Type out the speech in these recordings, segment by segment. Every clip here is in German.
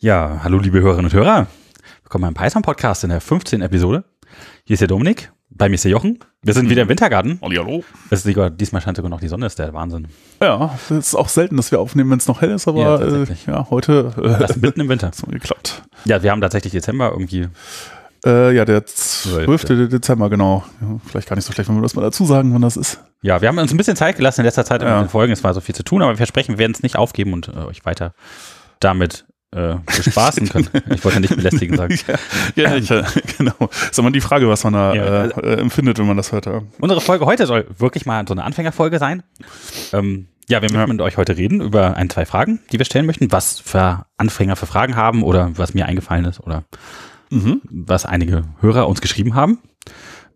Ja, hallo liebe Hörerinnen und Hörer. Willkommen beim Python-Podcast in der 15. Episode. Hier ist der Dominik, bei mir ist der Jochen. Wir sind wieder im Wintergarten. Halli, hallo. Es ist sogar, diesmal scheint sogar noch die Sonne, ist der Wahnsinn. Ja, es ist auch selten, dass wir aufnehmen, wenn es noch hell ist, aber Ja, äh, ja, heute äh, Das ist mitten im Winter. mal geklappt. Ja, wir haben tatsächlich Dezember irgendwie. Äh, ja, der 12. Dezember, genau. Ja, vielleicht gar nicht so schlecht, wenn wir das mal dazu sagen, wann das ist. Ja, wir haben uns ein bisschen Zeit gelassen in letzter Zeit Ja. mit den Folgen. Es war so viel zu tun, aber wir versprechen, wir werden es nicht aufgeben und äh, euch weiter damit äh, bespaßen können. Ich wollte nicht belästigen sagen. ja, ja ich, äh, genau. Ist immer die Frage, was man da Ja. äh, äh, empfindet, wenn man das hört. Ja. Unsere Folge heute soll wirklich mal so eine Anfängerfolge sein. Ähm, ja, wir möchten mit euch heute reden über ein, zwei Fragen, die wir stellen möchten, was für Anfänger für Fragen haben oder was mir eingefallen ist oder Mhm. was einige Hörer uns geschrieben haben.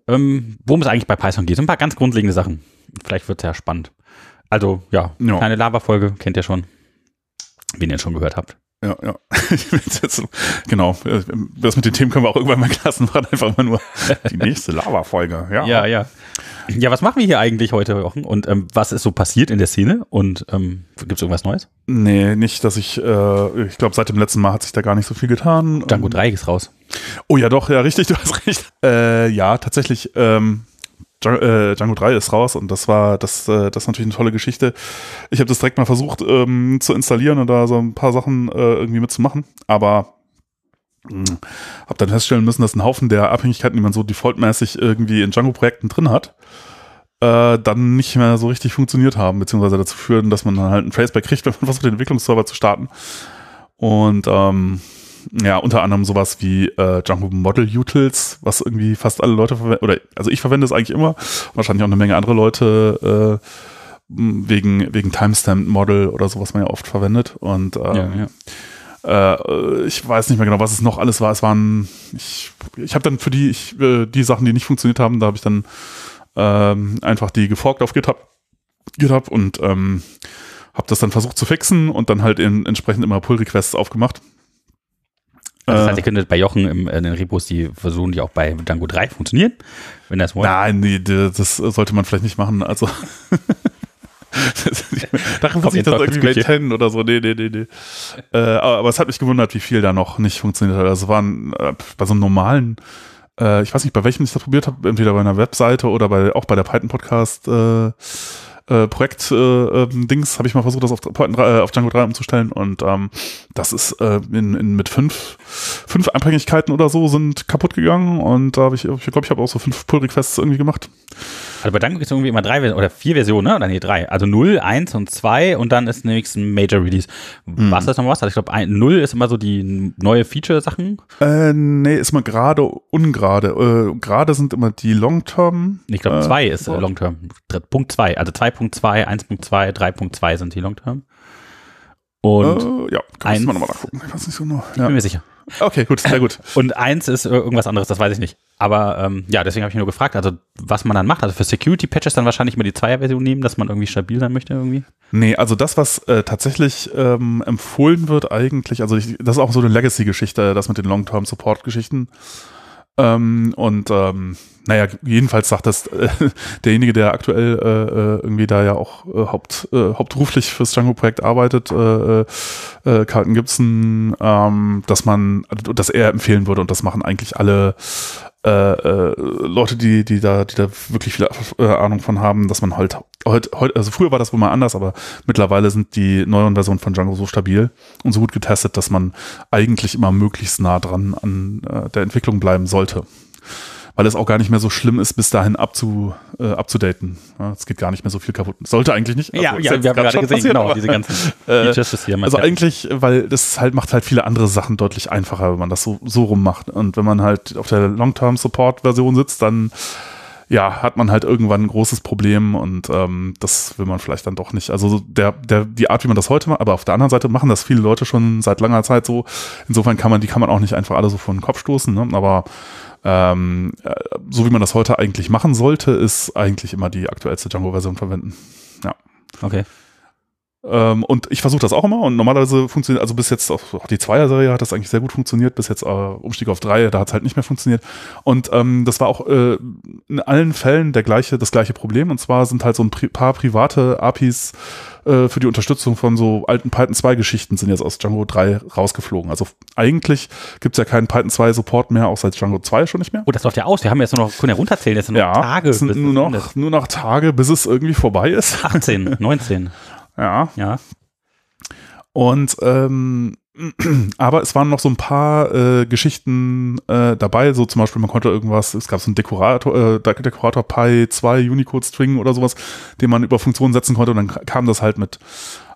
Ähm, worum es eigentlich bei Python geht. Ein paar ganz grundlegende Sachen. Vielleicht wird es ja spannend. Also, ja, Ja. kleine Lava-Folge, kennt ihr schon. Wen ihr schon gehört habt. Ja, ja. Genau. Das mit den Themen können wir auch irgendwann mal lassen. Machen einfach mal nur die nächste Lava-Folge. Ja. Ja, ja. Ja, was machen wir hier eigentlich heute, Jochen? Und ähm, was ist so passiert in der Szene? Und ähm, gibt es irgendwas Neues? Nee, nicht, dass ich, äh, ich glaube, seit dem letzten Mal hat sich da gar nicht so viel getan. Django Ähm, 3 ist raus. Oh ja, doch, ja, richtig, du hast recht. Äh, ja, tatsächlich, ähm, Django, äh, Django 3 ist raus und das war, das, äh, das ist natürlich eine tolle Geschichte. Ich habe das direkt mal versucht ähm, zu installieren und da so ein paar Sachen äh, irgendwie mitzumachen, aber habe dann feststellen müssen, dass ein Haufen der Abhängigkeiten, die man so defaultmäßig irgendwie in Django-Projekten drin hat, äh, dann nicht mehr so richtig funktioniert haben, beziehungsweise dazu führen, dass man dann halt ein Traceback kriegt, wenn man versucht, den Entwicklungsserver zu starten. Und ähm, ja, unter anderem sowas wie äh, Django Model Utils, was irgendwie fast alle Leute verwenden, oder also ich verwende es eigentlich immer, wahrscheinlich auch eine Menge andere Leute äh, wegen, wegen Timestamp Model oder so, was man ja oft verwendet. Und ähm, ja, ja. äh, ich weiß nicht mehr genau, was es noch alles war. Es waren, ich, ich habe dann für die, ich, äh, die Sachen, die nicht funktioniert haben, da habe ich dann ähm, einfach die geforkt auf GitHub, GitHub und ähm, habe das dann versucht zu fixen und dann halt in, entsprechend immer Pull-Requests aufgemacht. Also das Äh, heißt, ihr könntet bei Jochen im, in den Repos die versuchen, die auch bei Django 3 funktionieren, wenn das wollt. Nein, nee, das sollte man vielleicht nicht machen. Also muss Kommt ich in das irgendwie maintainen oder so. Nee, nee, nee, nee. Äh, aber, aber es hat mich gewundert, wie viel da noch nicht funktioniert hat. Also es waren äh, bei so einem normalen, äh, ich weiß nicht, bei welchem ich das probiert habe, entweder bei einer Webseite oder bei auch bei der Python Podcast äh, äh, Projekt äh, ähm, habe ich mal versucht, das auf, Python 3, äh, auf Django 3 umzustellen und ähm, das ist äh, in, in, mit fünf, fünf Abhängigkeiten oder so sind kaputt gegangen und da habe ich, ich glaube, ich habe auch so fünf Pull Requests irgendwie gemacht. Also bei Django gibt es irgendwie immer drei oder vier Versionen, ne? Oder nee, drei. Also 0, 1 und 2 und dann ist nächstes ein Major Release. Mhm. Was ist noch was? Also ich glaube, 0 ist immer so die neue Feature-Sachen. Äh, nee, ist mal gerade, ungerade. Äh, gerade sind immer die Long-Term. Ich glaube, Äh, 2 ist äh. Long-Term. Punkt 2. Also 2.2, 1.2, 3.2 sind die Long-Term. Und äh, ja, kann man nochmal nachgucken. Ich weiß nicht so genau. ich bin Ja. mir sicher. Okay, gut, sehr gut. Und eins ist äh, irgendwas anderes, das weiß ich nicht. Aber ähm, ja, deswegen habe ich nur gefragt, also was man dann macht. Also für Security-Patches dann wahrscheinlich immer die Zweier-Version nehmen, dass man irgendwie stabil sein möchte irgendwie. Nee, also das, was äh, tatsächlich ähm, empfohlen wird eigentlich, also ich, das ist auch so eine Legacy-Geschichte, das mit den Long-Term-Support-Geschichten. Ähm, und ähm, naja, jedenfalls sagt das äh, derjenige, der aktuell äh, äh, irgendwie da ja auch äh, haupt, äh, hauptberuflich fürs Django-Projekt arbeitet, äh, äh, Carlton Gibson, ähm, dass man, dass er empfehlen würde und das machen eigentlich alle äh, äh, Leute, die, die da, die da wirklich viel äh, Ahnung von haben, dass man halt heute, heute, also früher war das wohl mal anders, aber mittlerweile sind die neuen Versionen von Django so stabil und so gut getestet, dass man eigentlich immer möglichst nah dran an äh, der Entwicklung bleiben sollte. Weil es auch gar nicht mehr so schlimm ist, bis dahin abzu, äh, abzudaten. Ja, es geht gar nicht mehr so viel kaputt. Sollte eigentlich nicht. Ja, Also, ja, jetzt wir haben gerade gesehen, passiert, genau, aber- diese ganzen Äh, Features, das hier also testen. eigentlich, weil das halt macht halt viele andere Sachen deutlich einfacher, wenn man das so, so rum macht. Und wenn man halt auf der Long-Term-Support-Version sitzt, dann ja, hat man halt irgendwann ein großes Problem und ähm, das will man vielleicht dann doch nicht. Also so der, der, die Art, wie man das heute macht, aber auf der anderen Seite machen das viele Leute schon seit langer Zeit so. Insofern kann man, die kann man auch nicht einfach alle so vor den Kopf stoßen, ne? aber ähm, äh, so wie man das heute eigentlich machen sollte, ist eigentlich immer die aktuellste Django-Version verwenden. Okay. Ähm, und ich versuche das auch immer und normalerweise funktioniert, also bis jetzt auch, die Zweier-Serie hat das eigentlich sehr gut funktioniert, bis jetzt äh, Umstieg auf drei, da hat es halt nicht mehr funktioniert. Und ähm, das war auch äh, in allen Fällen der gleiche, das gleiche Problem. Und zwar sind halt so ein paar private APIs äh, für die Unterstützung von so alten Python 2 Geschichten sind jetzt aus Django 3 rausgeflogen. Also eigentlich gibt es ja keinen Python 2 Support mehr, auch seit Django 2 schon nicht mehr. Oh, das läuft ja aus. Wir haben jetzt nur noch, können ja runterzählen, jetzt sind nur Ja, noch Tage. es sind nur noch, nur noch Tage, bis es irgendwie vorbei ist. 18, 19. Ja, Ja. Und ähm, aber es waren noch so ein paar äh, Geschichten äh, dabei, so zum Beispiel man konnte irgendwas, es gab so einen Dekorator, äh, Dek- Dekorator Pi 2 Unicode String oder sowas, den man über Funktionen setzen konnte und dann kam das halt mit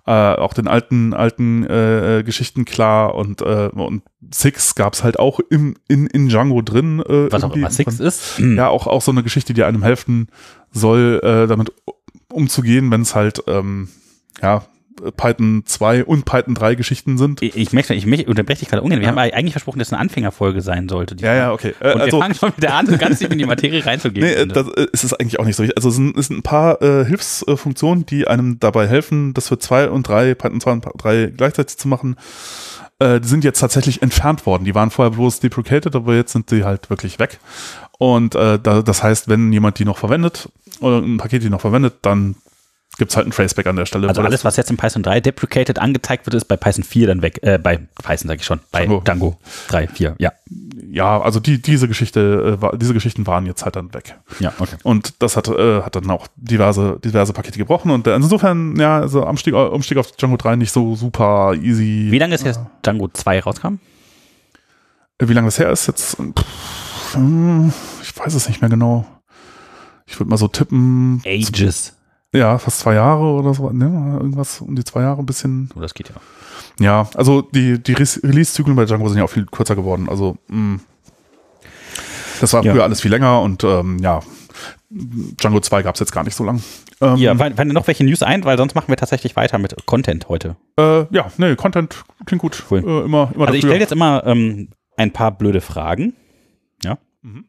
äh, auch den alten alten äh, äh, Geschichten klar und äh, und Six gab es halt auch im in, in Django drin. Äh, Was auch immer Six ist. Ja, auch, auch so eine Geschichte, die einem helfen soll, äh, damit umzugehen, wenn es halt, ähm, ja, Python 2 und Python 3 Geschichten sind. Ich, ich merke, ich unterbreche dich gerade ungern. Wir Ja. haben eigentlich versprochen, dass es eine Anfängerfolge sein sollte. die- Ja, ja, okay. Äh, Und wir also, fangen schon wieder an, so ganz tief in die Materie reinzugehen. nee, äh, das äh, ist es eigentlich auch nicht so. Also es sind, es sind ein paar äh, Hilfsfunktionen, die einem dabei helfen, das für 2 und 3, Python 2 und 3 gleichzeitig zu machen. Äh, die sind jetzt tatsächlich entfernt worden. Die waren vorher bloß deprecated, aber jetzt sind sie halt wirklich weg. Und äh, da, das heißt, wenn jemand die noch verwendet oder ein Paket die noch verwendet, dann gibt's halt ein Traceback an der Stelle. also alles, was jetzt in Python 3 deprecated angezeigt wird, ist bei Python 4 dann weg. Äh, bei Python sage ich schon. Bei Django. Django 3, 4. Ja. ja, also die, diese Geschichte, äh, diese Geschichten waren jetzt halt dann weg. Ja, okay. Und das hat, äh, hat dann auch diverse, diverse Pakete gebrochen. Und äh, insofern, ja, also Umstieg, Umstieg auf Django 3 nicht so super easy. Wie lange ist jetzt Django 2 rauskam? Äh, Wie lange das her ist jetzt? Pff, hm, ich weiß es nicht mehr genau. Ich würde mal so tippen. Ages. Ja, fast zwei Jahre oder so. Ne, irgendwas um die zwei Jahre ein bisschen. Oh, das geht ja. Ja, also die, die Re- Release-Zyklen bei Django sind ja auch viel kürzer geworden. Also, mh. das war Ja. früher alles viel länger und ähm, ja, Django 2 gab es jetzt gar nicht so lang. Ähm, Ja, fallen dir noch welche News ein? Weil sonst machen wir tatsächlich weiter mit Content heute. Äh, ja, nee, Content klingt gut. Cool. Äh, immer, immer Also ich stelle jetzt immer ähm, ein paar blöde Fragen. Ja. Mhm.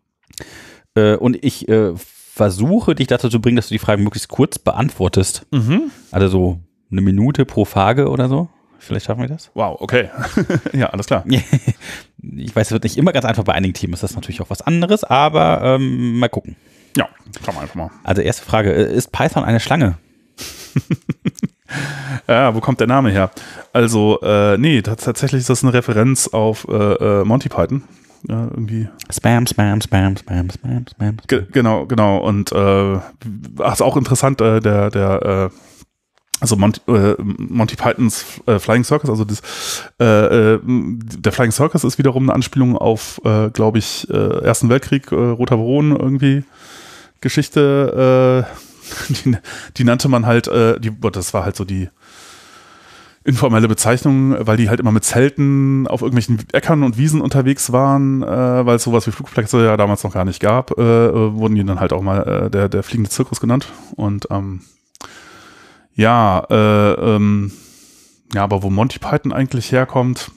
Äh, und ich äh, versuche dich dazu zu bringen, dass du die Fragen möglichst kurz beantwortest. Mhm. Also so eine Minute pro Frage oder so. Vielleicht schaffen wir das. Wow, okay. ja, alles klar. Ich weiß, es wird nicht immer ganz einfach. Bei einigen Teams ist das natürlich auch was anderes, aber ähm, mal gucken. Ja, schauen wir einfach mal. Also erste Frage, äh, ist Python eine Schlange? Ja, wo kommt der Name her? Also, äh, nee, tats- tatsächlich ist das eine Referenz auf äh, äh, Monty Python. Ja, irgendwie. Spam, Spam, Spam, Spam, Spam, Spam. Ge genau, genau. Und äh, ach, ist auch interessant, äh, der, der, äh, also Monty, äh, Monty Pythons äh, Flying Circus, also das, äh, äh, der Flying Circus ist wiederum eine Anspielung auf, äh, glaube ich, äh, Ersten Weltkrieg, äh, Roter Baron irgendwie Geschichte, äh, die, die nannte man halt, äh, die, das war halt so die informelle Bezeichnung, weil die halt immer mit Zelten auf irgendwelchen Äckern und Wiesen unterwegs waren, äh, weil es sowas wie Flugplätze ja damals noch gar nicht gab, äh, wurden die dann halt auch mal äh, der, der fliegende Zirkus genannt. Und ähm, ja, äh, ähm, ja, aber wo Monty Python eigentlich herkommt,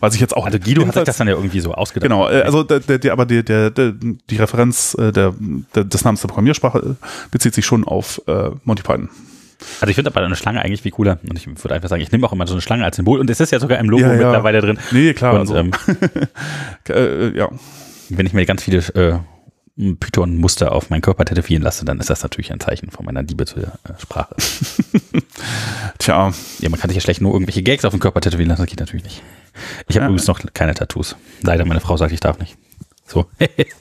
weiß ich jetzt auch Also Guido hat sich das dann ja irgendwie so ausgedacht. Genau, äh, also der, der, der, aber der, der, der, die Referenz äh, der, der, des Namens der Programmiersprache äh, bezieht sich schon auf äh, Monty Python. Also ich finde aber eine Schlange eigentlich viel cooler. Und ich würde einfach sagen, ich nehme auch immer so eine Schlange als Symbol. Und es ist ja sogar im Logo Ja, ja. mittlerweile drin. Nee, klar. Und also, ähm, äh, ja. wenn ich mir ganz viele äh, Python-Muster auf meinen Körper tätowieren lasse, dann ist das natürlich ein Zeichen von meiner Liebe zur äh, Sprache. Tja, Ja, man kann sich ja schlecht nur irgendwelche Gags auf den Körper tätowieren lassen, das geht natürlich nicht. Ich habe Ja. übrigens noch keine Tattoos. Leider, meine Frau sagt, ich darf nicht. So.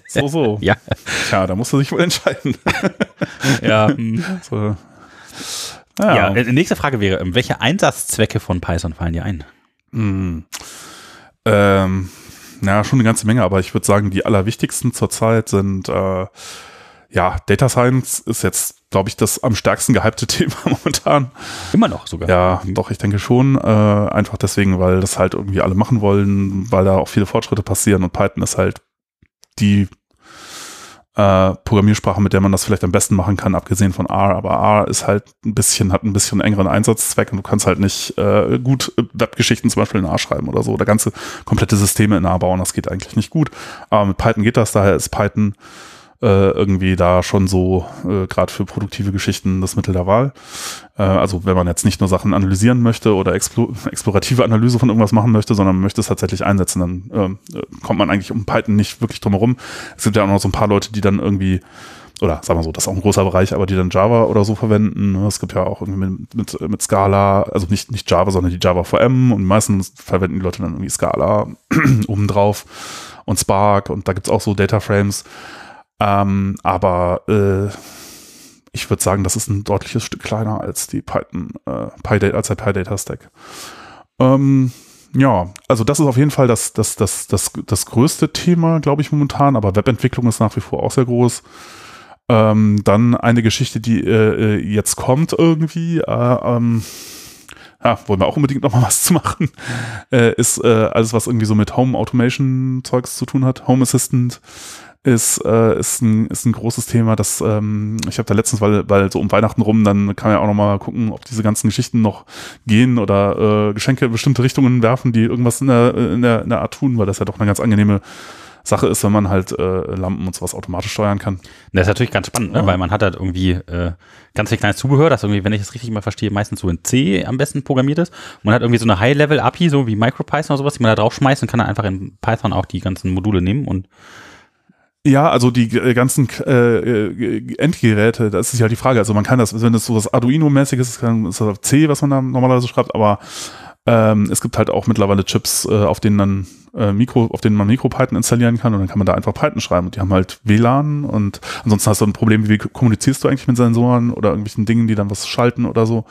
so, so. ja. Tja, da musst du dich wohl entscheiden. Ja. hm. so. Ja. Ja. äh, nächste Frage wäre, ähm, welche Einsatzzwecke von Python fallen dir ein? Hm. Ähm, na, schon eine ganze Menge, aber ich würde sagen, die allerwichtigsten zurzeit sind, äh, ja, Data Science ist jetzt, glaube ich, das am stärksten gehypte Thema momentan. Immer noch sogar. Ja, doch, ich denke schon. Äh, einfach deswegen, weil das halt irgendwie alle machen wollen, weil da auch viele Fortschritte passieren und Python ist halt die äh, Programmiersprache, mit der man das vielleicht am besten machen kann, abgesehen von R. Aber R ist halt ein bisschen, hat ein bisschen engeren Einsatzzweck und du kannst halt nicht äh, gut Webgeschichten zum Beispiel in R schreiben oder so oder ganze komplette Systeme in R bauen. Das geht eigentlich nicht gut. Aber mit Python geht das, daher ist Python äh, irgendwie da schon so, äh, gerade für produktive Geschichten, das Mittel der Wahl. Äh, also wenn man jetzt nicht nur Sachen analysieren möchte oder explo explorative Analyse von irgendwas machen möchte, sondern möchte es tatsächlich einsetzen, dann äh, kommt man eigentlich um Python nicht wirklich drum herum. Es gibt ja auch noch so ein paar Leute, die dann irgendwie oder sagen wir so, das ist auch ein großer Bereich, aber die dann Java oder so verwenden. Ne? Es gibt ja auch irgendwie mit, mit, mit Scala, also nicht, nicht Java, sondern die Java VM und meistens verwenden die Leute dann irgendwie Scala obendrauf und Spark und da gibt's auch so Data Frames. Ähm, aber äh, ich würde sagen, das ist ein deutliches Stück kleiner als die Python, äh, PyData, als der PyData Stack. Ähm, ja, also das ist auf jeden Fall das, das, das, das, das größte Thema, glaube ich, momentan, aber Webentwicklung ist nach wie vor auch sehr groß. Ähm, dann eine Geschichte, die äh, äh jetzt kommt irgendwie, äh, ähm, ja, wollen wir auch unbedingt nochmal was zu machen, äh, ist äh, alles, was irgendwie so mit Home Automation Zeugs zu tun hat. Home Assistant ist, äh, ist, ein, ist ein großes Thema. Das, ähm, ich habe da letztens, weil, weil so um Weihnachten rum, dann kann man ja auch nochmal gucken, ob diese ganzen Geschichten noch gehen oder äh, Geschenke in bestimmte Richtungen werfen, die irgendwas in der, in der, in der Art tun, weil das ja doch eine ganz angenehme Sache ist, wenn man halt äh, Lampen und sowas automatisch steuern kann. Das ist natürlich ganz spannend, ne? weil man hat halt irgendwie äh, ganz viel kleines Zubehör, das irgendwie, wenn ich das richtig mal verstehe, meistens so in C am besten programmiert ist. man hat irgendwie so eine High-Level-API, so wie MicroPython oder sowas, die man da draufschmeißt und kann dann einfach in Python auch die ganzen Module nehmen und ja, also die äh, ganzen äh, äh, Endgeräte, das ist ja die Frage. Also man kann das, wenn das so was Arduino-mäßiges ist, kann, ist das C, was man da normalerweise schreibt, aber ähm, es gibt halt auch mittlerweile Chips, äh, auf denen dann äh, Mikro, auf denen man MicroPython installieren kann und dann kann man da einfach Python schreiben und die haben halt WLAN und ansonsten hast du ein Problem, wie kommunizierst du eigentlich mit Sensoren oder irgendwelchen Dingen, die dann was schalten oder so.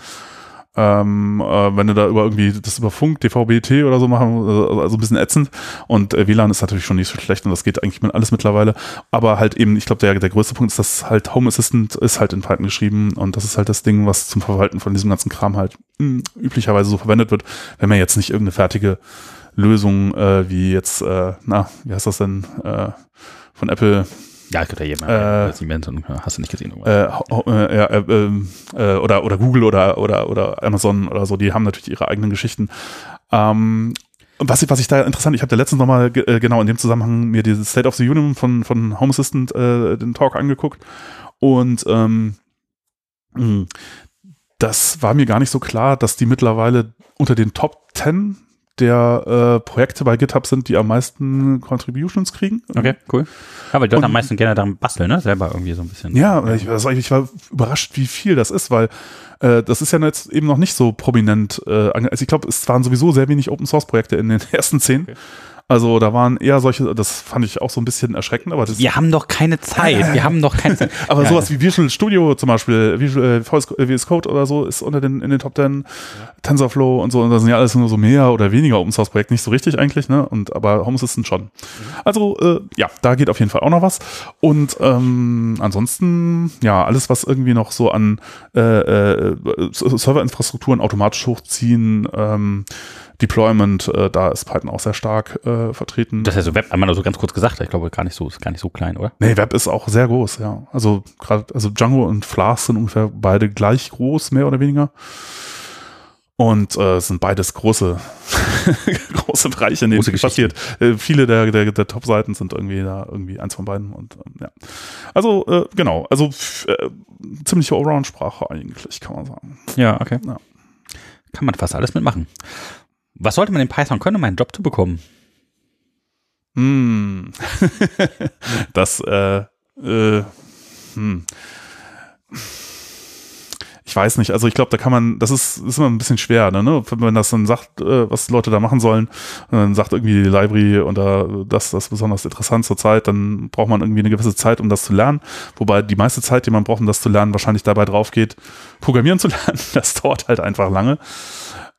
Ähm, äh, wenn du da über irgendwie das über Funk, DVB-T oder so machen, also, also ein bisschen ätzend. Und äh, WLAN ist natürlich schon nicht so schlecht und das geht eigentlich mit alles mittlerweile. Aber halt eben, ich glaube, der, der größte Punkt ist, dass halt Home Assistant ist halt in Python geschrieben und das ist halt das Ding, was zum Verwalten von diesem ganzen Kram halt mh, hm, üblicherweise so verwendet wird, wenn man jetzt nicht irgendeine fertige Lösung äh, wie jetzt, äh, na, wie heißt das denn, äh, von Apple ja, es gibt ja jemand, äh, Siemens und hast du nicht gesehen. Äh, äh, ja, äh, ähm, äh, oder, oder Google oder, oder, oder Amazon oder so, die haben natürlich ihre eigenen Geschichten. Ähm, was ich, was ich da interessant, ich habe da letztens nochmal äh, genau in dem Zusammenhang mir dieses State of the Union von, von Home Assistant äh, den Talk angeguckt und ähm, hm, das war mir gar nicht so klar, dass die mittlerweile unter den Top 10 der äh, Projekte bei GitHub sind, die am meisten Contributions kriegen. Okay, cool. Ja, weil die Leute am meisten gerne daran basteln, ne? Selber irgendwie so ein bisschen. Ja, ich, also ich war überrascht, wie viel das ist, weil äh, das ist ja jetzt eben noch nicht so prominent. Äh, also ich glaube, es waren sowieso sehr wenig Open Source Projekte in den ersten zehn. Okay. Also da waren eher solche, das fand ich auch so ein bisschen erschreckend. Aber das wir haben doch keine Zeit. Wir haben doch keine Zeit. aber ja, sowas wie Visual Studio zum Beispiel, Visual, äh, VS Code oder so ist unter den in den Top 10. Ja. TensorFlow und so. Und das sind ja alles nur so mehr oder weniger Open Source Projekte, nicht so richtig eigentlich, ne? Und aber Home Assistant schon. Mhm. Also äh, ja, da geht auf jeden Fall auch noch was. Und ähm, ansonsten ja alles, was irgendwie noch so an äh, äh, Serverinfrastrukturen automatisch hochziehen. Ähm, Deployment, äh, da ist Python auch sehr stark äh, vertreten. Das heißt, Web einmal nur so ganz kurz gesagt, ich glaube gar nicht so, ist gar nicht so klein, oder? Nee, Web ist auch sehr groß, ja. Also gerade, also Django und Flask sind ungefähr beide gleich groß, mehr oder weniger. Und äh, sind beides große, große Bereiche, in denen es passiert. Äh, viele der, der, der Top-Seiten sind irgendwie da irgendwie eins von beiden. Und ähm, ja. Also, äh, genau, also äh, ziemliche Allround-Sprache eigentlich, kann man sagen. Ja, okay. Ja. Kann man fast alles mitmachen. Was sollte man in Python können, um einen Job zu bekommen? Hm. das, äh, äh, hm. Ich weiß nicht, also ich glaube, da kann man, das ist, ist immer ein bisschen schwer, ne? wenn man das dann sagt, äh, was Leute da machen sollen, und dann sagt irgendwie die Library oder das, das ist besonders interessant zur Zeit, dann braucht man irgendwie eine gewisse Zeit, um das zu lernen. Wobei die meiste Zeit, die man braucht, um das zu lernen, wahrscheinlich dabei drauf geht, Programmieren zu lernen. Das dauert halt einfach lange.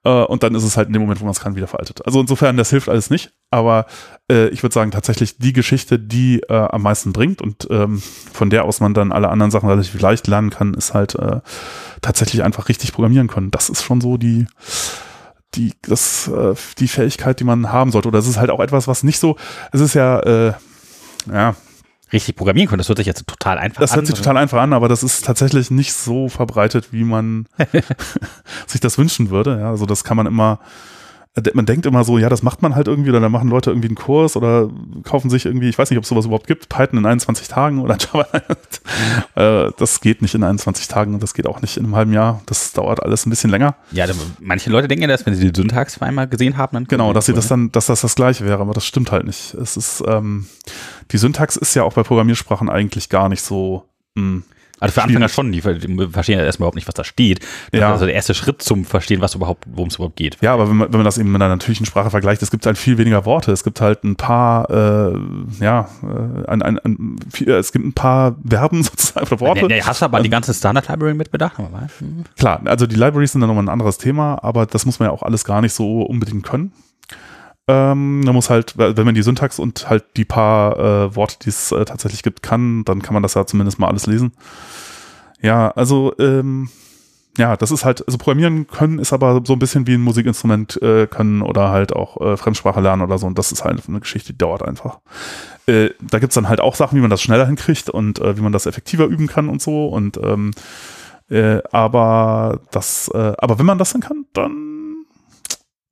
Äh, und dann ist es halt in dem Moment, wo man es kann, wieder veraltet. Also insofern, das hilft alles nicht. Aber äh, ich würde sagen, tatsächlich die Geschichte, die äh, am meisten bringt und ähm, von der aus man dann alle anderen Sachen relativ leicht lernen kann, ist halt äh, tatsächlich einfach richtig programmieren können. Das ist schon so die die, das, äh, die Fähigkeit, die man haben sollte. Oder es ist halt auch etwas, was nicht so, es ist ja, äh, ja, richtig programmieren können. Das hört sich jetzt total einfach das an. Das hört sich total einfach an, aber das ist tatsächlich nicht so verbreitet, wie man sich das wünschen würde. Ja, also das kann man immer man denkt immer so, ja, das macht man halt irgendwie, oder dann machen Leute irgendwie einen Kurs oder kaufen sich irgendwie, ich weiß nicht, ob es sowas überhaupt gibt, Python in 21 Tagen oder Java. äh, das geht nicht in 21 Tagen und das geht auch nicht in einem halben Jahr. Das dauert alles ein bisschen länger. Ja, manche Leute denken ja, dass wenn sie die Syntax einmal gesehen haben, dann genau, dass sie das dann, dass das das gleiche wäre, aber das stimmt halt nicht. Es ist ähm, die Syntax ist ja auch bei Programmiersprachen eigentlich gar nicht so mh, hm, also für Anfänger schon, die verstehen ja erstmal überhaupt nicht, was da steht. Das ja. Also der erste Schritt zum Verstehen, was überhaupt, worum es überhaupt geht. Ja, aber wenn man, wenn man das eben mit einer natürlichen Sprache vergleicht, es gibt halt viel weniger Worte. Es gibt halt ein paar, äh, ja, äh, ein, ein, ein, viel, es gibt ein paar Verben sozusagen oder Worte. Nee, nee, hast du aber ähm, die ganze Standard Library mit bedacht? Hm. Klar, also die Libraries sind dann nochmal ein anderes Thema, aber das muss man ja auch alles gar nicht so unbedingt können. Ähm, man muss halt, wenn man die Syntax und halt die paar äh, Worte, die es äh, tatsächlich gibt, kann, dann kann man das ja zumindest mal alles lesen. Ja, also ähm, ja, das ist halt, also programmieren können ist aber so ein bisschen wie ein Musikinstrument äh, können oder halt auch äh, Fremdsprache lernen oder so und das ist halt eine Geschichte, die dauert einfach. Äh, da gibt's dann halt auch Sachen, wie man das schneller hinkriegt und äh, wie man das effektiver üben kann und so und ähm, äh, aber das, äh, aber wenn man das dann kann, dann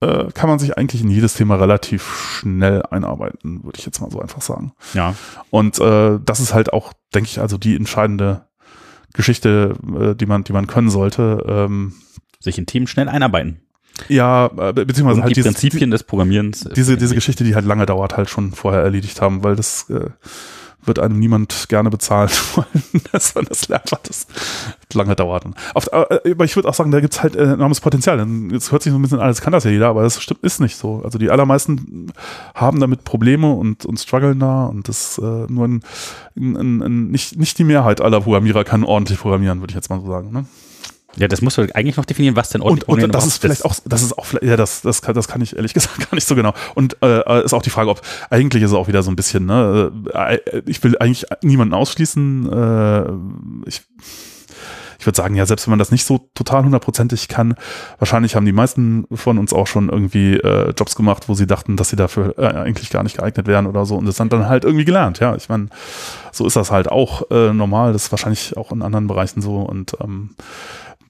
äh, kann man sich eigentlich in jedes Thema relativ schnell einarbeiten, würde ich jetzt mal so einfach sagen. Ja. Und äh, das ist halt auch, denke ich, also die entscheidende Geschichte, äh, die man, die man können sollte. Ähm, sich in Teams schnell einarbeiten. Ja, äh, beziehungsweise Und halt die dieses, Prinzipien des Programmierens. Diese, diese Geschichte, die halt lange dauert, halt schon vorher erledigt haben, weil das äh, wird einem niemand gerne bezahlen wollen, dass man das lernt, das lange dauert. Auf, äh, aber ich würde auch sagen, da gibt's halt äh, enormes Potenzial. Jetzt hört sich so ein bisschen an, das kann das ja jeder, aber das stimmt, ist nicht so. Also die allermeisten haben damit Probleme und, und strugglen da und das äh, nur ein, ein, ein, nicht, nicht die Mehrheit aller Programmierer kann ordentlich programmieren, würde ich jetzt mal so sagen. Ne? Ja, das musst du eigentlich noch definieren, was denn ordentlich Und, und das ist vielleicht auch, das ist auch, ja, das, das kann, das kann ich ehrlich gesagt gar nicht so genau. Und äh, ist auch die Frage, ob eigentlich ist es auch wieder so ein bisschen, ne, äh, ich will eigentlich niemanden ausschließen. Äh, ich ich würde sagen, ja, selbst wenn man das nicht so total hundertprozentig kann, wahrscheinlich haben die meisten von uns auch schon irgendwie äh, Jobs gemacht, wo sie dachten, dass sie dafür äh, eigentlich gar nicht geeignet wären oder so und das dann halt irgendwie gelernt. Ja, ich meine, so ist das halt auch äh, normal. Das ist wahrscheinlich auch in anderen Bereichen so und ähm,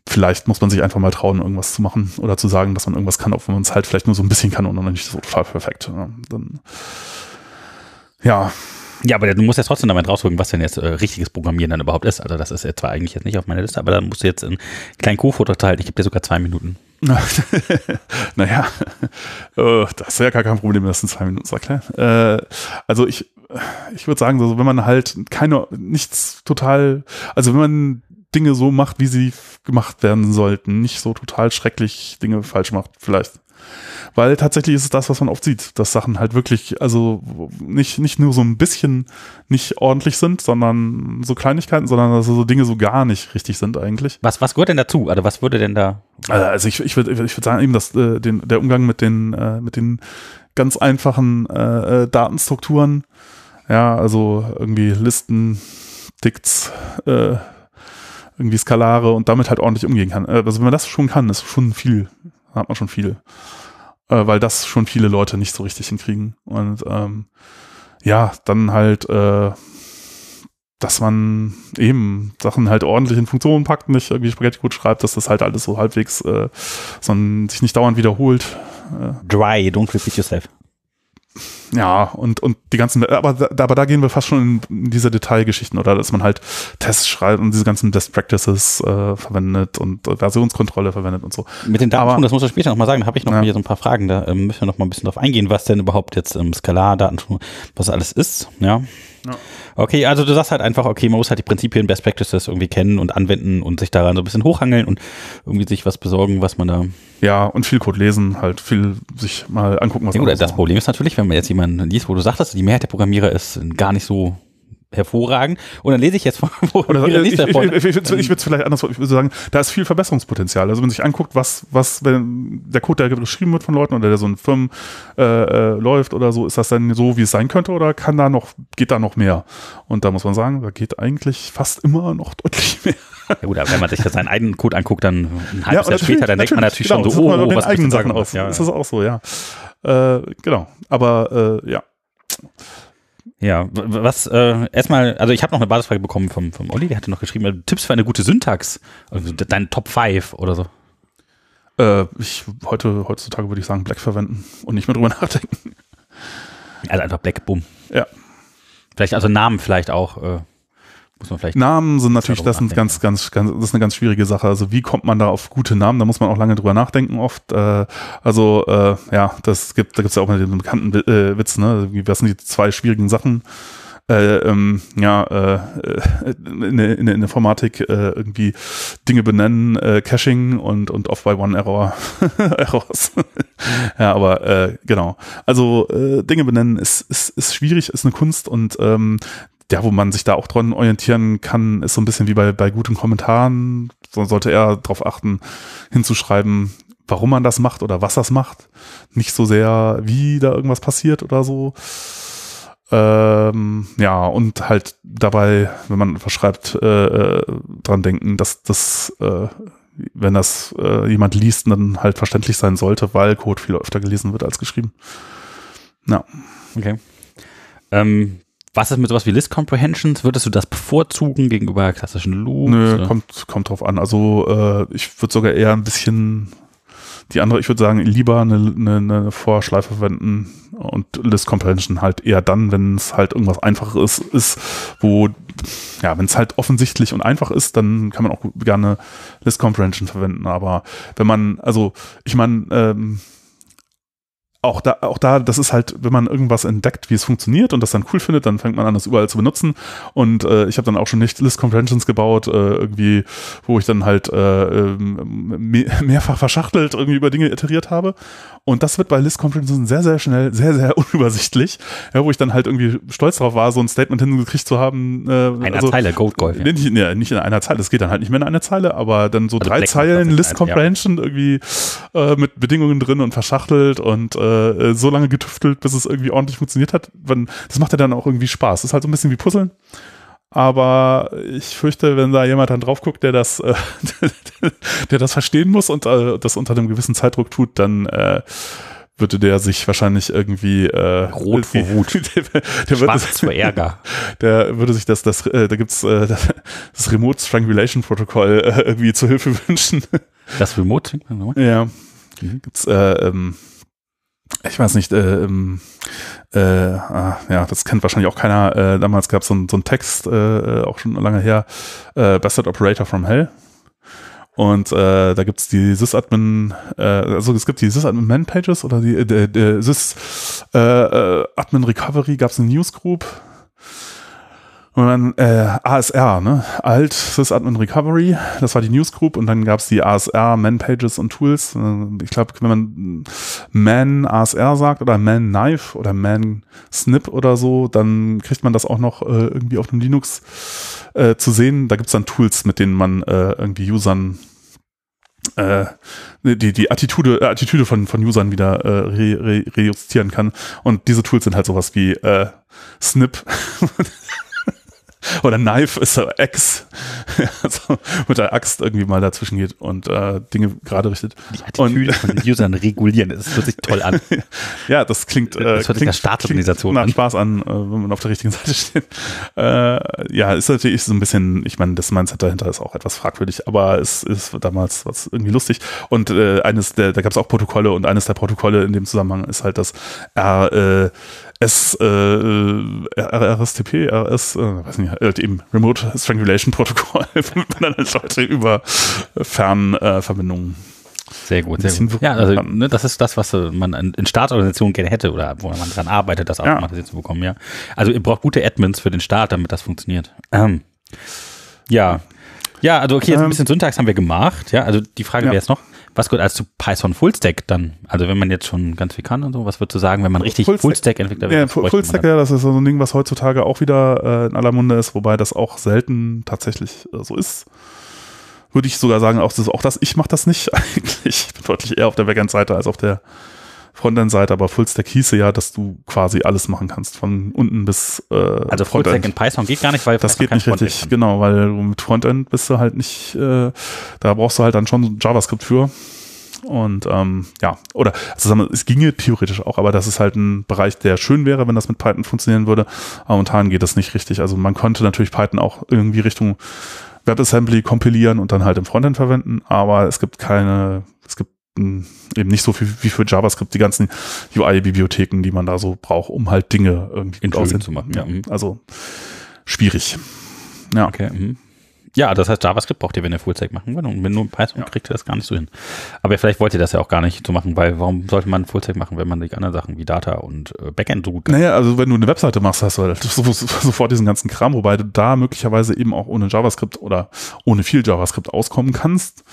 vielleicht muss man sich einfach mal trauen, irgendwas zu machen oder zu sagen, dass man irgendwas kann, wenn man es halt vielleicht nur so ein bisschen kann und noch nicht so total perfekt. Ja, dann, ja. Ja, aber du musst jetzt trotzdem damit rausholen, was denn jetzt äh, richtiges Programmieren dann überhaupt ist. Also das ist jetzt zwar eigentlich jetzt nicht auf meiner Liste, aber dann musst du jetzt einen kleinen Co-Vortrag halten. Ich gebe dir sogar zwei Minuten. naja, äh, das ist ja gar kein Problem, das in zwei Minuten zu erklären. Äh, also ich, ich würde sagen, so, wenn man halt keine, nichts total, also wenn man Dinge so macht, wie sie gemacht werden sollten. Nicht so total schrecklich Dinge falsch macht, vielleicht. Weil tatsächlich ist es das, was man oft sieht, dass Sachen halt wirklich, also nicht, nicht nur so ein bisschen nicht ordentlich sind, sondern so Kleinigkeiten, sondern also so Dinge so gar nicht richtig sind eigentlich. Was, was gehört denn dazu? Also was würde denn da? Also, also ich, ich würde ich würd sagen eben, dass äh, den, der Umgang mit den, äh, mit den ganz einfachen äh, äh Datenstrukturen, ja, also irgendwie Listen, Dicts, äh, irgendwie Skalare und damit halt ordentlich umgehen kann. Äh, also wenn man das schon kann, ist schon viel, hat man schon viel. Äh, weil das schon viele Leute nicht so richtig hinkriegen. Und ähm, ja, dann halt, äh, dass man eben Sachen halt ordentlich in Funktionen packt, nicht irgendwie Spaghetti-Code schreibt, dass das halt alles so halbwegs, äh, sondern sich nicht dauernd wiederholt. Äh. Dry, don't repeat yourself. Ja, und, und die ganzen, aber, aber da gehen wir fast schon in diese Detailgeschichten, oder dass man halt Tests schreibt und diese ganzen Best Practices äh, verwendet und Versionskontrolle verwendet und so. Mit den Daten, das muss ich später nochmal sagen, da habe ich noch ja. hier so ein paar Fragen, da ähm, müssen wir noch mal ein bisschen drauf eingehen, was denn überhaupt jetzt im ähm, Skalar-Daten, was alles ist, ja. ja. Okay, also du sagst halt einfach, okay, man muss halt die Prinzipien, Best Practices irgendwie kennen und anwenden und sich daran so ein bisschen hochhangeln und irgendwie sich was besorgen, was man da. Ja, und viel Code lesen, halt viel sich mal angucken, was ja, gut, Das Problem ist natürlich, wenn man jetzt jemanden liest, wo du sagtest, die Mehrheit der Programmierer ist gar nicht so hervorragend. Und dann lese ich jetzt von, Oder, ich, ich, ich, ich, ich würde es vielleicht anders ich würde sagen, da ist viel Verbesserungspotenzial. Also wenn man sich anguckt, was, was, wenn der Code, der geschrieben wird von Leuten oder der so in Firmen äh, äh, läuft oder so, ist das dann so, wie es sein könnte oder kann da noch, geht da noch mehr? Und da muss man sagen, da geht eigentlich fast immer noch deutlich mehr. Ja gut, aber wenn man sich das seinen eigenen Code anguckt, dann ein halbes ja, Jahr später, dann denkt man natürlich genau, schon so, oh, oh was eigenen Sachen aus. Ja, ist das auch so, ja. Äh, genau. Aber äh, ja. Ja, was äh, erstmal, also ich habe noch eine Basisfrage bekommen vom, vom Olli, der hatte noch geschrieben, Tipps für eine gute Syntax, also deine Top 5 oder so. Äh, ich heute, heutzutage würde ich sagen, Black verwenden und nicht mehr drüber nachdenken. Also einfach Black, bumm. Ja. Vielleicht, also Namen vielleicht auch, äh, muss man vielleicht. Namen sind natürlich, das sind ganz, ganz, ganz, das ist eine ganz schwierige Sache. Also wie kommt man da auf gute Namen? Da muss man auch lange drüber nachdenken oft. Äh, also äh, ja, das gibt, da gibt's ja auch mal den bekannten äh, Witz, ne? Was sind die zwei schwierigen Sachen? Äh, ähm, ja, äh, in, der- in, der- in der Informatik äh, irgendwie Dinge benennen, äh, Caching und, und Off-by-One-Error Errors. ja, aber äh, genau. Also äh, Dinge benennen ist, ist, ist schwierig, ist eine Kunst und ähm, ja, wo man sich da auch dran orientieren kann, ist so ein bisschen wie bei, bei guten Kommentaren. So sollte er darauf achten, hinzuschreiben, warum man das macht oder was das macht. Nicht so sehr, wie da irgendwas passiert oder so. Ähm, ja, und halt dabei, wenn man verschreibt, äh, äh, dran denken, dass das, äh, wenn das äh, jemand liest, dann halt verständlich sein sollte, weil Code viel öfter gelesen wird als geschrieben. Ja. Okay. Ähm, was ist mit sowas wie List Comprehensions? Würdest du das bevorzugen gegenüber klassischen Loops? Nö, oder? kommt, kommt drauf an. Also äh, ich würde sogar eher ein bisschen die andere, ich würde sagen, lieber eine, eine, eine Vorschleife verwenden und List Comprehension halt eher dann, wenn es halt irgendwas Einfaches ist, ist, wo, ja, wenn es halt offensichtlich und einfach ist, dann kann man auch gerne List Comprehension verwenden. Aber wenn man, also ich meine, ähm, auch da, auch da, das ist halt, wenn man irgendwas entdeckt, wie es funktioniert und das dann cool findet, dann fängt man an, das überall zu benutzen. Und äh, ich habe dann auch schon nicht List Comprehensions gebaut, äh, irgendwie, wo ich dann halt äh, ähm, me mehrfach verschachtelt irgendwie über Dinge iteriert habe. Und das wird bei List Comprehensions sehr, sehr schnell, sehr, sehr unübersichtlich, ja, wo ich dann halt irgendwie stolz drauf war, so ein Statement hingekriegt zu haben. Äh, Einer also, Zeile, Gold Golf. Nee, nicht, nee, nicht in einer Zeile, das geht dann halt nicht mehr in einer Zeile, aber dann so Also drei Black Zeilen List ja. Comprehension irgendwie äh, mit Bedingungen drin und verschachtelt und äh, so lange getüftelt, bis es irgendwie ordentlich funktioniert hat. Das macht ja dann auch irgendwie Spaß. Das ist halt so ein bisschen wie Puzzeln. Aber ich fürchte, wenn da jemand dann drauf guckt, der das, äh, der das verstehen muss und äh, das unter einem gewissen Zeitdruck tut, dann äh, würde der sich wahrscheinlich irgendwie äh, Rot vor Wut. der, der Schwarz vor Ärger. der würde sich das, das äh, da gibt's äh, das, das Remote Strangulation Protokoll äh, irgendwie zur Hilfe wünschen. Das Remote. ja. Mhm. Gibt's, äh, ähm, ich weiß nicht, äh, ähm, äh, ah, ja, das kennt wahrscheinlich auch keiner. Äh, damals gab es so, so einen Text, äh, auch schon lange her, äh, Bastard Operator from Hell. Und äh, da gibt's die Sysadmin, äh, also es gibt die Sysadmin Man-Pages oder die, äh, der, der Sys äh, äh, Recovery gab's eine Newsgroup. Und dann äh, ASR, ne? Alt Sysadmin Recovery, das war die Newsgroup und dann gab's die ASR Man-Pages und Tools. Äh, Ich glaube, wenn man Man ASR sagt oder Man Knife oder Man Snip oder so, dann kriegt man das auch noch äh, irgendwie auf dem Linux äh, zu sehen. Da gibt's dann Tools, mit denen man äh, irgendwie Usern äh, die, die Attitude, äh, von, von Usern wieder äh, re, re, rejustieren kann. Und diese Tools sind halt sowas wie äh, Snip oder Knife ist so Axe, also mit der Axt irgendwie mal dazwischen geht und äh, Dinge gerade richtet. Die Attitüde Und- von den Usern regulieren. Das hört sich toll an. Ja, das klingt, äh, Das hört sich klingt, nach Staatsorganisation klingt an. nach Spaß an, äh, wenn man auf der richtigen Seite steht. Äh, ja, ist natürlich so ein bisschen, ich meine, das Mindset dahinter ist auch etwas fragwürdig, aber es ist damals was irgendwie lustig. Und äh, eines der, da gab es auch Protokolle und eines der Protokolle in dem Zusammenhang ist halt das R, äh, S, äh, R- RSTP, RS, äh, weiß nicht, halt eben Remote Strangulation Protokoll, womit man dann halt Leute über Fernverbindungen Sehr gut, sehr gut. Ja, also ne, das ist das, was äh, man in Staatsorganisationen gerne hätte oder wo man dran arbeitet, das Ja. automatisiert zu bekommen, ja. Also ihr braucht gute Admins für den Staat, damit das funktioniert. Ähm. Ja. Ja, also okay, jetzt ein Ähm. bisschen Syntax haben wir gemacht, ja. Also die Frage Ja. wäre jetzt noch, was gehört als zu Python Fullstack dann? Also wenn man jetzt schon ganz viel kann und so, was würdest du sagen, wenn man richtig Fullstack- Fullstack-Entwickler Ja, was bräuchte man Fullstack, ja, das ist so ein Ding, was heutzutage auch wieder äh, in aller Munde ist, wobei das auch selten tatsächlich äh, so ist. Würde ich sogar sagen, auch das, auch das ich mache das nicht eigentlich. Ich bin deutlich eher auf der Backend-Seite als auf der Frontend-Seite, aber Fullstack hieße ja, dass du quasi alles machen kannst, von unten bis äh, Also Fullstack in Python geht gar nicht, weil das Python geht nicht Frontend richtig, kann. genau, weil du mit Frontend bist du halt nicht, äh, da brauchst du halt dann schon JavaScript für. Und ähm, ja, oder also wir, es ginge theoretisch auch, aber das ist halt ein Bereich, der schön wäre, wenn das mit Python funktionieren würde. Aber momentan geht das nicht richtig. Also man könnte natürlich Python auch irgendwie Richtung WebAssembly kompilieren und dann halt im Frontend verwenden, aber es gibt keine, es gibt eben nicht so viel wie für JavaScript die ganzen UI-Bibliotheken, die man da so braucht, um halt Dinge irgendwie gut aussehen zu machen. Ja, mhm. also schwierig. Ja. Okay. Mhm. Ja, das heißt, JavaScript braucht ihr, wenn ihr Fullstack machen wollt. Und wenn nur Python Ja. kriegt ihr das gar nicht so hin. Aber vielleicht wollt ihr das ja auch gar nicht so machen, weil warum sollte man Fullstack machen, wenn man die anderen Sachen wie Data und äh, Backend so gut kann? Naja, also wenn du eine Webseite machst, hast du halt so- so- sofort diesen ganzen Kram, wobei du da möglicherweise eben auch ohne JavaScript oder ohne viel JavaScript auskommen kannst.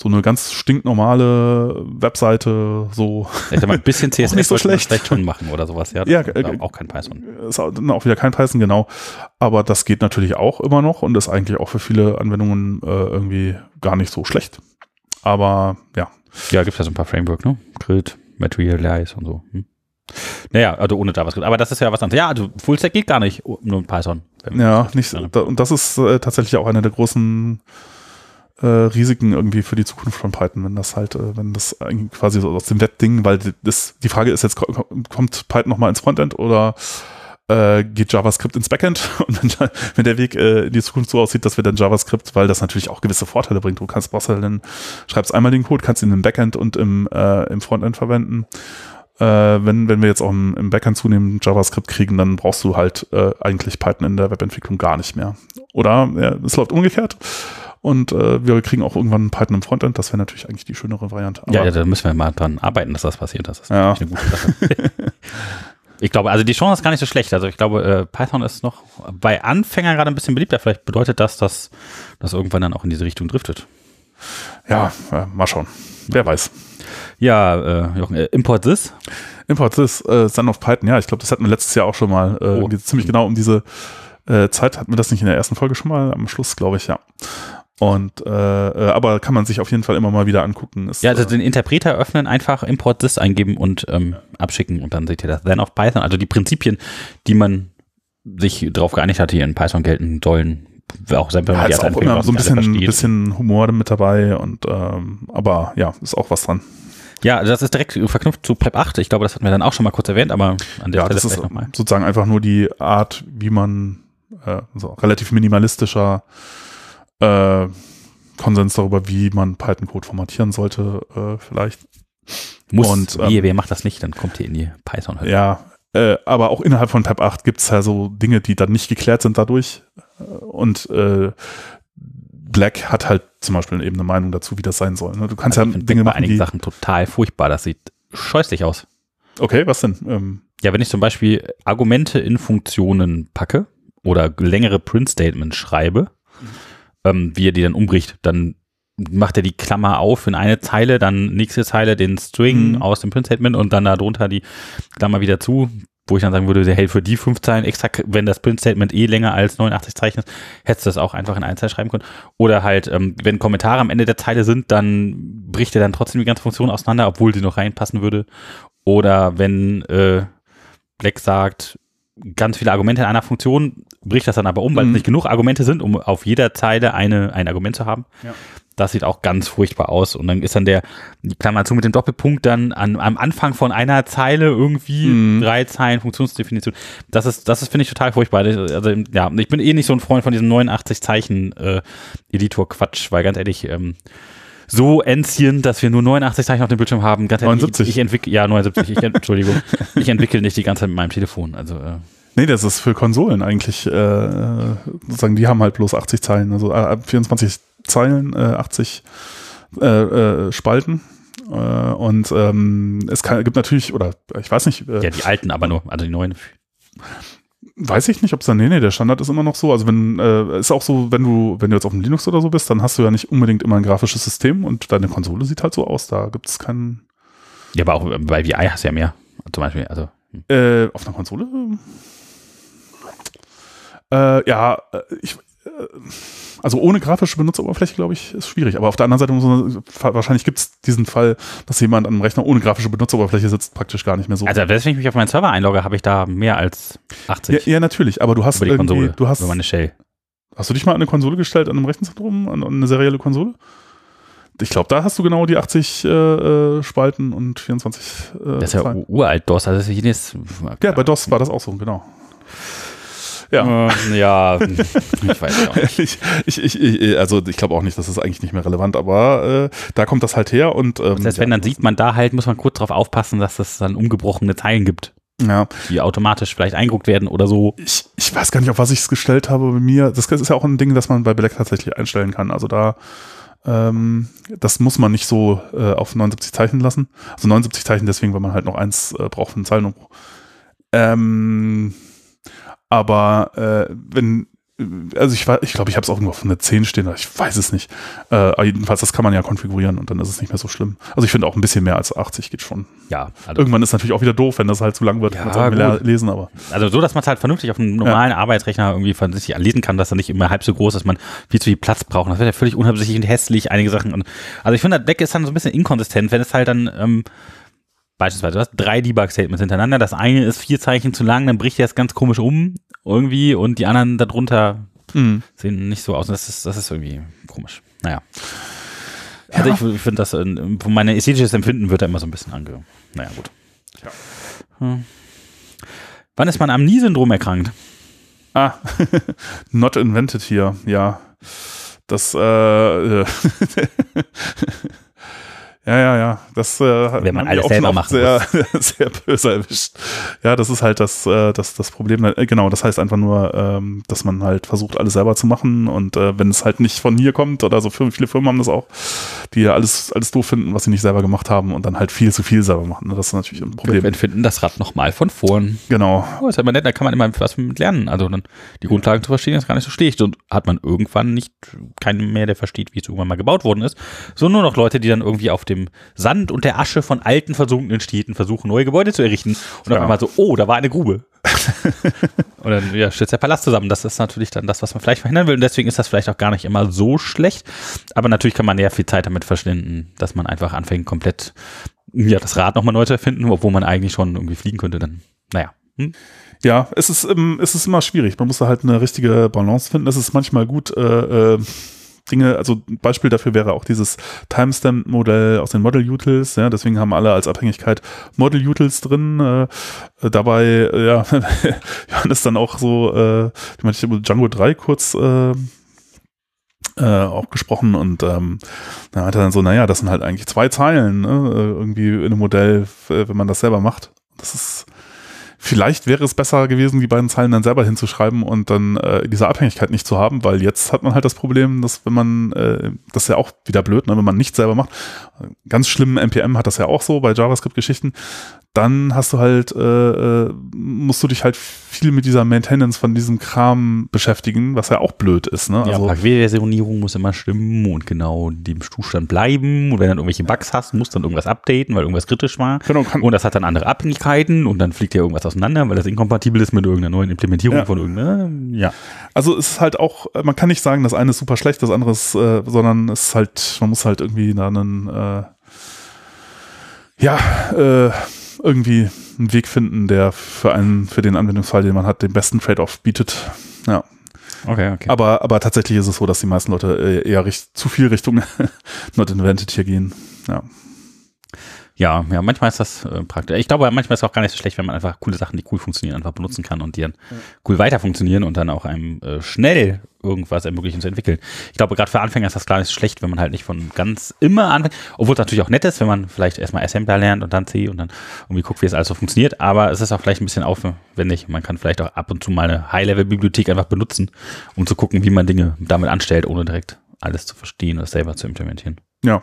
So eine ganz stinknormale Webseite, so Ich mal, ein bisschen CSS nicht so schlecht. vielleicht schon machen oder sowas. Ja, Ja, äh, auch kein Python. ist auch wieder kein Python, genau. Aber das geht natürlich auch immer noch und ist eigentlich auch für viele Anwendungen äh, irgendwie gar nicht so schlecht. Aber ja, Ja, gibt ja so ein paar Framework, ne? Grid, Materialize und so. Hm. Naja, also ohne JavaScript. Aber das ist ja was anderes. Ja, also Fullstack geht gar nicht, oh, nur in Python. ja, nicht, da, und das ist äh, tatsächlich auch eine der großen äh, Risiken irgendwie für die Zukunft von Python, wenn das halt, äh, wenn das quasi so aus dem Webding, weil das, die Frage ist jetzt, ko- ko- kommt Python nochmal ins Frontend oder äh, geht JavaScript ins Backend? Und wenn, wenn der Weg äh, in die Zukunft so aussieht, dass wir dann JavaScript, weil das natürlich auch gewisse Vorteile bringt. Du kannst, brauchst halt dann, schreibst einmal den Code, kannst ihn im Backend und im, äh, im Frontend verwenden. Äh, wenn, wenn wir jetzt auch im, im Backend zunehmend JavaScript kriegen, dann brauchst du halt äh, eigentlich Python in der Webentwicklung gar nicht mehr. Oder ja, es läuft umgekehrt. Und äh, wir kriegen auch irgendwann Python im Frontend. Das wäre natürlich eigentlich die schönere Variante. Ja, ja, da müssen wir mal dran arbeiten, dass das passiert. Das ist Ja. eine gute Sache. ich glaube, also die Chance ist gar nicht so schlecht. Also ich glaube, äh, Python ist noch bei Anfängern gerade ein bisschen beliebter. Vielleicht bedeutet das, dass das irgendwann dann auch in diese Richtung driftet. ja, äh, mal schauen. Wer weiß. Ja, äh, Jochen, äh, Import this. Import this, äh, Son of Python. Ja, ich glaube, das hatten wir letztes Jahr auch schon mal. Äh, Oh. ziemlich genau um diese äh, Zeit hatten wir das nicht in der ersten Folge schon mal. Am Schluss, glaube ich, ja. Und äh, äh, aber kann man sich auf jeden Fall immer mal wieder angucken. Ist, Ja, also äh, den Interpreter öffnen, einfach Import this eingeben und ähm, abschicken und dann seht ihr das. Then of Python, also die Prinzipien, die man sich darauf geeinigt hat, die in Python gelten sollen, auch wenn ja, ist auch immer so ein bisschen, bisschen Humor mit dabei und ähm, aber ja, ist auch was dran. Ja, das ist direkt verknüpft zu Prep 8. Ich glaube, das hatten wir dann auch schon mal kurz erwähnt, aber an der Ja, Stelle das ist nochmal. sozusagen einfach nur die Art, wie man äh, so relativ minimalistischer äh, Konsens darüber, wie man Python-Code formatieren sollte, äh, vielleicht. Muss, und, ähm, wer macht das nicht, dann kommt ihr in die Python-Hölle. Ja, äh, aber auch innerhalb von PEP 8 gibt es ja so Dinge, die dann nicht geklärt sind dadurch. Äh, Und äh, Black hat halt zum Beispiel eben eine Meinung dazu, wie das sein soll. Ne? Du kannst Also ich ja finde Dinge bei machen, einigen die. Sachen total furchtbar. Das sieht scheußlich aus. Okay, was denn? Ähm, Ja, wenn ich zum Beispiel Argumente in Funktionen packe oder längere Print-Statements schreibe, ähm, wie er die dann umbricht, dann macht er die Klammer auf in eine Zeile, dann nächste Zeile den String Mhm. aus dem Print-Statement und dann darunter die Klammer wieder zu, wo ich dann sagen würde, hey, für die fünf Zeilen extra, wenn das Print-Statement eh länger als 89 Zeichen ist, hättest du das auch einfach in eine Zeile schreiben können. Oder halt, ähm, wenn Kommentare am Ende der Zeile sind, dann bricht er dann trotzdem die ganze Funktion auseinander, obwohl sie noch reinpassen würde. Oder wenn äh, Black sagt, ganz viele Argumente in einer Funktion, bricht das dann aber um, weil Mhm. es nicht genug Argumente sind, um auf jeder Zeile eine, ein Argument zu haben. Ja. Das sieht auch ganz furchtbar aus. Und dann ist dann der, Klammer zu mit dem Doppelpunkt dann an, am Anfang von einer Zeile irgendwie Mhm. drei Zeilen Funktionsdefinition. Das ist, das ist, finde ich, total furchtbar. Also, ja, ich bin eh nicht so ein Freund von diesem 89 Zeichen äh, Editor-Quatsch, weil ganz ehrlich, ähm, so ancient, dass wir nur 89 Zeichen auf dem Bildschirm haben. Ganz ehrlich, 79. Ich, ich entwickle, ja, 79, ich, Entschuldigung. ich entwickle nicht die ganze Zeit mit meinem Telefon. Also, äh, nee, das ist für Konsolen eigentlich, äh, sozusagen, die haben halt bloß 80 Zeilen, also äh, 24 Zeilen, äh, 80 äh, äh, Spalten. Äh, und ähm, es kann, gibt natürlich, oder ich weiß nicht, ja, die alten aber nur, also die neuen. Weiß ich nicht, ob es dann, nee, nee, der Standard ist immer noch so. Also wenn, äh, ist auch so, wenn du, wenn du jetzt auf dem Linux oder so bist, dann hast du ja nicht unbedingt immer ein grafisches System und deine Konsole sieht halt so aus. Da gibt es keinen, Ja, aber auch bei VI hast du ja mehr. Zum Beispiel, also. äh, auf einer Konsole? Äh, ja, äh, ich, äh, also ohne grafische Benutzeroberfläche, glaube ich, ist schwierig. Aber auf der anderen Seite, man, wahrscheinlich gibt es diesen Fall, dass jemand an einem Rechner ohne grafische Benutzeroberfläche sitzt, praktisch gar nicht mehr so. Also, wenn ich mich auf meinen Server einlogge, habe ich da mehr als 80 ja, ja, natürlich, aber du hast über die Konsole. du hast, über meine Shell. Hast du dich mal an eine Konsole gestellt, an einem Rechenzentrum, an, an eine serielle Konsole? Ich glaube, da hast du genau die 80 äh, äh, Spalten und 24 äh, Das ist ja Zeilen. uralt DOS, also das ist jedes. Ja, bei DOS war das auch so, genau. Ja. Äh, ja, ich weiß auch nicht. ich, ich, ich, also ich glaube auch nicht, das ist eigentlich nicht mehr relevant, aber äh, da kommt das halt her und ähm, Selbst wenn, dann sieht man da halt, muss man kurz drauf aufpassen, dass es dann umgebrochene Zeilen gibt, ja. die automatisch vielleicht eingeguckt werden oder so. Ich, ich weiß gar nicht, auf was ich es gestellt habe bei mir. Das ist ja auch ein Ding, das man bei Black tatsächlich einstellen kann. Also da, ähm, das muss man nicht so äh, auf 79 Zeichen lassen. Also 79 Zeichen deswegen, weil man halt noch eins äh, braucht für einen Zeilenumbruch. Ähm, aber äh, wenn also ich war, ich glaube, ich habe es auch irgendwo auf eine 10 stehen, ich weiß es nicht. Äh, aber jedenfalls, das kann man ja konfigurieren und dann ist es nicht mehr so schlimm. Also ich finde auch ein bisschen mehr als 80 geht schon. Ja, also, Irgendwann ist natürlich auch wieder doof, wenn das halt zu lang wird, Ja, kann man es auch lesen, aber also so, dass man es halt vernünftig auf einem normalen Arbeitsrechner irgendwie sich lesen kann, dass er nicht immer halb so groß ist, dass man viel zu viel Platz braucht. Das wird ja völlig unabsichtlich und hässlich, einige Sachen. Und, also ich finde, das Deck ist dann so ein bisschen inkonsistent, wenn es halt dann ähm, Beispielsweise, du hast drei Debug-Statements hintereinander. Das eine ist vier Zeichen zu lang, dann bricht er es ganz komisch um irgendwie und die anderen darunter Mhm. sehen nicht so aus. Und das ist, das ist irgendwie komisch. Naja. Also ich, ich finde das, äh, von meinem ästhetisches Empfinden wird da immer so ein bisschen ange... Naja, gut. Ja. Hm. Wann ist man am Nie-Syndrom erkrankt? Ah, not invented hier, ja. Das, äh, äh, ja, ja, ja, das äh, Wenn man alles selber machen sehr, sehr böse erwischt. Ja, das ist halt das, äh, das, das Problem. Äh, Genau, das heißt einfach nur, ähm, dass man halt versucht, alles selber zu machen und äh, wenn es halt nicht von hier kommt oder so viele Firmen haben das auch, die alles, alles doof finden, was sie nicht selber gemacht haben und dann halt viel zu viel selber machen. Das ist natürlich ein Problem. Wir finden das Rad nochmal von vorn. Genau. Oh, ist halt mal nett, da kann man immer was mit lernen. Also dann die Grundlagen zu verstehen, ist gar nicht so schlecht. Und hat man irgendwann nicht keinen mehr, der versteht, wie es irgendwann mal gebaut worden ist, sondern nur noch Leute, die dann irgendwie auf dem Sand und der Asche von alten, versunkenen Städten versuchen, neue Gebäude zu errichten. Und auf Ja. einmal so, oh, da war eine Grube. und dann ja, stürzt der Palast zusammen. Das ist natürlich dann das, was man vielleicht verhindern will. Und deswegen ist das vielleicht auch gar nicht immer so schlecht. Aber natürlich kann man ja viel Zeit damit verschwenden, dass man einfach anfängt, komplett ja, das Rad nochmal neu zu erfinden, obwohl man eigentlich schon irgendwie fliegen könnte. Dann, naja. Hm? Ja, es ist, ähm, es ist immer schwierig. Man muss da halt eine richtige Balance finden. Es ist manchmal gut, äh, äh, Dinge, also ein Beispiel dafür wäre auch dieses Timestamp-Modell aus den Model-Utils, ja, deswegen haben alle als Abhängigkeit Model-Utils drin, äh, äh, dabei, äh, ja, Johannes dann auch so, äh, ich meine, ich habe Django 3 kurz, äh, äh, auch gesprochen und ähm, dann hat er dann so, naja, das sind halt eigentlich zwei Zeilen, ne, äh, irgendwie in einem Modell, äh, wenn man das selber macht. Das ist, vielleicht wäre es besser gewesen, die beiden Zeilen dann selber hinzuschreiben und dann äh, diese Abhängigkeit nicht zu haben, weil jetzt hat man halt das Problem, dass wenn man, äh, das ist ja auch wieder blöd, ne, wenn man nicht selber macht, ganz schlimm, NPM hat das ja auch so bei JavaScript-Geschichten, dann hast du halt, äh, äh, musst du dich halt viel mit dieser Maintenance von diesem Kram beschäftigen, was ja auch blöd ist. Ne? Ja, Also, Versionierung muss immer stimmen und genau in dem Zustand bleiben. Und wenn du dann irgendwelche Bugs hast, musst du dann irgendwas updaten, weil irgendwas kritisch war. genau, Und das hat dann andere Abhängigkeiten und dann fliegt ja irgendwas auseinander, weil das inkompatibel ist mit irgendeiner neuen Implementierung Ja. von irgendeiner. Ja. Also es ist halt auch, man kann nicht sagen, das eine ist super schlecht, das andere ist, äh, sondern es ist halt, man muss halt irgendwie da einen, äh, ja, äh, irgendwie einen Weg finden, der für einen, für den Anwendungsfall, den man hat, den besten Trade-off bietet. Ja. Okay, okay. Aber, aber tatsächlich ist es so, dass die meisten Leute äh, eher zu viel Richtung Not Invented hier gehen. Ja. Ja, ja, manchmal ist das äh, praktisch. Ich glaube, manchmal ist es auch gar nicht so schlecht, wenn man einfach coole Sachen, die cool funktionieren, einfach benutzen kann und die dann cool weiter funktionieren und dann auch einem äh, schnell irgendwas ermöglichen zu entwickeln. Ich glaube, gerade für Anfänger ist das gar nicht so schlecht, wenn man halt nicht von ganz immer anfängt, obwohl es natürlich auch nett ist, wenn man vielleicht erstmal Assembler lernt und dann C und dann irgendwie guckt, wie es alles so funktioniert, aber es ist auch vielleicht ein bisschen aufwendig. Man kann vielleicht auch ab und zu mal eine High-Level-Bibliothek einfach benutzen, um zu gucken, wie man Dinge damit anstellt, ohne direkt alles zu verstehen oder selber zu implementieren. Ja.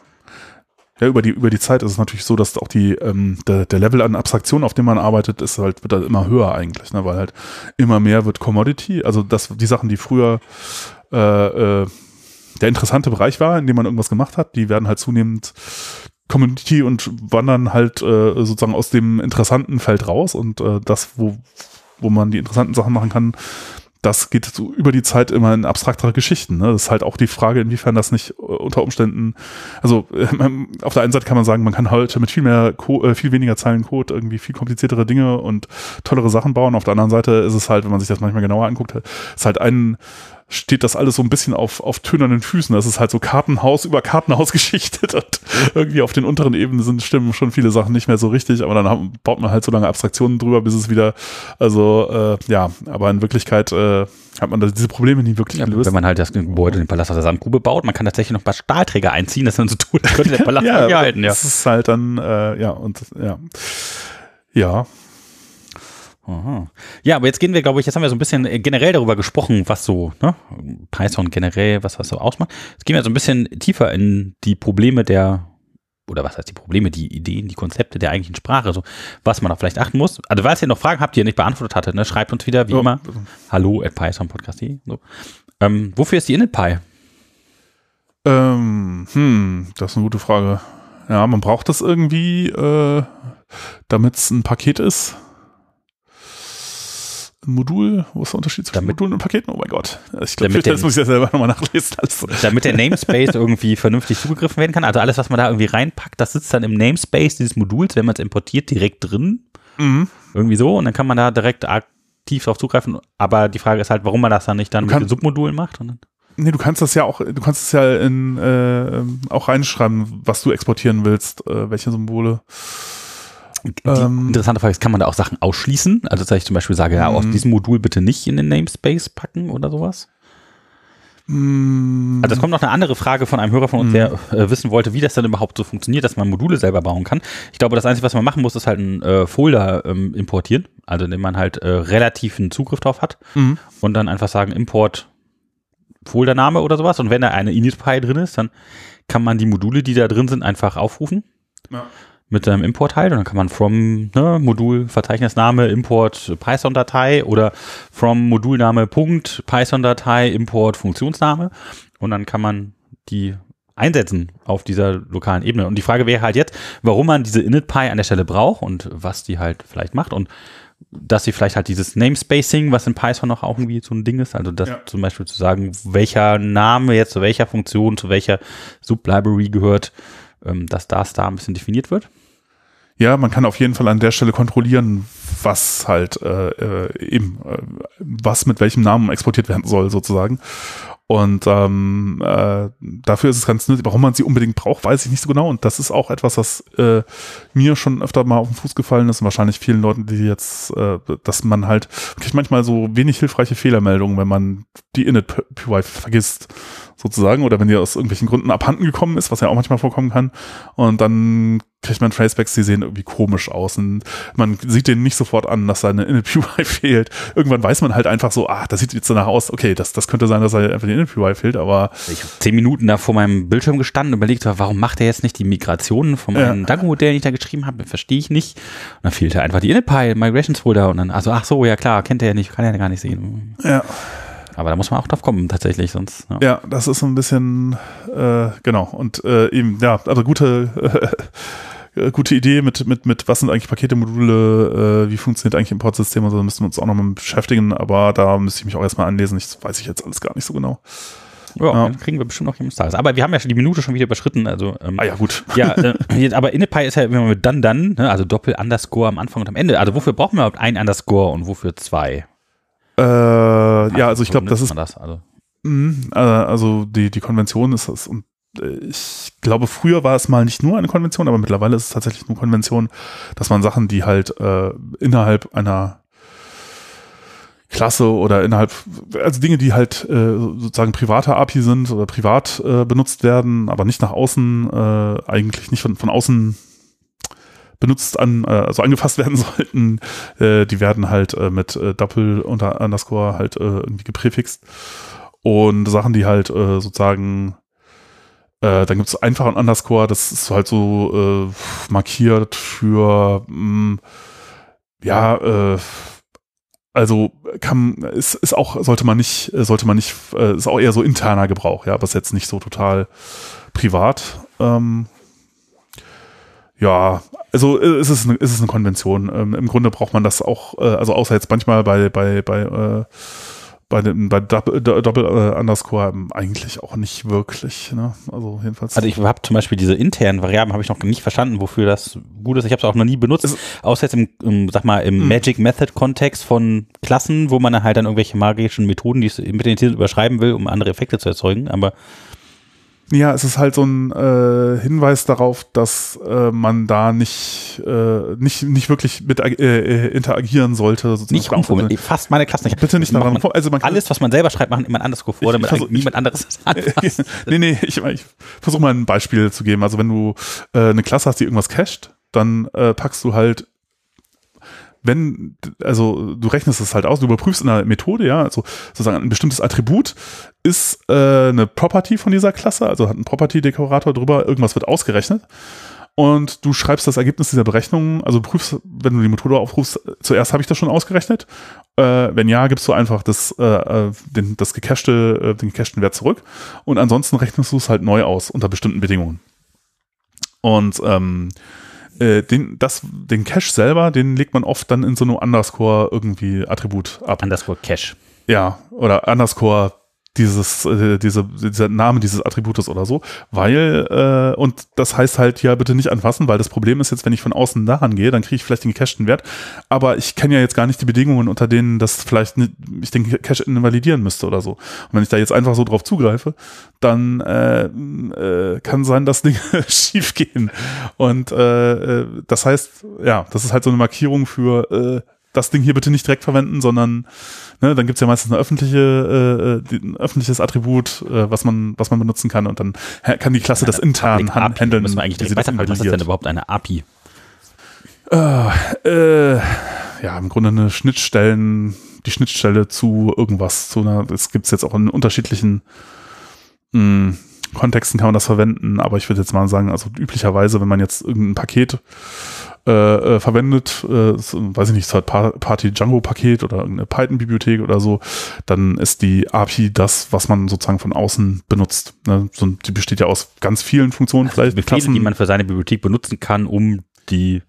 Ja, über die, über die Zeit ist es natürlich so, dass auch die, ähm, der, der Level an Abstraktion, auf dem man arbeitet, ist halt, wird halt immer höher eigentlich, ne? weil halt immer mehr wird Commodity. Also das, die Sachen, die früher äh, äh, der interessante Bereich war, in dem man irgendwas gemacht hat, die werden halt zunehmend Community und wandern halt äh, sozusagen aus dem interessanten Feld raus und äh, das, wo, wo man die interessanten Sachen machen kann, das geht so über die Zeit immer in abstraktere Geschichten. Ne? Das ist halt auch die Frage, inwiefern das nicht äh, unter Umständen, also äh, auf der einen Seite kann man sagen, man kann heute mit viel mehr, Co äh, viel weniger Zeilen Code irgendwie viel kompliziertere Dinge und tollere Sachen bauen. Auf der anderen Seite ist es halt, wenn man sich das manchmal genauer anguckt, ist halt ein steht das alles so ein bisschen auf, auf tönernen Füßen. Das ist halt so Kartenhaus über Kartenhaus geschichtet und irgendwie auf den unteren Ebenen sind stimmen schon viele Sachen nicht mehr so richtig, aber dann haben, baut man halt so lange Abstraktionen drüber, bis es wieder, also äh, ja, aber in Wirklichkeit äh, hat man da diese Probleme nie wirklich Ja, gelöst. wenn man halt das Gebäude, den Palast aus der Sandgrube baut, man kann tatsächlich noch ein paar Stahlträger einziehen, das dann so tut, könnte der Palast ja, ja, halten, ja. das ist halt dann, äh, ja, und ja. Ja, Aha. Ja, aber jetzt gehen wir, glaube ich, jetzt haben wir so ein bisschen äh, generell darüber gesprochen, was so, ne, Python generell, was das so ausmacht. Jetzt gehen wir so ein bisschen tiefer in die Probleme der, oder was heißt die Probleme, die Ideen, die Konzepte der eigentlichen Sprache, so, was man da vielleicht achten muss. Also, falls ihr noch Fragen habt, die ihr nicht beantwortet hattet, ne, schreibt uns wieder, wie Ja. immer, hallo at pythonpodcast.de, so. Ähm, wofür ist die InitPy? Ähm, hm, das ist eine gute Frage. Ja, man braucht das irgendwie, äh, damit es ein Paket ist. Modul, wo ist der Unterschied zwischen Damit- Modulen und Paketen? Oh mein Gott. Ich glaube, das muss ich ja selber nochmal nachlesen. Also, damit der Namespace irgendwie vernünftig zugegriffen werden kann. Also alles, was man da irgendwie reinpackt, das sitzt dann im Namespace dieses Moduls, wenn man es importiert, direkt drin. mhm. Irgendwie so. Und dann kann man da direkt aktiv drauf zugreifen. Aber die Frage ist halt, warum man das dann nicht dann Du mit den Submodulen macht. Und dann, Nee, du kannst das ja auch, du kannst es ja in, äh, auch reinschreiben, was du exportieren willst, äh, welche Symbole. Die Ähm. interessante Frage ist, kann man da auch Sachen ausschließen? Also, dass ich zum Beispiel sage, ja, aus Mhm. diesem Modul bitte nicht in den Namespace packen oder sowas? Mm, Also es kommt noch eine andere Frage von einem Hörer von uns, Mhm. der äh, wissen wollte, wie das dann überhaupt so funktioniert, dass man Module selber bauen kann. Ich glaube, das Einzige, was man machen muss, ist halt einen äh, Folder ähm, importieren, also indem man halt äh, relativen Zugriff drauf hat mhm. und dann einfach sagen Import Foldername oder sowas. Und wenn da eine init.py drin ist, dann kann man die Module, die da drin sind, einfach aufrufen Ja. Mit einem Import halt und dann kann man from ne, Modul Verzeichnisname Import Python Datei oder from Modulname Punkt Python Datei Import Funktionsname und dann kann man die einsetzen auf dieser lokalen Ebene. Und die Frage wäre halt jetzt, warum man diese init.py an der Stelle braucht und was die halt vielleicht macht und dass sie vielleicht halt dieses Namespacing, was in Python noch auch irgendwie so ein Ding ist, also das Ja. zum Beispiel zu sagen, welcher Name jetzt zu welcher Funktion, zu welcher Sublibrary gehört, dass das da ein bisschen definiert wird. Ja, man kann auf jeden Fall an der Stelle kontrollieren, was halt äh, äh, eben, äh, was mit welchem Namen exportiert werden soll, sozusagen. Und ähm, äh, dafür ist es ganz nützlich. Warum man sie unbedingt braucht, weiß ich nicht so genau. Und das ist auch etwas, was äh, mir schon öfter mal auf den Fuß gefallen ist und wahrscheinlich vielen Leuten, die jetzt, äh, dass man halt kriegt manchmal so wenig hilfreiche Fehlermeldungen, wenn man die Init-PY vergisst, sozusagen, oder wenn die aus irgendwelchen Gründen abhanden gekommen ist, was ja auch manchmal vorkommen kann. Und dann kriegt man Tracebacks, die sehen irgendwie komisch aus und man sieht denen nicht sofort an, dass da eine Init-PY fehlt. Irgendwann weiß man halt einfach so, ah, das sieht jetzt danach aus, okay, das, das könnte sein, dass da einfach die Init-PY fehlt, aber Ich habe zehn Minuten da vor meinem Bildschirm gestanden und überlegt, warum macht er jetzt nicht die Migrationen von meinem Ja. Django-Modell, den ich da geschrieben habe? Verstehe ich nicht. Und dann fehlte einfach die InitPy, Migrations Folder und dann, also ach so, ja klar, kennt er ja nicht, kann er ja gar nicht sehen. ja, Aber da muss man auch drauf kommen, tatsächlich, sonst. Ja. ja, das ist so ein bisschen, äh, genau, und äh, eben, ja, also gute, äh, gute Idee mit, mit, mit, was sind eigentlich Pakete, Module, äh, wie funktioniert eigentlich Importsystem und so, da müssen wir uns auch nochmal beschäftigen, aber da müsste ich mich auch erstmal anlesen, das weiß ich jetzt alles gar nicht so genau. Ja, Ja. dann kriegen wir bestimmt noch jemals Tages. Aber wir haben ja schon die Minute schon wieder überschritten, also ähm, Ah ja, gut. Ja, äh, jetzt, aber InitPy ist ja immer mit dann dann, ne? also Doppel Underscore am Anfang und am Ende. Also wofür brauchen wir überhaupt ein Underscore und wofür zwei? Äh, ja, also ich glaube, das ist das. Also, Mhm, äh, also die, die Konvention ist das und äh, ich glaube, früher war es mal nicht nur eine Konvention, aber mittlerweile ist es tatsächlich nur Konvention, dass man Sachen, die halt äh, innerhalb einer Klasse oder innerhalb, also Dinge, die halt äh, sozusagen private API sind oder privat äh, benutzt werden, aber nicht nach außen, äh, eigentlich nicht von, von außen benutzt an, äh, also angefasst werden sollten, äh, die werden halt äh, mit Doppel unter Underscore halt irgendwie gepräfixt. Und Sachen, die halt sozusagen, dann gibt es einfach ein Underscore, das ist halt so äh, markiert für, mh, ja, äh, also kann, ist, ist auch, sollte man nicht, sollte man nicht, ist auch eher so interner Gebrauch, ja, aber ist jetzt nicht so total privat. Ähm, ja, also äh, es ist eine, es ist eine Konvention. Ähm, Im Grunde braucht man das auch, äh, also außer jetzt manchmal bei, bei, bei, äh, bei dem bei Double, Double äh, Underscore eigentlich auch nicht wirklich. Ne? Also jedenfalls. Also ich habe zum Beispiel diese internen Variablen habe ich noch nicht verstanden, wofür das gut ist. Ich habe es auch noch nie benutzt, es außer jetzt im, im, sag mal, im hm. Magic Method Kontext von Klassen, wo man halt dann irgendwelche magischen Methoden, die es mit den Titel überschreiben will, um andere Effekte zu erzeugen. Aber ja, es ist halt so ein äh, Hinweis darauf, dass äh, man da nicht, äh, nicht, nicht wirklich mit äh, äh interagieren sollte. Nicht rumfummeln, fast meine Klasse nicht. Bitte nicht daran man, also man Alles, was man selber schreibt, machen immer anders vor, damit versuch, niemand anderes das anfasst. nee, nee, ich, ich versuche mal ein Beispiel zu geben. Also wenn du äh, eine Klasse hast, die irgendwas cached, dann packst du halt wenn, also du rechnest es halt aus, du überprüfst in einer Methode, ja, also sozusagen ein bestimmtes Attribut ist äh, eine Property von dieser Klasse, also hat ein Property-Dekorator drüber, irgendwas wird ausgerechnet. Und du schreibst das Ergebnis dieser Berechnung, also prüfst, wenn du die Methode aufrufst, zuerst habe ich das schon ausgerechnet, äh, wenn ja, gibst du einfach das, äh, äh den, das gecachte, äh, den gecachten Wert zurück. Und ansonsten rechnest du es halt neu aus unter bestimmten Bedingungen. Und ähm, äh, den, das, den Cache selber, den legt man oft dann in so einem Underscore irgendwie Attribut ab. Underscore Cache. Ja, oder Underscore dieses, äh, diese, dieser Name dieses Attributes oder so, weil, äh, und das heißt halt, ja, bitte nicht anfassen, weil das Problem ist jetzt, wenn ich von außen daran gehe, dann kriege ich vielleicht den gecacheten Wert, aber ich kenne ja jetzt gar nicht die Bedingungen, unter denen das vielleicht nicht, ich den Cache invalidieren müsste oder so. Und wenn ich da jetzt einfach so drauf zugreife, dann äh, äh, kann sein, dass Dinge schief gehen. Und äh, äh, das heißt, ja, das ist halt so eine Markierung für äh, das Ding hier bitte nicht direkt verwenden, sondern ne, dann gibt's ja meistens eine öffentliche, äh, ein öffentliches Attribut, äh, was man, was man benutzen kann und dann kann die Klasse das intern handeln. Müssen wir eigentlich direkt weiterfragen, was ist denn überhaupt eine API? Äh, äh, ja, im Grunde eine Schnittstellen, die Schnittstelle zu irgendwas, zu einer, gibt's jetzt auch in unterschiedlichen mh, hm, Kontexten kann man das verwenden, aber ich würde jetzt mal sagen, also üblicherweise, wenn man jetzt irgendein Paket äh, äh, verwendet, äh, so, weiß ich nicht, Third-Party Django-Paket oder irgendeine Python-Bibliothek oder so, dann ist die API das, was man sozusagen von außen benutzt. Ne? So, die besteht ja aus ganz vielen Funktionen, also vielleicht. Befehle, Klassen. die man für seine Bibliothek benutzen kann, um die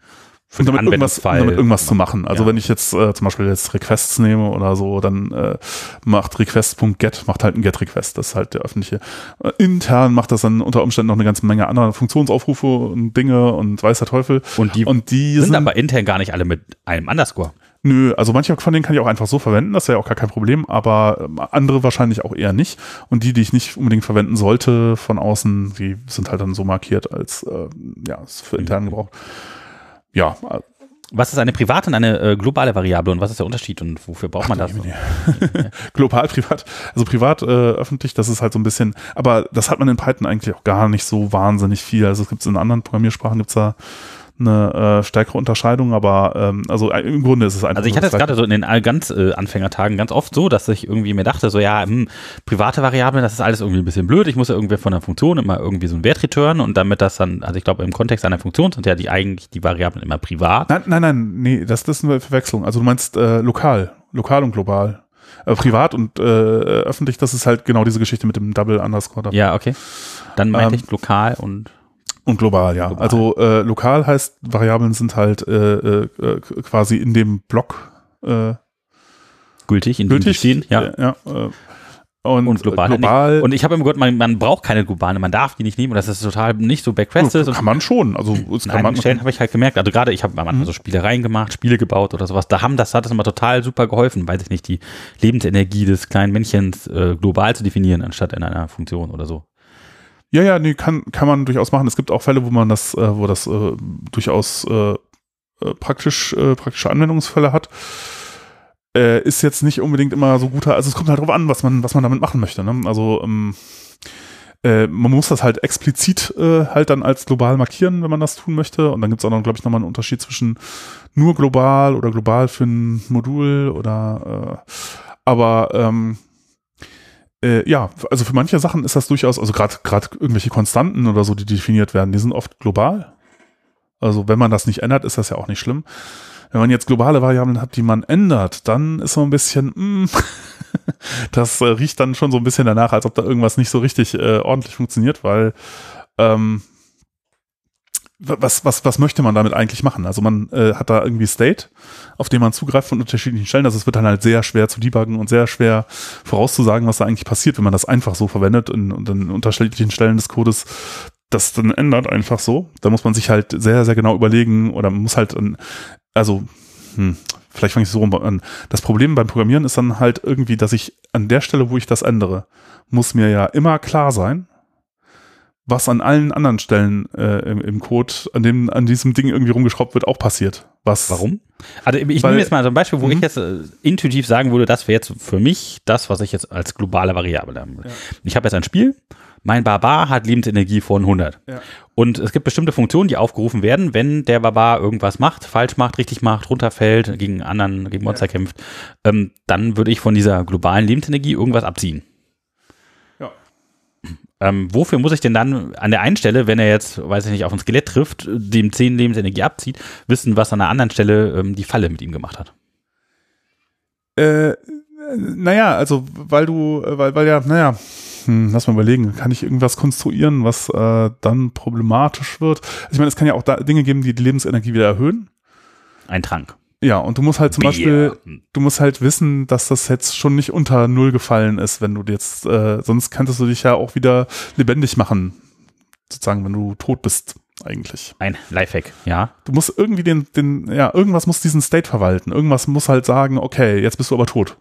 für und damit irgendwas, damit irgendwas zu machen. Also ja. wenn ich jetzt äh, zum Beispiel jetzt Requests nehme oder so, dann äh, macht request.get, macht halt ein get-Request, das ist halt der öffentliche. Äh, intern macht das dann unter Umständen noch eine ganze Menge anderer Funktionsaufrufe und Dinge und weiß der Teufel. Und die, und die sind, sind aber intern gar nicht alle mit einem Underscore. Nö, also manche von denen kann ich auch einfach so verwenden, das wäre auch gar kein Problem, aber ähm, andere wahrscheinlich auch eher nicht. Und die, die ich nicht unbedingt verwenden sollte von außen, die sind halt dann so markiert als äh, ja, für internen Gebrauch ja. Was ist eine private und eine äh, globale Variable und was ist der Unterschied und wofür braucht man Ach, das? Global, privat. Also privat, äh, öffentlich, das ist halt so ein bisschen, aber das hat man in Python eigentlich auch gar nicht so wahnsinnig viel. Also es gibt es in anderen Programmiersprachen, gibt es da eine äh, stärkere Unterscheidung, aber ähm, also äh, im Grunde ist es einfach. Also ich hatte es gerade so in den ganz äh, Anfängertagen ganz oft so, dass ich irgendwie mir dachte, so ja, hm, private Variablen, das ist alles irgendwie ein bisschen blöd. Ich muss ja irgendwie von der Funktion immer irgendwie so einen Wert returnen und damit das dann, also ich glaube im Kontext einer Funktion sind ja die eigentlich die Variablen immer privat. Nein, nein, nein, nee, das, das ist eine Verwechslung. Also du meinst äh, lokal, lokal und global. Äh, privat und äh, öffentlich, das ist halt genau diese Geschichte mit dem Double Underscore. Ja, okay. Dann meinte ähm, ich lokal und und global, ja. Global. Also äh, lokal heißt, Variablen sind halt äh, äh, quasi in dem Block äh, gültig, in gültig, stehen, ja. ja äh, und, und global. global und ich habe immer gehört, man, man braucht keine globale, man darf die nicht nehmen und das ist total nicht so backquested. Kann man schon. Also es kann man Stellen habe ich halt gemerkt. Also gerade ich habe manchmal mhm. so Spielereien gemacht, Spiele gebaut oder sowas. Da haben das hat das immer total super geholfen, weiß ich nicht, die Lebensenergie des kleinen Männchens äh, global zu definieren anstatt in einer Funktion oder so. Ja, ja, nee, kann, kann man durchaus machen. Es gibt auch Fälle, wo man das, äh, wo das äh, durchaus äh, äh praktisch, äh, praktische Anwendungsfälle hat. Äh, ist jetzt nicht unbedingt immer so guter, also es kommt halt drauf an, was man, was man damit machen möchte. Ne? Also ähm, äh, man muss das halt explizit halt dann als global markieren, wenn man das tun möchte. Und dann gibt es auch noch, glaube ich, nochmal einen Unterschied zwischen nur global oder global für ein Modul oder aber ähm, äh, ja, also für manche Sachen ist das durchaus, also gerade irgendwelche Konstanten oder so, die definiert werden, die sind oft global. Also wenn man das nicht ändert, ist das ja auch nicht schlimm. Wenn man jetzt globale Variablen hat, die man ändert, dann ist so ein bisschen, mm, das äh, riecht dann schon so ein bisschen danach, als ob da irgendwas nicht so richtig äh, ordentlich funktioniert, weil ähm, was, was, was möchte man damit eigentlich machen? Also man äh, hat da irgendwie State, auf den man zugreift von unterschiedlichen Stellen. Also es wird dann halt sehr schwer zu debuggen und sehr schwer vorauszusagen, was da eigentlich passiert, wenn man das einfach so verwendet und, und an unterschiedlichen Stellen des Codes das dann ändert einfach so. Da muss man sich halt sehr, sehr genau überlegen oder man muss halt, also, hm, vielleicht fange ich so rum an. Das Problem beim Programmieren ist dann halt irgendwie, dass ich an der Stelle, wo ich das ändere, muss mir ja immer klar sein, was an allen anderen Stellen äh, im, im, Code, an dem an diesem Ding irgendwie rumgeschraubt wird, auch passiert. Was? Warum? Also ich Weil, nehme jetzt mal so ein Beispiel, wo ich mhm. jetzt äh, intuitiv sagen würde, das wäre jetzt für mich das, was ich jetzt als globale Variable haben würde. Ja. Ich habe jetzt ein Spiel, mein Barbar hat Lebensenergie von 100. Ja. Und es gibt bestimmte Funktionen, die aufgerufen werden, wenn der Barbar irgendwas macht, falsch macht, richtig macht, runterfällt, gegen anderen, gegen Monster ja. kämpft, ähm, dann würde ich von dieser globalen Lebensenergie irgendwas abziehen. Ähm, wofür muss ich denn dann an der einen Stelle, wenn er jetzt, weiß ich nicht, auf ein Skelett trifft, dem 10 Lebensenergie abzieht, wissen, was an der anderen Stelle ähm, die Falle mit ihm gemacht hat? Äh, naja, also weil du, weil, weil ja, naja, hm, lass mal überlegen, kann ich irgendwas konstruieren, was äh, dann problematisch wird? Ich meine, es kann ja auch da Dinge geben, die die Lebensenergie wieder erhöhen. Ein Trank. Ja, und du musst halt zum Bier. Beispiel, du musst halt wissen, dass das jetzt schon nicht unter Null gefallen ist, wenn du jetzt, äh, sonst könntest du dich ja auch wieder lebendig machen, sozusagen, wenn du tot bist, eigentlich. Ein Lifehack, ja. Du musst irgendwie den, den, ja, irgendwas muss diesen State verwalten. Irgendwas muss halt sagen, okay, jetzt bist du aber tot.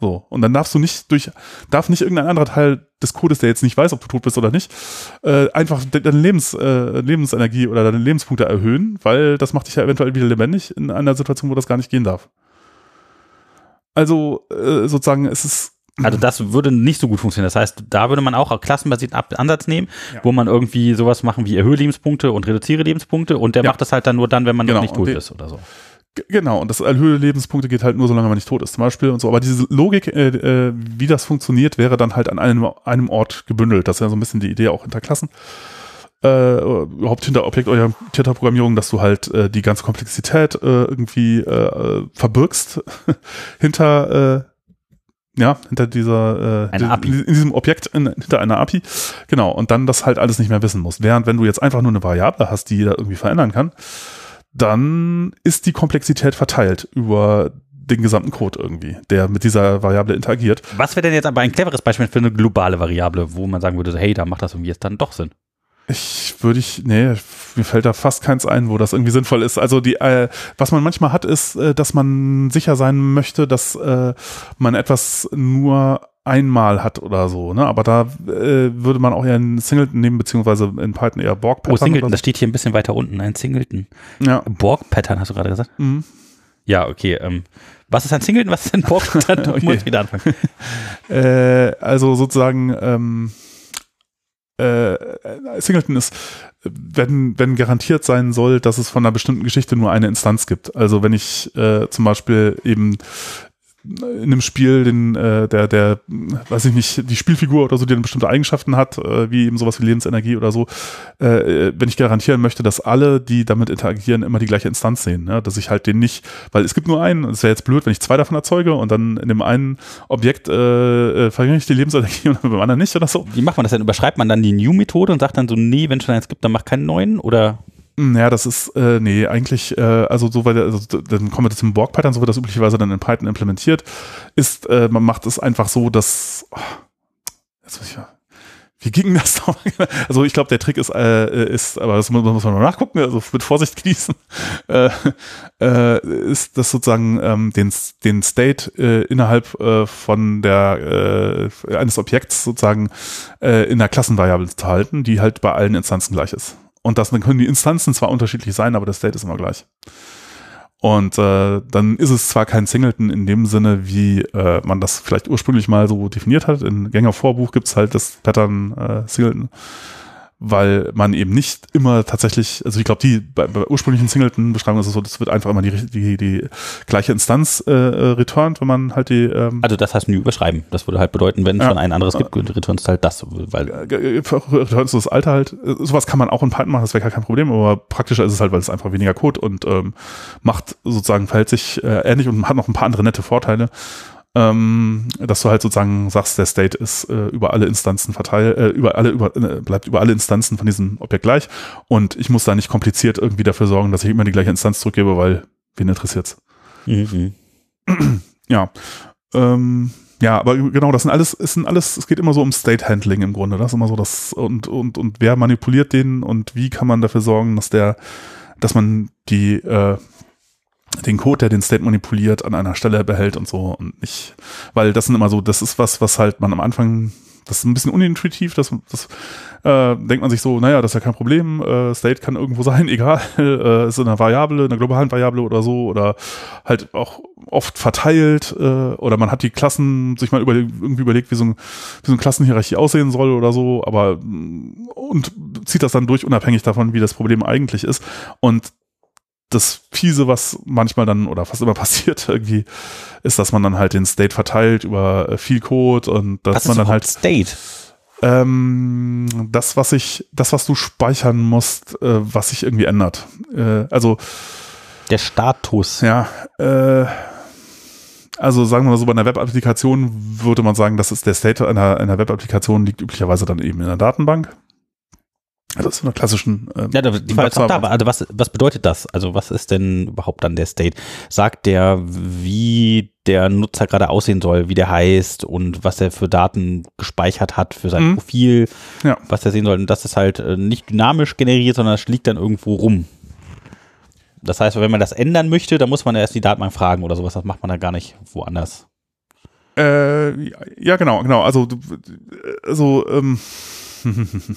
So. Und dann darfst du nicht durch, darf nicht irgendein anderer Teil des Codes, der jetzt nicht weiß, ob du tot bist oder nicht, äh, einfach deine Lebens, äh, Lebensenergie oder deine Lebenspunkte erhöhen, weil das macht dich ja eventuell wieder lebendig in einer Situation, wo das gar nicht gehen darf. Also, äh, sozusagen, es ist, also das würde nicht so gut funktionieren. Das heißt, da würde man auch klassenbasierten Ansatz nehmen, ja. wo man irgendwie sowas machen wie erhöhe Lebenspunkte und reduziere Lebenspunkte und der ja. macht das halt dann nur dann, wenn man genau. noch nicht tot ist oder so. Genau, und das Erhöhe Lebenspunkte geht halt nur, solange man nicht tot ist, zum Beispiel und so. Aber diese Logik, äh, äh, wie das funktioniert, wäre dann halt an einem, einem Ort gebündelt. Das ist ja so ein bisschen die Idee auch hinter Klassen. Äh, überhaupt hinter objektorientierter Programmierung, dass du halt äh, die ganze Komplexität äh, irgendwie äh, verbirgst hinter äh, ja, hinter dieser, äh, API. in diesem Objekt, in, hinter einer API. Genau. Und dann das halt alles nicht mehr wissen muss. Während wenn du jetzt einfach nur eine Variable hast, die da irgendwie verändern kann, dann ist die Komplexität verteilt über den gesamten Code irgendwie, der mit dieser Variable interagiert. Was wäre denn jetzt aber ein cleveres Beispiel für eine globale Variable, wo man sagen würde, hey, da macht das irgendwie jetzt dann doch Sinn? Ich würde ich, nee, mir fällt da fast keins ein, wo das irgendwie sinnvoll ist. Also die, äh, was man manchmal hat, ist, äh, dass man sicher sein möchte, dass äh, man etwas nur einmal hat oder so, ne? Aber da äh, würde man auch eher einen Singleton nehmen, beziehungsweise in Python eher Borg-Pattern. Oh, Singleton, das steht hier ein bisschen weiter unten, ein Singleton. Ja. Borg-Pattern, hast du gerade gesagt? Mhm. Ja, okay. Ähm, was ist ein Singleton, was ist ein Borg-Pattern? okay. Muss wieder anfangen. äh, also sozusagen, ähm, äh, Singleton ist, wenn, wenn garantiert sein soll, dass es von einer bestimmten Geschichte nur eine Instanz gibt. Also wenn ich äh, zum Beispiel eben in einem Spiel, den, äh, der, der, weiß ich nicht, die Spielfigur oder so, die dann bestimmte Eigenschaften hat, äh, wie eben sowas wie Lebensenergie oder so, äh, wenn ich garantieren möchte, dass alle, die damit interagieren, immer die gleiche Instanz sehen, ne? dass ich halt den nicht, weil es gibt nur einen, es wäre jetzt blöd, wenn ich zwei davon erzeuge und dann in dem einen Objekt äh, äh, verringere ich die Lebensenergie und beim anderen nicht oder so. Wie macht man das denn? Überschreibt man dann die New-Methode und sagt dann so, nee, wenn es schon eins gibt, dann mach keinen neuen oder? Ja, das ist, äh, nee, eigentlich, äh, also so, weil, also, dann kommen wir zum Borg-Pattern, so wird das üblicherweise dann in Python implementiert, ist, äh, man macht es einfach so, dass, oh, jetzt muss ich ja, wie ging das noch? Also ich glaube, der Trick ist, äh, ist, aber das muss, muss man mal nachgucken, also mit Vorsicht genießen, äh, äh, ist das sozusagen ähm, den, den State äh, innerhalb äh, von der äh, eines Objekts sozusagen äh, in der Klassenvariable zu halten, die halt bei allen Instanzen gleich ist. Und das, dann können die Instanzen zwar unterschiedlich sein, aber das State ist immer gleich. Und äh, dann ist es zwar kein Singleton in dem Sinne, wie äh, man das vielleicht ursprünglich mal so definiert hat. In Gänger Vorbuch gibt es halt das Pattern äh, Singleton weil man eben nicht immer tatsächlich, also ich glaube, die bei, bei ursprünglichen Singleton-Beschreibungen ist es so, das wird einfach immer die, die, die gleiche Instanz äh, returned, wenn man halt die. Ähm also das heißt nie überschreiben. Das würde halt bedeuten, wenn es ja, schon ein anderes gibt, returnst halt das, weil. Returnst du das alte halt. Sowas kann man auch in Python machen, das wäre gar kein Problem, aber praktischer ist es halt, weil es einfach weniger Code und ähm, macht sozusagen, verhält sich äh, ähnlich und hat noch ein paar andere nette Vorteile. Ähm, dass du halt sozusagen sagst, der State ist äh, über alle Instanzen verteilt, äh, über alle, über, äh, bleibt über alle Instanzen von diesem Objekt gleich und ich muss da nicht kompliziert irgendwie dafür sorgen, dass ich immer die gleiche Instanz zurückgebe, weil wen interessiert's? Mhm. Ja. Ähm, ja, aber genau, das sind alles, es sind alles, es geht immer so um State Handling im Grunde. Das ist immer so das, und, und, und wer manipuliert den und wie kann man dafür sorgen, dass der, dass man die, äh, den Code, der den State manipuliert, an einer Stelle behält und so und nicht, weil das sind immer so, das ist was, was halt man am Anfang das ist ein bisschen unintuitiv, das, das äh, denkt man sich so, naja, das ist ja kein Problem, äh, State kann irgendwo sein, egal, äh, ist in einer Variable, einer globalen Variable oder so, oder halt auch oft verteilt, äh, oder man hat die Klassen sich mal über, irgendwie überlegt, wie so, ein, wie so eine Klassenhierarchie aussehen soll oder so, aber und zieht das dann durch, unabhängig davon, wie das Problem eigentlich ist. Und das Fiese, was manchmal dann oder fast immer passiert irgendwie, ist, dass man dann halt den State verteilt über äh, viel Code und dass was man dann halt State. Ähm, das, was ich, das, was du speichern musst, äh, was sich irgendwie ändert. Äh, also der Status. Ja, äh, also sagen wir mal so, bei einer Web-Applikation würde man sagen, das ist der State einer, einer Web-Applikation liegt üblicherweise dann eben in der Datenbank. Also ist in einer klassischen. Ähm, ja, die Frage ist auch da, also was, was bedeutet das? Also was ist denn überhaupt dann der State? Sagt der, wie der Nutzer gerade aussehen soll, wie der heißt und was er für Daten gespeichert hat für sein mhm. Profil, ja. was er sehen soll. Und das ist halt äh, nicht dynamisch generiert, sondern es liegt dann irgendwo rum. Das heißt, wenn man das ändern möchte, dann muss man erst die Datenbank fragen oder sowas. Das macht man dann gar nicht woanders. Äh, ja, genau, genau. Also, also ähm,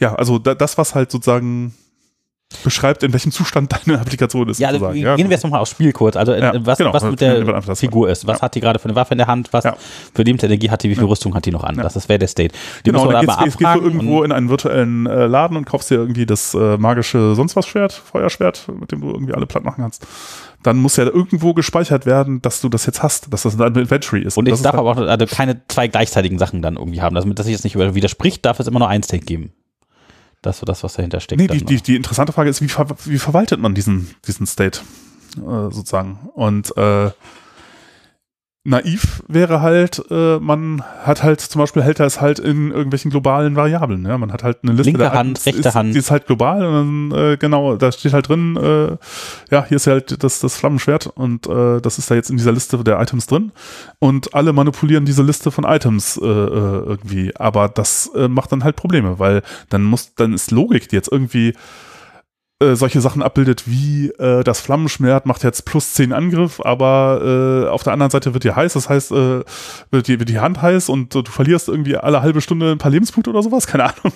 ja, also da, das, was halt sozusagen beschreibt, in welchem Zustand deine Applikation ist. Ja, also gehen ja, wir jetzt nochmal aufs Spiel kurz. Also ja, was, genau, was mit der Figur ist. Was ja. hat die gerade für eine Waffe in der Hand? Was für Lebensenergie hat die? Wie viel Rüstung hat die noch an? Das wäre der State. Die genau, dann gehst, gehst du irgendwo in einen virtuellen äh, Laden und kaufst dir irgendwie das äh, magische sonst was Schwert, Feuerschwert, mit dem du irgendwie alle platt machen kannst. Dann muss ja irgendwo gespeichert werden, dass du das jetzt hast, dass das ein Inventory ist. Und ich darf halt aber auch also keine zwei gleichzeitigen Sachen dann irgendwie haben. Damit das sich jetzt nicht widerspricht, darf es immer nur ein State geben. Das ist so das, was dahinter steckt. Nee, die, die, die, interessante Frage ist, wie, ver wie verwaltet man diesen, diesen State äh, sozusagen? Und äh, naiv wäre halt, äh, man hat halt zum Beispiel hält er es halt in irgendwelchen globalen Variablen. Ja, man hat halt eine Liste. Linke der Hand, rechte ist, Hand. Die ist halt global und dann, äh, genau, da steht halt drin, äh, ja, hier ist halt das, das Flammenschwert und äh, das ist da jetzt in dieser Liste der Items drin und alle manipulieren diese Liste von Items äh, äh irgendwie. Aber das äh, macht dann halt Probleme, weil dann muss, dann ist Logik, die jetzt irgendwie äh, solche Sachen abbildet wie äh, das Flammenschwert macht jetzt plus 10 Angriff, aber äh, auf der anderen Seite wird dir heiß, das heißt, äh, wird, die, wird die Hand heiß und äh, du verlierst irgendwie alle halbe Stunde ein paar Lebenspunkte oder sowas, keine Ahnung.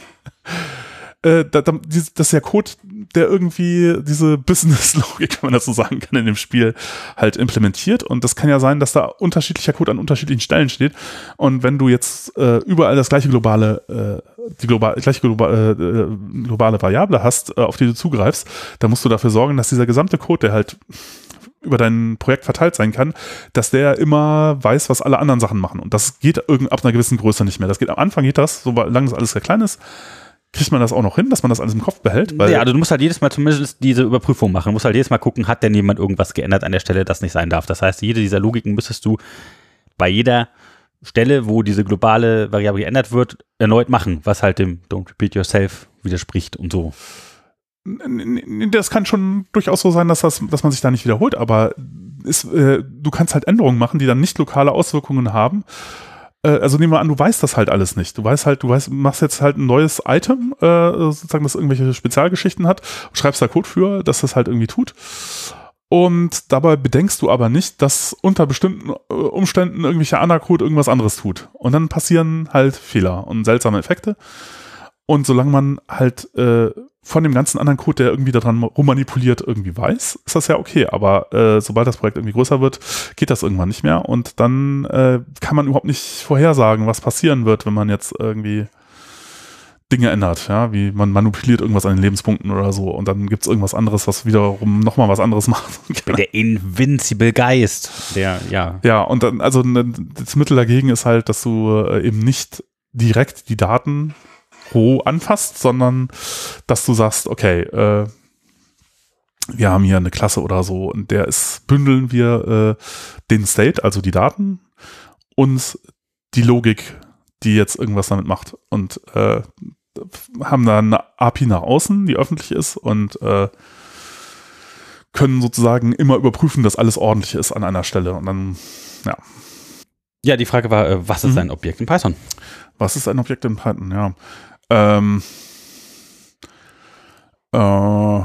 Äh, da, da, das ist ja Code, der irgendwie diese Business-Logik, wenn man das so sagen kann, in dem Spiel halt implementiert. Und das kann ja sein, dass da unterschiedlicher Code an unterschiedlichen Stellen steht. Und wenn du jetzt äh, überall das gleiche globale, äh, die global, gleiche global, äh, globale Variable hast, äh, auf die du zugreifst, dann musst du dafür sorgen, dass dieser gesamte Code, der halt über dein Projekt verteilt sein kann, dass der immer weiß, was alle anderen Sachen machen. Und das geht ab einer gewissen Größe nicht mehr. Das geht am Anfang geht das, solange es alles sehr klein ist kriegt man das auch noch hin, dass man das alles im Kopf behält? Weil ja, also du musst halt jedes Mal zumindest diese Überprüfung machen. Du musst halt jedes Mal gucken, hat denn jemand irgendwas geändert an der Stelle, das nicht sein darf. Das heißt, jede dieser Logiken müsstest du bei jeder Stelle, wo diese globale Variable geändert wird, erneut machen, was halt dem Don't Repeat Yourself widerspricht und so. Das kann schon durchaus so sein, dass, das, dass man sich da nicht wiederholt, aber ist, äh, du kannst halt Änderungen machen, die dann nicht lokale Auswirkungen haben also nehmen wir an, du weißt das halt alles nicht. Du weißt halt, du weißt, machst jetzt halt ein neues Item, äh, sozusagen, das irgendwelche Spezialgeschichten hat, schreibst da Code für, dass das halt irgendwie tut. Und dabei bedenkst du aber nicht, dass unter bestimmten äh, Umständen irgendwelcher anderer Code irgendwas anderes tut. Und dann passieren halt Fehler und seltsame Effekte. Und solange man halt äh, von dem ganzen anderen Code, der irgendwie daran rummanipuliert, irgendwie weiß, ist das ja okay. Aber äh, sobald das Projekt irgendwie größer wird, geht das irgendwann nicht mehr. Und dann äh, kann man überhaupt nicht vorhersagen, was passieren wird, wenn man jetzt irgendwie Dinge ändert, ja, wie man manipuliert irgendwas an den Lebenspunkten oder so und dann gibt es irgendwas anderes, was wiederum nochmal was anderes macht. Der Invincible Geist, der, ja. Ja, und dann, also ne, das Mittel dagegen ist halt, dass du äh, eben nicht direkt die Daten roh anfasst, sondern dass du sagst, okay, äh, wir haben hier eine Klasse oder so und der ist, bündeln wir äh, den State, also die Daten und die Logik, die jetzt irgendwas damit macht und äh, haben da eine API nach außen, die öffentlich ist und äh, können sozusagen immer überprüfen, dass alles ordentlich ist an einer Stelle und dann, ja. Ja, die Frage war, äh, was ist mhm. ein Objekt in Python? Was ist ein Objekt in Python? Ja. Ähm, äh,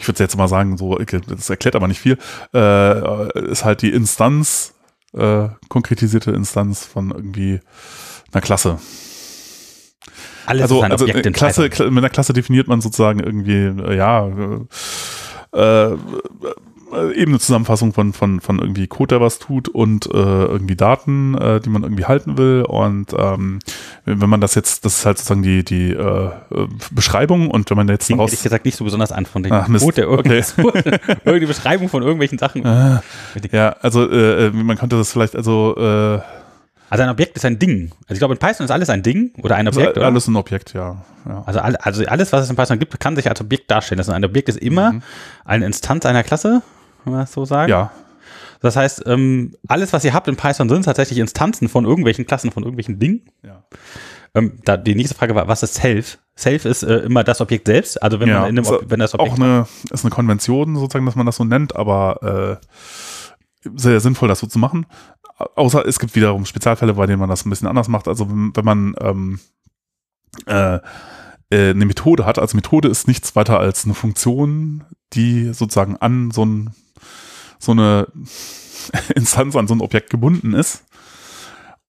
ich würde jetzt mal sagen, so, das erklärt aber nicht viel, äh, ist halt die Instanz, äh, konkretisierte Instanz von irgendwie einer Klasse. Alles also, also Klasse, mit einer Klasse definiert man sozusagen irgendwie, äh, ja, äh, äh, eben eine Zusammenfassung von, von, von irgendwie Code, der was tut und äh, irgendwie Daten, äh, die man irgendwie halten will. Und ähm, wenn man das jetzt, das ist halt sozusagen die, die äh, Beschreibung und wenn man jetzt Klingt daraus. ehrlich gesagt nicht so besonders an von dem Ach. Code, der Okay. irgendeine Beschreibung von irgendwelchen Sachen. Äh, ja, also äh, äh, man könnte das vielleicht, also äh, Also ein Objekt ist ein Ding. Also ich glaube, in Python ist alles ein Ding oder ein Objekt. oder? alles ein Objekt, ja. ja. Also, all, also alles, was es in Python gibt, kann sich als Objekt darstellen. Ist ein Objekt ist immer Mhm. eine Instanz einer Klasse, wenn man das so sagen. Ja, Das heißt, ähm, alles, was ihr habt in Python, sind tatsächlich Instanzen von irgendwelchen Klassen, von irgendwelchen Dingen. ja. Ähm, da, die nächste Frage war, was ist Self? Self ist äh, immer das Objekt selbst. Also wenn ja. man in dem, Ist Ob- wenn das Objekt auch eine, ist eine Konvention sozusagen, dass man das so nennt, aber äh, sehr sinnvoll, das so zu machen. Außer es gibt wiederum Spezialfälle, bei denen man das ein bisschen anders macht. Also wenn, wenn man ähm, äh, äh, eine Methode hat, also Methode ist nichts weiter als eine Funktion, die sozusagen an so, ein, so eine Instanz, an so ein Objekt gebunden ist.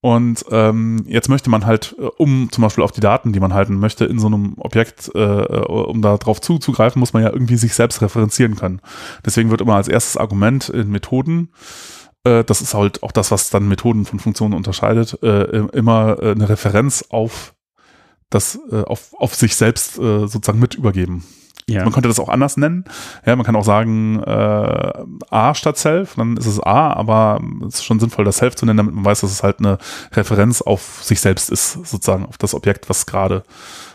Und ähm, jetzt möchte man halt, äh, um zum Beispiel auf die Daten, die man halten möchte, in so einem Objekt, äh, um da drauf zuzugreifen, muss man ja irgendwie sich selbst referenzieren können. Deswegen wird immer als erstes Argument in Methoden, äh, das ist halt auch das, was dann Methoden von Funktionen unterscheidet, äh, immer äh, eine Referenz auf das, äh, auf, auf sich selbst äh, sozusagen mit übergeben. Ja. Man könnte das auch anders nennen. Ja, man kann auch sagen äh, A statt Self, dann ist es A, aber es ist schon sinnvoll, das Self zu nennen, damit man weiß, dass es halt eine Referenz auf sich selbst ist, sozusagen auf das Objekt, was gerade,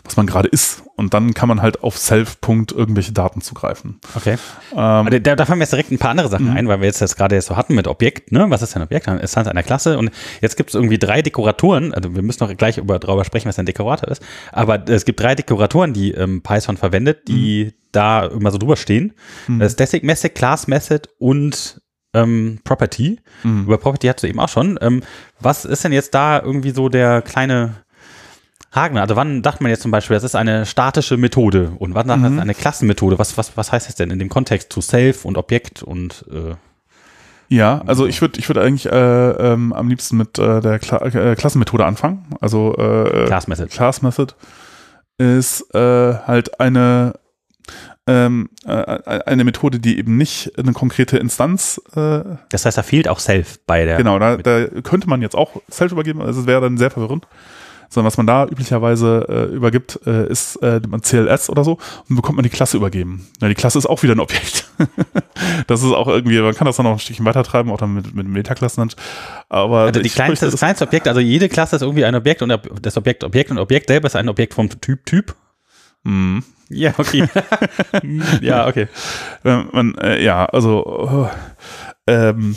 was man gerade ist. Und dann kann man halt auf Self. Punkt irgendwelche Daten zugreifen. Okay. Ähm, Da, da fallen mir jetzt direkt ein paar andere Sachen Mhm. ein, weil wir jetzt das gerade jetzt so hatten mit Objekt, ne? Was ist ein Objekt? Eine Instanz einer Klasse. Und jetzt gibt es irgendwie drei Dekoratoren, also wir müssen noch gleich über, darüber sprechen, was ein Dekorator ist. Aber es gibt drei Dekoratoren, die ähm, Python verwendet, die da immer so drüber stehen. Mhm. Das ist Static Method, Class Method und ähm, Property. Mhm. Über Property hattest du eben auch schon. Ähm, was ist denn jetzt da irgendwie so der kleine Haken? Also wann dachte man jetzt zum Beispiel, das ist eine statische Methode und wann sagt man, das ist eine Klassenmethode? Was, was, was heißt das denn in dem Kontext zu Self und Objekt und äh, Ja, also ich würde ich würde eigentlich äh, ähm, am liebsten mit äh, der Kla äh, Klassenmethode anfangen. Also äh, Class Method? Class Method ist äh, halt eine ähm, äh, eine Methode, die eben nicht eine konkrete Instanz, äh, Das heißt, da fehlt auch Self bei der. genau, da, da könnte man jetzt auch Self übergeben, also es wäre dann sehr verwirrend. Sondern was man da üblicherweise äh, übergibt, äh, ist äh, man CLS oder so und dann bekommt man die Klasse übergeben. Ja, die Klasse ist auch wieder ein Objekt. das ist auch irgendwie, man kann das dann noch ein Stückchen weiter treiben, auch dann mit, mit Metaklassen. Aber Also die kleinste, das kleinste Objekt, also jede Klasse ist irgendwie ein Objekt und das Objekt Objekt und Objekt selber ist ein Objekt vom Typ Typ. Mh. Ja, okay. ja, okay. Man, äh, ja, also oh, ähm,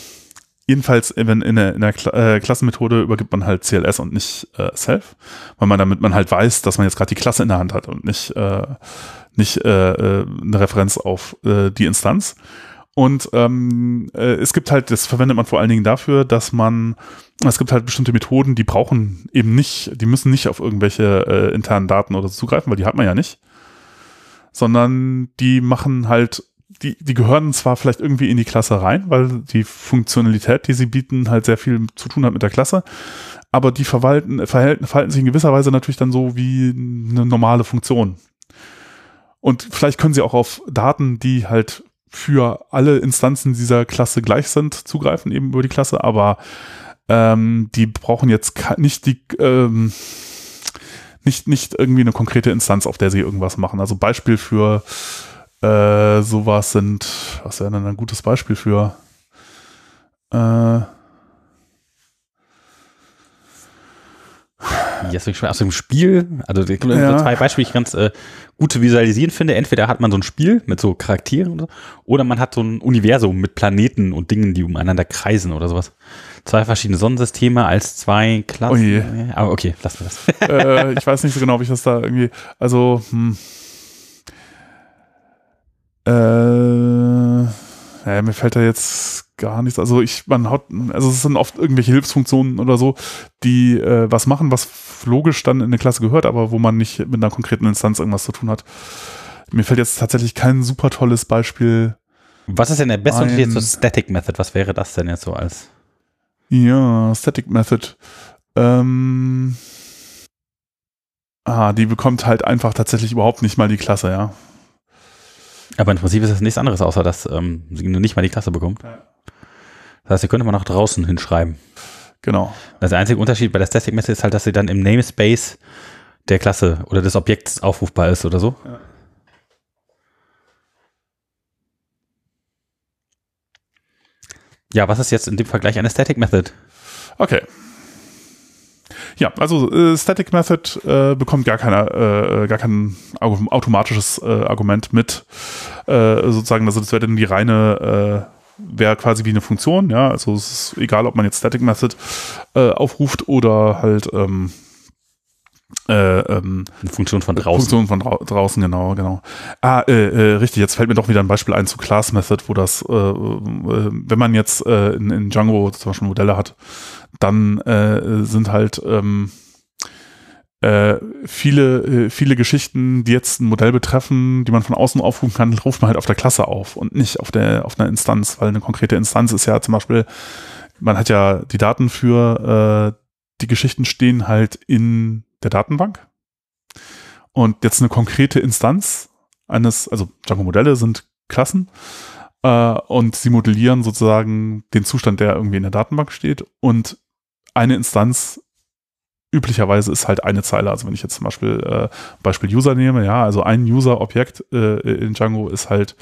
jedenfalls, wenn in der, in der Kla äh, Klassenmethode übergibt man halt CLS und nicht äh, Self, weil man damit man halt weiß, dass man jetzt gerade die Klasse in der Hand hat und nicht, äh, nicht äh, äh, eine Referenz auf äh, die Instanz. Und ähm, äh, es gibt halt, das verwendet man vor allen Dingen dafür, dass man, es gibt halt bestimmte Methoden, die brauchen eben nicht, die müssen nicht auf irgendwelche äh, internen Daten oder so zugreifen, weil die hat man ja nicht sondern die machen halt, die, die gehören zwar vielleicht irgendwie in die Klasse rein, weil die Funktionalität, die sie bieten, halt sehr viel zu tun hat mit der Klasse, aber die verwalten, verhalten, verhalten sich in gewisser Weise natürlich dann so wie eine normale Funktion. Und vielleicht können sie auch auf Daten, die halt für alle Instanzen dieser Klasse gleich sind, zugreifen, eben über die Klasse, aber ähm, die brauchen jetzt nicht die, ähm, nicht, nicht irgendwie eine konkrete Instanz, auf der sie irgendwas machen. Also Beispiel für äh, sowas sind, was wäre denn ein gutes Beispiel für? Äh, hast du geschrieben? Aus dem Spiel? Also Ja. so zwei Beispiele, die ich ganz äh, gut zu visualisieren finde. Entweder hat man so ein Spiel mit so Charakteren oder, so, oder man hat so ein Universum mit Planeten und Dingen, die umeinander kreisen oder sowas. Zwei verschiedene Sonnensysteme als zwei Klassen. Oh je. Aber okay, lassen wir das. äh, ich weiß nicht so genau, wie ich das da irgendwie. Also, hm. Äh, ja, mir fällt da jetzt gar nichts. Also ich, man hat, also es sind oft irgendwelche Hilfsfunktionen oder so, die äh, was machen, was logisch dann in eine Klasse gehört, aber wo man nicht mit einer konkreten Instanz irgendwas zu tun hat. Mir fällt jetzt tatsächlich kein super tolles Beispiel. Was ist denn der beste Unterschied zur Static Method? Was wäre das denn jetzt so als? Ja, Static Method. Ähm, ah, die bekommt halt einfach tatsächlich überhaupt nicht mal die Klasse, ja. Aber im Prinzip ist das nichts anderes, außer dass ähm, sie nicht mal die Klasse bekommt. Ja. Das heißt, sie könnte man nach draußen hinschreiben. Genau. Also der einzige Unterschied bei der Static Method ist halt, dass sie dann im Namespace der Klasse oder des Objekts aufrufbar ist oder so. Ja. Ja, was ist jetzt in dem Vergleich eine Static Method? Okay. Ja, also äh, Static Method äh, bekommt gar, keine, äh, gar kein au- automatisches äh, Argument mit. Äh, sozusagen, also das wäre dann die reine, äh, wäre quasi wie eine Funktion, ja. Also es ist egal, ob man jetzt Static Method äh, aufruft oder halt ähm, äh, ähm, Eine Funktion von draußen. Funktion von drau draußen, genau, genau. Ah, äh, äh, richtig, jetzt fällt mir doch wieder ein Beispiel ein zu Class Method, wo das, äh, äh, wenn man jetzt äh, in, in Django zum Beispiel Modelle hat, dann äh, sind halt ähm, äh, viele, äh, viele Geschichten, die jetzt ein Modell betreffen, die man von außen aufrufen kann, ruft man halt auf der Klasse auf und nicht auf der auf einer Instanz, weil eine konkrete Instanz ist ja zum Beispiel, man hat ja die Daten für äh, die Geschichten stehen halt in der Datenbank. Und jetzt eine konkrete Instanz eines, also Django-Modelle sind Klassen äh, und sie modellieren sozusagen den Zustand, der irgendwie in der Datenbank steht. Und eine Instanz üblicherweise ist halt eine Zeile. Also wenn ich jetzt zum Beispiel äh, Beispiel User nehme, ja, also ein User-Objekt äh, in Django ist halt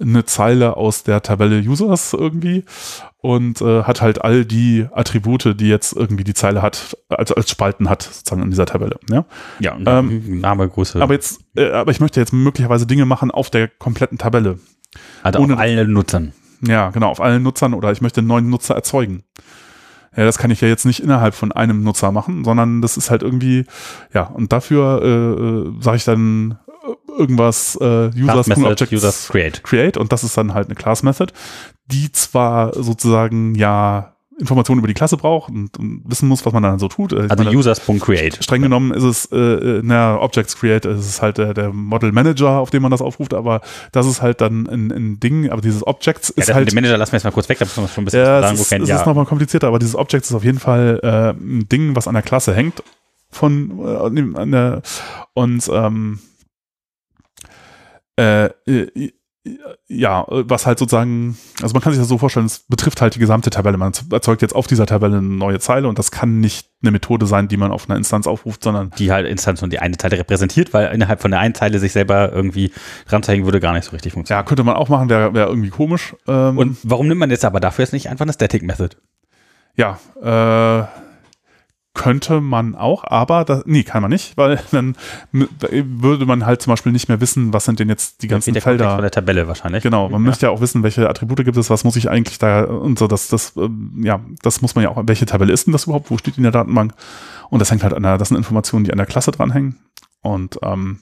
eine Zeile aus der Tabelle Users irgendwie und äh, hat halt all die Attribute, die jetzt irgendwie die Zeile hat, als, als Spalten hat, sozusagen in dieser Tabelle. Ja? Ja, Ähm, Name, Größe. Aber jetzt, äh, aber ich möchte jetzt möglicherweise Dinge machen auf der kompletten Tabelle. Also ohne- auf allen Nutzern. Ja, genau, auf allen Nutzern oder ich möchte einen neuen Nutzer erzeugen. Ja, das kann ich ja jetzt nicht innerhalb von einem Nutzer machen, sondern das ist halt irgendwie, ja, und dafür äh, äh, sage ich dann äh, irgendwas äh, Class Method, Users Create. create und das ist dann halt eine Class Method, die zwar sozusagen ja Informationen über die Klasse braucht und, und wissen muss, was man dann so tut. Äh, ich Also meine, Users.create. streng genommen ist es, äh, äh, na, Objects Create, ist es halt der, der Model Manager, auf dem man das aufruft, aber das ist halt dann ein, ein Ding, aber dieses Objects Ja, ist das halt. dem Manager lassen wir jetzt mal kurz weg, da müssen wir schon ein bisschen Ja, sagen, wo es Ja. ist nochmal komplizierter, aber dieses Object ist auf jeden Fall äh, ein Ding, was an der Klasse hängt von äh, an der und ähm, äh, äh, ja, was halt sozusagen, also man kann sich das so vorstellen, es betrifft halt die gesamte Tabelle. Man erzeugt jetzt auf dieser Tabelle eine neue Zeile und das kann nicht eine Methode sein, die man auf einer Instanz aufruft, sondern die halt Instanz und die eine Zeile repräsentiert, weil innerhalb von der einen Zeile sich selber irgendwie ranzeigen würde, gar nicht so richtig funktionieren. ja, könnte man auch machen, wäre wär irgendwie komisch. Ähm, Und warum nimmt man jetzt aber dafür jetzt nicht einfach eine Static Method? Ja, äh, könnte man auch, aber das, nee, kann man nicht, weil dann würde man halt zum Beispiel nicht mehr wissen, was sind denn jetzt die ganzen Felder. von der Tabelle wahrscheinlich. Genau, man ja. möchte ja auch wissen, welche Attribute gibt es, was muss ich eigentlich da und so, das, das, ähm, ja, das muss man ja auch, welche Tabelle ist denn das überhaupt, wo steht die in der Datenbank? Und das hängt halt an der, das sind Informationen, die an der Klasse dranhängen. Und ähm,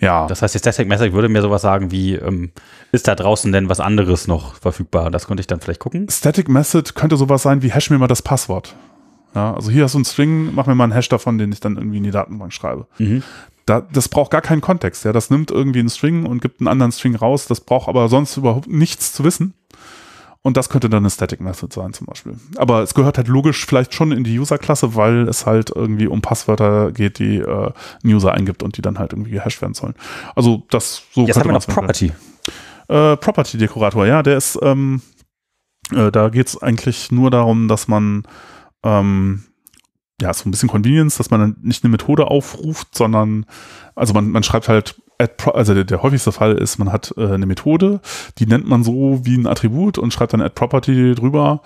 ja, Das heißt, die Static Method würde mir sowas sagen wie, ähm, ist da draußen denn was anderes noch verfügbar? Das könnte ich dann vielleicht gucken. Static Method könnte sowas sein wie hash mir mal das Passwort. Ja, also hier hast du einen String, mach mir mal einen Hash davon, den ich dann irgendwie in die Datenbank schreibe. Mhm. Da, das braucht gar keinen Kontext. Ja, das nimmt irgendwie einen String und gibt einen anderen String raus. Das braucht aber sonst überhaupt nichts zu wissen. Und das könnte dann eine Static Method sein zum Beispiel. Aber es gehört halt logisch vielleicht schon in die User-Klasse, weil es halt irgendwie um Passwörter geht, die äh, ein User eingibt und die dann halt irgendwie gehasht werden sollen. Also das so Jetzt haben wir noch Property. äh, Property-Dekorator, ja, der ist, ähm, äh, da geht es eigentlich nur darum, dass man, ähm, ja, so ein bisschen Convenience, dass man dann nicht eine Methode aufruft, sondern, also man, man schreibt halt, also der, der häufigste Fall ist, man hat äh, eine Methode, die nennt man so wie ein Attribut und schreibt dann add property drüber.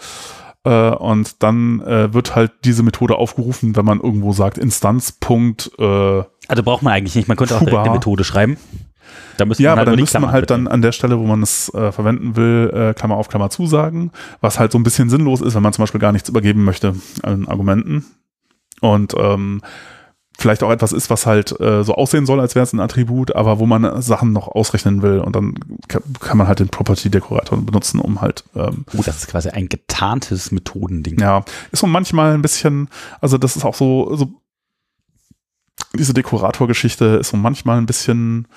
Äh, und dann äh, wird halt diese Methode aufgerufen, wenn man irgendwo sagt Instanz. Äh, also braucht man eigentlich nicht, man könnte auch direkt eine Methode schreiben. Da ja, man halt aber dann müsste man halt dann an der Stelle, wo man es äh, verwenden will, äh, Klammer auf Klammer zusagen, was halt so ein bisschen sinnlos ist, wenn man zum Beispiel gar nichts übergeben möchte an Argumenten. Und ähm, vielleicht auch etwas ist, was halt äh, so aussehen soll, als wäre es ein Attribut, aber wo man Sachen noch ausrechnen will und dann kann, man halt den Property-Dekorator benutzen, um halt. Ähm, oh, das ist quasi ein getarntes Methodending. Ja, ist so manchmal ein bisschen, also das ist auch so, so diese Dekorator-Geschichte ist so manchmal ein bisschen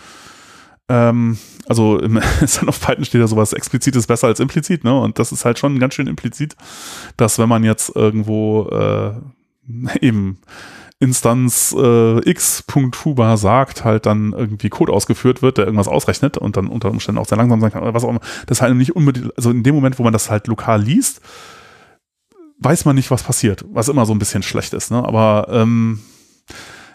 ähm, also im Son of Python steht ja sowas explizites besser als implizit, ne? Und das ist halt schon ganz schön implizit, dass wenn man jetzt irgendwo äh, eben Instanz äh, x.fubar sagt, halt dann irgendwie Code ausgeführt wird, der irgendwas ausrechnet und dann unter Umständen auch sehr langsam sein kann oder was auch immer. Das ist halt nicht unbedingt, also in dem Moment, wo man das halt lokal liest, weiß man nicht, was passiert, was immer so ein bisschen schlecht ist, ne? Aber ähm,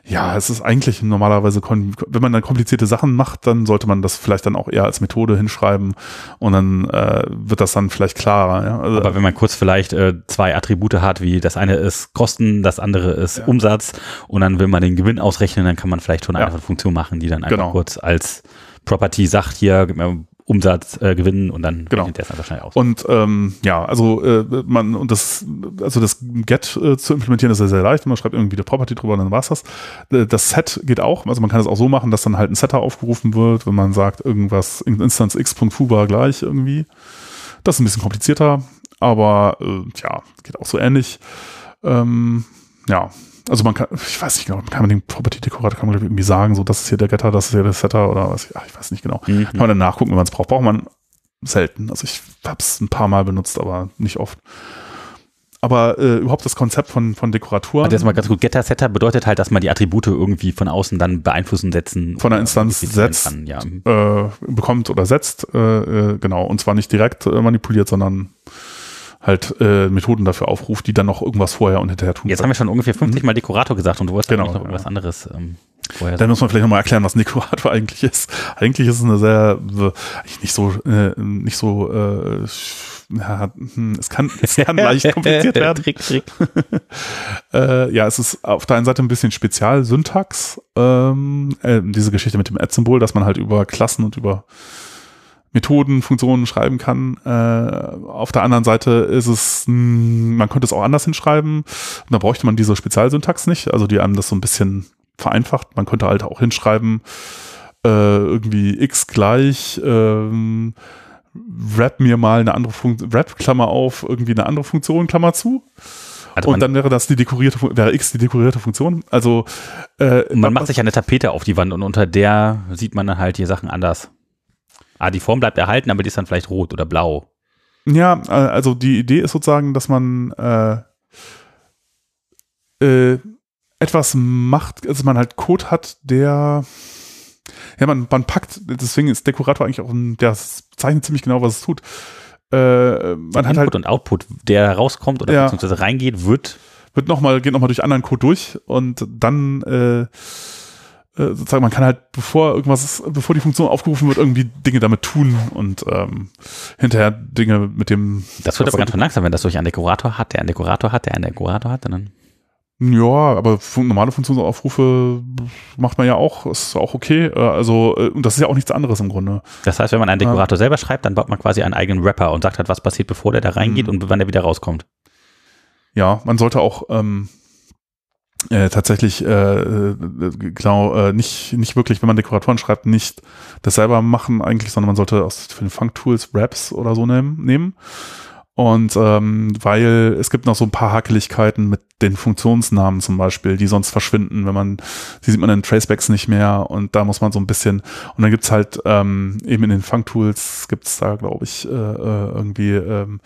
ja, es ist eigentlich normalerweise, wenn man dann komplizierte Sachen macht, dann sollte man das vielleicht dann auch eher als Methode hinschreiben und dann äh, wird das dann vielleicht klarer. Ja? Also, Aber wenn man kurz vielleicht äh, zwei Attribute hat, wie das eine ist Kosten, das andere ist ja. Umsatz und dann will man den Gewinn ausrechnen, dann kann man vielleicht schon eine ja. Funktion machen, die dann einfach genau. kurz als Property sagt, hier, gib mir Umsatz äh, gewinnen und dann genau. der es einfach schnell aus. Und ähm, ja, also äh, man und das also das Get äh, zu implementieren ist sehr, sehr leicht. Man schreibt irgendwie die Property drüber und dann war's das. Äh, das Set geht auch, also man kann es auch so machen, dass dann halt ein Setter aufgerufen wird, wenn man sagt irgendwas Instance x.fubar gleich irgendwie. Das ist ein bisschen komplizierter, aber äh, ja, geht auch so ähnlich. Ähm, ja, also man kann, ich weiß nicht genau, kann man den Property-Dekorator kann man irgendwie sagen, so das ist hier der Getter, das ist hier der Setter oder was, ja, ich weiß nicht genau. Mhm. Kann man dann nachgucken, wenn man es braucht. Braucht man selten. Also ich habe es ein paar Mal benutzt, aber nicht oft. Aber äh, überhaupt das Konzept von, von Dekoraturen. Also mal ganz gut, Getter Setter bedeutet halt, dass man die Attribute irgendwie von außen dann beeinflussen, setzen. Von der Instanz setzt, kann, ja. äh, bekommt oder setzt, äh, äh, genau. Und zwar nicht direkt äh, manipuliert, sondern halt äh, Methoden dafür aufruft, die dann noch irgendwas vorher und hinterher tun. Jetzt können. haben wir schon ungefähr 50 Mal Dekorator gesagt und du wolltest genau, noch irgendwas anderes ähm, vorher. Dann muss man vielleicht nochmal erklären, was ein Dekorator eigentlich ist. Eigentlich ist es eine sehr, nicht so, äh, nicht so, äh, ja, hm, es kann, es kann leicht kompliziert werden. Trick, Trick. äh, ja, es ist auf der einen Seite ein bisschen Spezialsyntax, ähm, äh, diese Geschichte mit dem Add-Symbol, dass man halt über Klassen und über Methoden, Funktionen schreiben kann. Äh, auf der anderen Seite ist es, mh, hm, man könnte es auch anders hinschreiben. da bräuchte man diese Spezialsyntax nicht, also die einem das so ein bisschen vereinfacht. Man könnte halt auch hinschreiben, äh, irgendwie x gleich, ähm, wrap mir mal eine andere Funktion, wrap Klammer auf, irgendwie eine andere Funktion, Klammer zu. Also und dann wäre das die dekorierte, wäre X die dekorierte Funktion. Also äh, man macht sich eine Tapete auf die Wand und unter der sieht man dann halt die Sachen anders. Ah, die Form bleibt erhalten, aber die ist dann vielleicht rot oder blau. Ja, also die Idee ist sozusagen, dass man äh, äh, etwas macht, also man halt Code hat, der ja, man, man packt, deswegen ist Dekorator eigentlich auch ein, der zeichnet ziemlich genau, was es tut. Äh, man hat Input halt, und Output, der rauskommt oder ja, beziehungsweise reingeht, wird wird noch mal, geht nochmal durch anderen Code durch und dann äh, äh, sozusagen, man kann halt, bevor irgendwas, bevor die Funktion aufgerufen wird, irgendwie Dinge damit tun und ähm, hinterher Dinge mit dem. Das wird aber ganz schön langsam, wenn das durch einen Dekorator hat, der einen Dekorator hat, der einen Dekorator hat, dann. Ja, aber normale Funktionsaufrufe macht man ja auch, ist auch okay. Äh, also, äh, und das ist ja auch nichts anderes im Grunde. Das heißt, wenn man einen Dekorator ja. selber schreibt, dann baut man quasi einen eigenen Rapper und sagt halt, was passiert, bevor der da reingeht mhm. und wann der wieder rauskommt. Ja, man sollte auch ähm, äh, tatsächlich äh, äh, genau äh, nicht nicht wirklich, wenn man Dekoratoren schreibt, nicht das selber machen eigentlich, sondern man sollte aus für den Funk Tools Raps oder so nehmen. nehmen. Und ähm, weil es gibt noch so ein paar Hakeligkeiten mit den Funktionsnamen zum Beispiel, die sonst verschwinden, wenn man, die sieht man in Tracebacks nicht mehr und da muss man so ein bisschen, und dann gibt's halt ähm, eben in den Funk Tools gibt's da, glaube ich, äh, äh irgendwie ähm,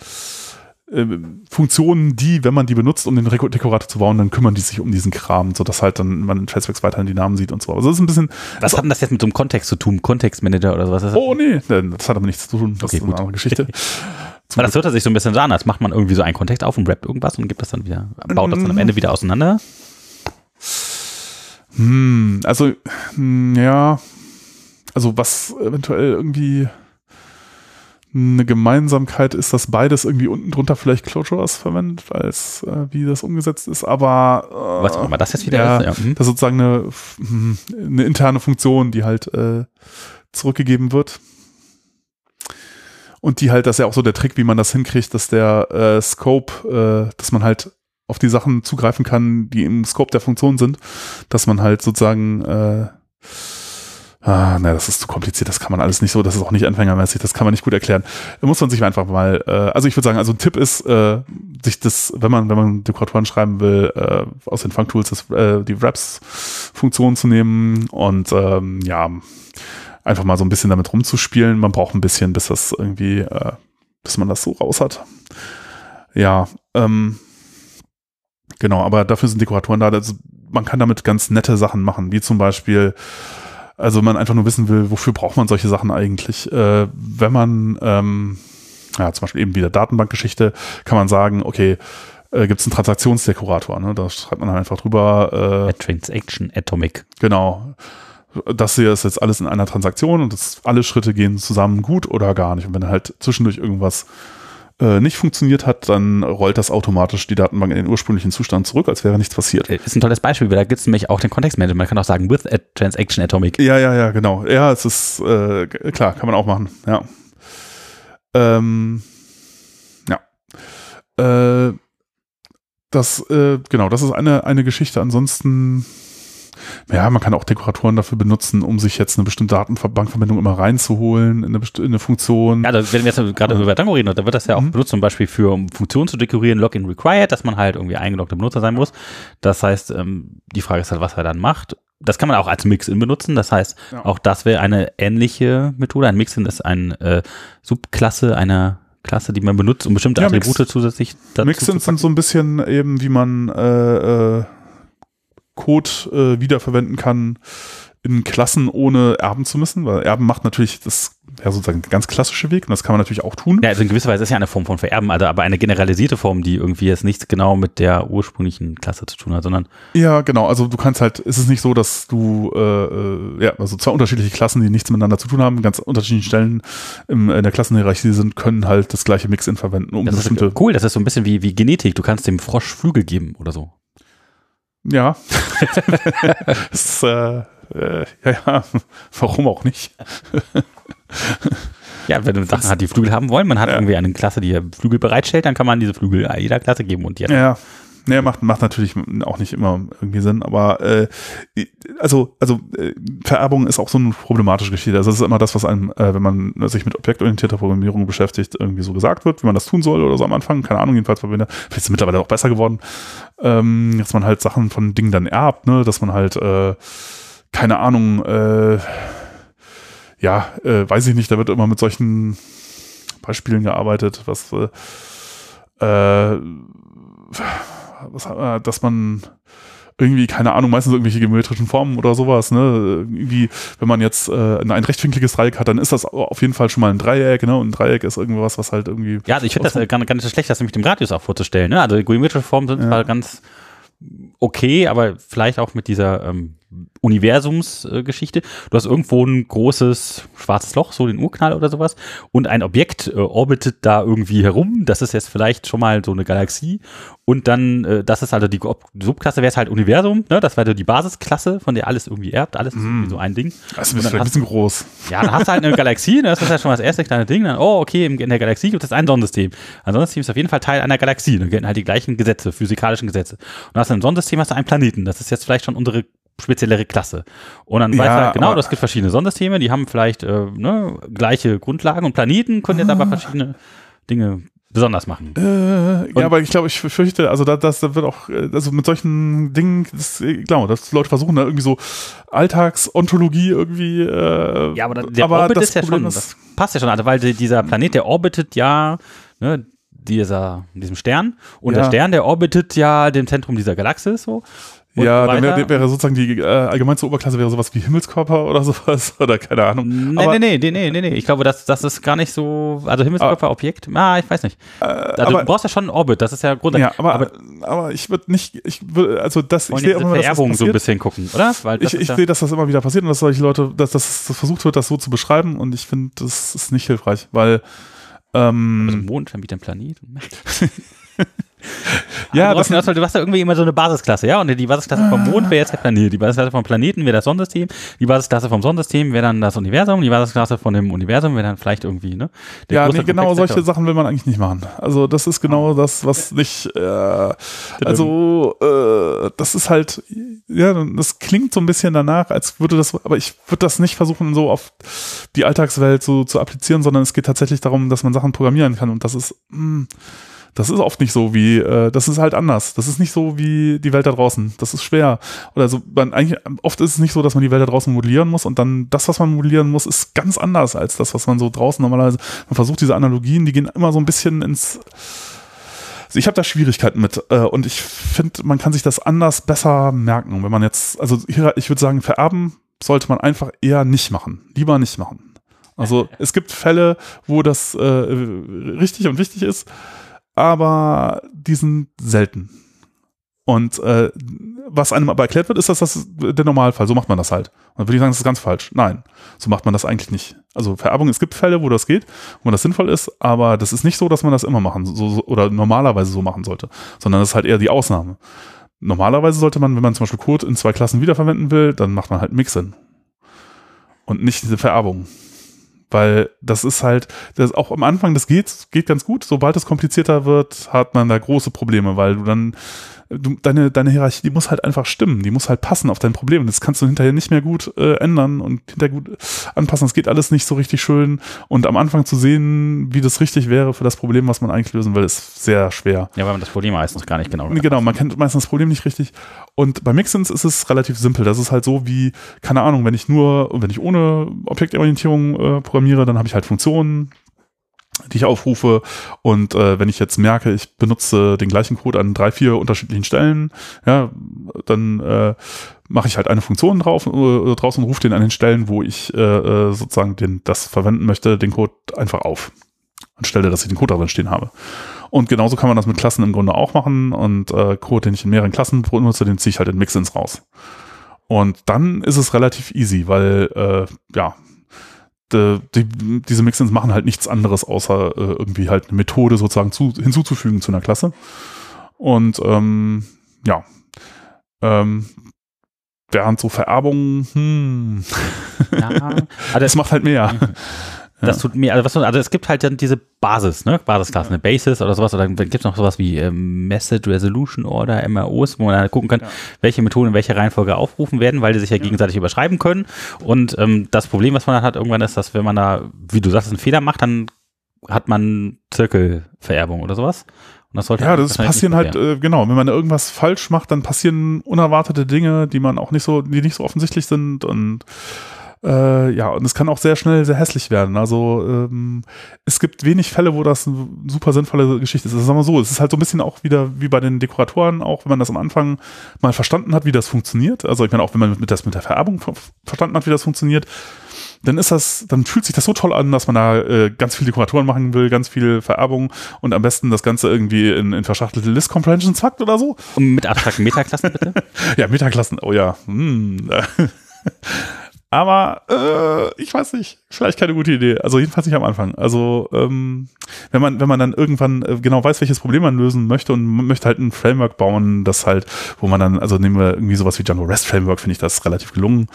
äh, Funktionen, die, wenn man die benutzt, um den Dekorator zu bauen, dann kümmern die sich um diesen Kram, sodass halt dann man in Tracebacks weiterhin die Namen sieht und so. Also das ist ein bisschen. Was also, hat denn das jetzt mit so einem Kontext zu tun? Kontextmanager oder was? Oh nee, das hat aber nichts zu tun. Das okay, ist eine andere Geschichte. Weil das hört sich so ein bisschen so an, als macht man irgendwie so einen Kontext auf und rappt irgendwas und gibt das dann wieder, baut das dann am Ende wieder auseinander. Hm, also, hm, ja, also was eventuell irgendwie eine Gemeinsamkeit ist, dass beides irgendwie unten drunter vielleicht Clojures verwendet, als äh, wie das umgesetzt ist, aber äh, was auch immer das jetzt wieder ja, ist. Ja. Hm. Das ist sozusagen eine, eine interne Funktion, die halt äh, zurückgegeben wird. Und die halt, das ist ja auch so der Trick, wie man das hinkriegt, dass der äh, Scope, äh, dass man halt auf die Sachen zugreifen kann, die im Scope der Funktion sind, dass man halt sozusagen äh, Ah, na, das ist zu kompliziert, das kann man alles nicht so, das ist auch nicht anfängermäßig, das kann man nicht gut erklären. Da muss man sich einfach mal, äh, also ich würde sagen, also ein Tipp ist, äh, sich das, wenn man, wenn man Dekoratoren schreiben will, äh, aus den Funktools äh, die Wraps-Funktion zu nehmen und ähm, ja, einfach mal so ein bisschen damit rumzuspielen. Man braucht ein bisschen, bis das irgendwie, äh, bis man das so raus hat. Ja, ähm, genau, aber dafür sind Dekoratoren da. Also man kann damit ganz nette Sachen machen, wie zum Beispiel also man einfach nur wissen will, wofür braucht man solche Sachen eigentlich? Äh, wenn man, ähm, ja, zum Beispiel eben wieder Datenbankgeschichte, kann man sagen, okay, äh, gibt es einen Transaktionsdekorator, ne? Da schreibt man einfach drüber. Äh, Transaction Atomic. Genau. Das hier ist jetzt alles in einer Transaktion und das, alle Schritte gehen zusammen gut oder gar nicht. Und wenn halt zwischendurch irgendwas äh, nicht funktioniert hat, dann rollt das automatisch die Datenbank in den ursprünglichen Zustand zurück, als wäre nichts passiert. Das ist ein tolles Beispiel, weil da gibt es nämlich auch den Kontextmanager. Man kann auch sagen, with a transaction atomic. Ja, ja, ja, genau. Ja, es ist äh, klar, kann man auch machen. Ja. Ähm, ja. Äh, das, äh, genau, das ist eine, eine Geschichte. Ansonsten ja, man kann auch Dekoratoren dafür benutzen, um sich jetzt eine bestimmte Datenbankverbindung immer reinzuholen in eine, in eine Funktion. Ja, da, wenn wir jetzt gerade über Dango reden, da wird das ja auch mhm. benutzt, zum Beispiel für um Funktionen zu dekorieren, Login required, dass man halt irgendwie eingeloggter Benutzer sein muss. Das heißt, ähm, die Frage ist halt, was er dann macht. Das kann man auch als Mixin benutzen. Das heißt, ja. auch das wäre eine ähnliche Methode. Ein Mixin ist eine äh, Subklasse einer Klasse, die man benutzt, um bestimmte ja, Attribute Mix, zusätzlich dazu Mixins sind so ein bisschen eben, wie man äh, äh, Code äh, wiederverwenden kann in Klassen ohne erben zu müssen, weil Erben macht natürlich das ja sozusagen der ganz klassische Weg und das kann man natürlich auch tun. Ja, also in gewisser Weise ist ja eine Form von Vererben, also aber eine generalisierte Form, die irgendwie jetzt nichts genau mit der ursprünglichen Klasse zu tun hat, sondern ja, genau. Also du kannst halt, ist es nicht so, dass du äh, äh, ja also zwei unterschiedliche Klassen, die nichts miteinander zu tun haben, ganz unterschiedlichen Stellen im, in der Klassenhierarchie sind, können halt das gleiche Mix-In verwenden, um das. Ist cool, das ist so ein bisschen wie wie Genetik. Du kannst dem Frosch Flügel geben oder so. Ja. das, äh, äh, ja, ja, warum auch nicht? ja, wenn man Sachen hat, die Flügel haben wollen, man hat ja. irgendwie eine Klasse, die Flügel bereitstellt, dann kann man diese Flügel jeder Klasse geben und die Ja, Nee, macht, macht natürlich auch nicht immer irgendwie Sinn, aber äh, also, also äh, Vererbung ist auch so eine problematische Geschichte. Also das ist immer das, was einem, äh, wenn man sich mit objektorientierter Programmierung beschäftigt, irgendwie so gesagt wird, wie man das tun soll oder so am Anfang. Keine Ahnung, jedenfalls vielleicht ist es mittlerweile auch besser geworden, ähm, dass man halt Sachen von Dingen dann erbt, ne, dass man halt, äh, keine Ahnung, äh, ja, äh, weiß ich nicht, da wird immer mit solchen Beispielen gearbeitet, was äh, äh was, äh, dass man irgendwie, keine Ahnung, meistens irgendwelche geometrischen Formen oder sowas, ne? Irgendwie, wenn man jetzt äh, ein rechtwinkliges Dreieck hat, dann ist das auf jeden Fall schon mal ein Dreieck, ne? Und ein Dreieck ist irgendwas, was halt irgendwie. Ja, also ich finde das äh, gar, gar nicht so schlecht, das nämlich dem Radius auch vorzustellen, ne? Also geometrische Formen sind ja. zwar ganz okay, aber vielleicht auch mit dieser ähm, Universumsgeschichte. Äh, du hast irgendwo ein großes schwarzes Loch, so den Urknall oder sowas, und ein Objekt äh, orbitet da irgendwie herum. Das ist jetzt vielleicht schon mal so eine Galaxie. Und dann, äh, das ist also die Subklasse, wäre es halt Universum, ne? Das wäre die Basisklasse, von der alles irgendwie erbt, alles ist mm. irgendwie so ein Ding. Das ist ein bisschen groß. Ja, dann hast du halt eine Galaxie, ne? das ist ja schon mal das erste kleine Ding. Dann, oh, okay, in der Galaxie gibt es ein Sonnensystem. Ein Sonnensystem ist auf jeden Fall Teil einer Galaxie. Da gelten halt die gleichen Gesetze, physikalischen Gesetze. Und hast du ein Sonnensystem, hast du einen Planeten. Das ist jetzt vielleicht schon unsere speziellere Klasse. Und dann ja, weiß er, genau, das gibt verschiedene Sonnensysteme, die haben vielleicht äh, ne, gleiche Grundlagen und Planeten können jetzt aber ah. verschiedene Dinge besonders machen. Äh, ja, aber ich glaube, ich fürchte, also da, das wird auch, äh, also mit solchen Dingen, das, genau, dass Leute versuchen da irgendwie so Alltagsontologie irgendwie. Äh, ja, aber der aber Orbit ist ja schon, ist, das passt ja schon, also weil dieser Planet, der orbitet ja, ne, dieser, diesem Stern und ja. der Stern, der orbitet ja dem Zentrum dieser Galaxis so ja, dann wäre, wäre sozusagen die äh, allgemeinste Oberklasse wäre sowas wie Himmelskörper oder sowas oder keine Ahnung. Nee, aber, nee, nee, nee, nee, nee. Ich glaube, das, das ist gar nicht so, also Himmelskörper, Objekt, ah, ich weiß nicht. Äh, also aber, du brauchst ja schon einen Orbit, das ist ja grundsätzlich. Ja, aber, aber, aber ich würde nicht, ich würde, also das, ich sehe immer, Vererbung das so ein bisschen gucken, oder? Weil ich ich ja sehe, dass das immer wieder passiert und dass solche Leute, dass das versucht wird, das so zu beschreiben und ich finde, das ist nicht hilfreich, weil Ähm, Also Mond, dann wieder ein Planet. ja, du, das, du hast ja irgendwie immer so eine Basisklasse, ja? Und die Basisklasse vom Mond wäre jetzt der Planet, die Basisklasse vom Planeten wäre das Sonnensystem, die Basisklasse vom Sonnensystem wäre dann das Universum, die Basisklasse von dem Universum wäre dann vielleicht irgendwie, ne? Der ja, nee, genau Komplex solche. Sachen will man eigentlich nicht machen. Also das ist genau das, was nicht, äh, also äh, das ist halt, ja, das klingt so ein bisschen danach, als würde das, aber ich würde das nicht versuchen, so auf die Alltagswelt so zu applizieren, sondern es geht tatsächlich darum, dass man Sachen programmieren kann und das ist, mh, das ist oft nicht so wie, äh, das ist halt anders. Das ist nicht so wie die Welt da draußen. Das ist schwer. Oder so, man, eigentlich, oft ist es nicht so, dass man die Welt da draußen modellieren muss und dann das, was man modellieren muss, ist ganz anders als das, was man so draußen normalerweise, man versucht diese Analogien, die gehen immer so ein bisschen ins, also ich habe da Schwierigkeiten mit äh, und ich finde, man kann sich das anders besser merken. Wenn man jetzt, also hier, ich würde sagen, vererben sollte man einfach eher nicht machen. Lieber nicht machen. Also es gibt Fälle, wo das äh, richtig und wichtig ist, aber die sind selten. Und äh, was einem aber erklärt wird, ist, dass das der Normalfall. So macht man das halt. Und dann würde ich sagen, das ist ganz falsch. Nein, so macht man das eigentlich nicht. Also Vererbung, es gibt Fälle, wo das geht, wo das sinnvoll ist, aber das ist nicht so, dass man das immer machen so, oder normalerweise so machen sollte, sondern das ist halt eher die Ausnahme. Normalerweise sollte man, wenn man zum Beispiel Code in zwei Klassen wiederverwenden will, dann macht man halt Mixin. Und nicht diese Vererbung. Weil das ist halt, das auch am Anfang, das geht, geht ganz gut. Sobald es komplizierter wird, hat man da große Probleme, weil du dann, du, deine, deine Hierarchie, die muss halt einfach stimmen, die muss halt passen auf dein Problem. Das kannst du hinterher nicht mehr gut äh, ändern und hinterher gut anpassen. Das geht alles nicht so richtig schön. Und am Anfang zu sehen, wie das richtig wäre für das Problem, was man eigentlich lösen will, ist sehr schwer. Ja, weil man das Problem meistens gar nicht genau Nee, Genau, man kennt meistens das Problem nicht richtig. Und bei Mixins ist es relativ simpel. Das ist halt so wie, keine Ahnung, wenn ich nur, wenn ich ohne Objektorientierung äh, programmiere, dann habe ich halt Funktionen, die ich aufrufe. Und äh, wenn ich jetzt merke, ich benutze den gleichen Code an drei, vier unterschiedlichen Stellen, ja, dann äh, mache ich halt eine Funktion drauf, äh, draus und rufe den an den Stellen, wo ich äh, äh, sozusagen den, das verwenden möchte, den Code einfach auf. Anstelle, dass ich den Code darin stehen habe. Und genauso kann man das mit Klassen im Grunde auch machen. Und äh, Code, den ich in mehreren Klassen benutze, den ziehe ich halt in Mixins raus. Und dann ist es relativ easy, weil äh, ja, die, die, diese Mixins machen halt nichts anderes, außer äh, irgendwie halt eine Methode sozusagen zu, hinzuzufügen zu einer Klasse. Und ähm, ja, ähm, während so Vererbungen, hm, Ja, aber das das, macht halt mehr. Das tut mir, also, was, also es gibt halt dann diese Basis, ne? Basisklassen, eine Basis oder sowas, oder dann gibt es noch sowas wie ähm, Message Resolution Order, MROs, wo man dann gucken kann, Ja. welche Methoden in welcher Reihenfolge aufrufen werden, weil die sich ja, gegenseitig überschreiben können. Und ähm, das Problem, was man dann hat, irgendwann ist, dass wenn man da, wie du sagst, einen Fehler macht, dann hat man Zirkelvererbung oder sowas. Und das sollte Ja, das passieren halt, äh, genau, wenn man irgendwas falsch macht, dann passieren unerwartete Dinge, die man auch nicht so, die nicht so offensichtlich sind und äh, ja, und es kann auch sehr schnell sehr hässlich werden. Also ähm, es gibt wenig Fälle, wo das eine super sinnvolle Geschichte ist. Also sagen wir so, es ist halt so ein bisschen auch wieder wie bei den Dekoratoren, auch wenn man das am Anfang mal verstanden hat, wie das funktioniert. Also ich meine, auch wenn man mit das mit der Vererbung ver verstanden hat, wie das funktioniert, dann ist das, dann fühlt sich das so toll an, dass man da äh, ganz viele Dekoratoren machen will, ganz viel Vererbung und am besten das Ganze irgendwie in, in verschachtelte List Comprehensions packt oder so. Und mit abstrakten Metaklassen bitte. Ja, Metaklassen, oh ja. Hm. Aber äh, ich weiß nicht, vielleicht keine gute Idee. Also jedenfalls nicht am Anfang. Also ähm, wenn man wenn man dann irgendwann äh, genau weiß, welches Problem man lösen möchte und möchte halt ein Framework bauen, das halt, wo man dann, also nehmen wir irgendwie sowas wie Django REST Framework, finde ich das relativ gelungen.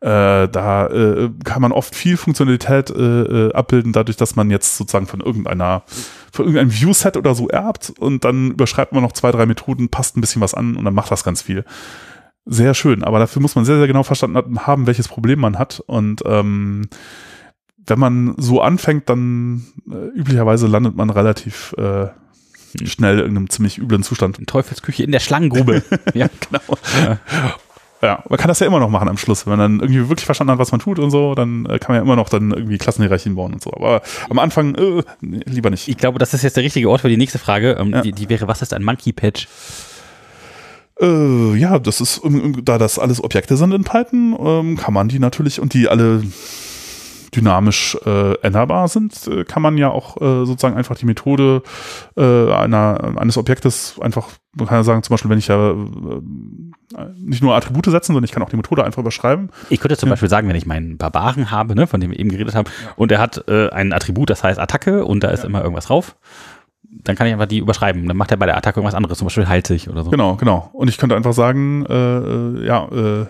Äh, da äh, kann man oft viel Funktionalität äh, äh, abbilden, dadurch, dass man jetzt sozusagen von irgendeiner von irgendeinem Viewset oder so erbt und dann überschreibt man noch zwei, drei Methoden, passt ein bisschen was an und dann macht das ganz viel sehr schön, aber dafür muss man sehr, sehr genau verstanden haben, welches Problem man hat. Und ähm, wenn man so anfängt, dann äh, üblicherweise landet man relativ äh, schnell in einem ziemlich üblen Zustand. Teufelsküche in der Schlangengrube. ja, Genau. Ja, man kann das ja immer noch machen am Schluss. Wenn man dann irgendwie wirklich verstanden hat, was man tut und so, dann äh, kann man ja immer noch dann irgendwie Klassenhierarchien bauen und so. Aber am Anfang äh, nee, lieber nicht. Ich glaube, das ist jetzt der richtige Ort für die nächste Frage. Ähm, Ja. die, die wäre, was ist ein Monkey Patch? Äh, ja, das ist, ähm, da das alles Objekte sind in Python, ähm, kann man die natürlich und die alle dynamisch äh, änderbar sind, äh, kann man ja auch äh, sozusagen einfach die Methode äh, einer, eines Objektes einfach, man kann ja sagen, zum Beispiel, wenn ich ja äh, nicht nur Attribute setzen, sondern ich kann auch die Methode einfach überschreiben. Ich könnte zum ja. Beispiel sagen, wenn ich meinen Barbaren habe, ne, von dem wir eben geredet haben, ja. und er hat äh, ein Attribut, das heißt Attacke und da ist immer irgendwas drauf dann kann ich einfach die überschreiben. Dann macht er bei der Attacke irgendwas anderes, zum Beispiel sich oder so. Genau, genau. Und ich könnte einfach sagen, äh, äh ja, äh,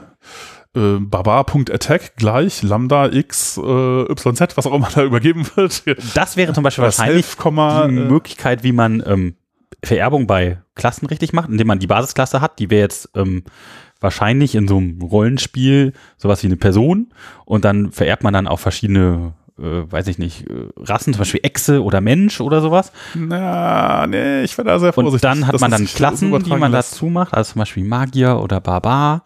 äh, barbar.attack gleich lambda x äh, yz, was auch immer da übergeben wird. Das wäre zum Beispiel wahrscheinlich Self, die äh, Möglichkeit, wie man ähm, Vererbung bei Klassen richtig macht, indem man die Basisklasse hat, die wäre jetzt ähm, wahrscheinlich in so einem Rollenspiel sowas wie eine Person und dann vererbt man dann auch verschiedene äh, weiß ich nicht, äh, Rassen, zum Beispiel Echse oder Mensch oder sowas. Na, nee, ich werde da sehr vorsichtig. Und dann hat man dann Klassen, die man dazu macht, also zum Beispiel Magier oder Barbar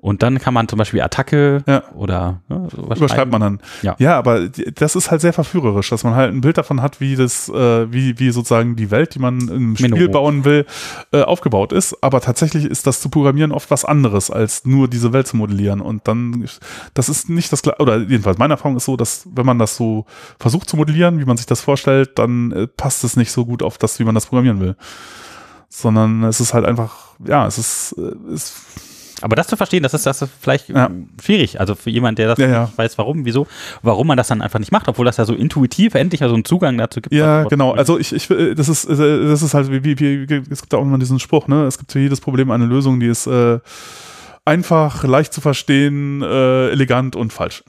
und dann kann man zum Beispiel Attacke ja. oder ne, überschreibt man dann. Ja. ja, aber das ist halt sehr verführerisch, dass man halt ein Bild davon hat, wie das, äh, wie, wie sozusagen die Welt, die man im Spiel Menno. bauen will, äh, aufgebaut ist. Aber tatsächlich ist das zu programmieren oft was anderes, als nur diese Welt zu modellieren. Und dann, das ist nicht das, oder jedenfalls meine Erfahrung ist so, dass wenn man das so versucht zu modellieren, wie man sich das vorstellt, dann äh, passt es nicht so gut auf das, wie man das programmieren will. Sondern es ist halt einfach, ja, es ist, äh, es aber das zu verstehen, das ist, das ist vielleicht ja. schwierig. Also für jemand, der das ja, ja. weiß, warum, wieso, warum man das dann einfach nicht macht, obwohl das ja so intuitiv endlich ja so einen Zugang dazu gibt. Ja, genau. Also ich, ich, das ist, das ist halt wie, wie, wie es gibt auch immer diesen Spruch, ne? Es gibt für jedes Problem eine Lösung, die ist, äh, einfach, leicht zu verstehen, äh, elegant und falsch.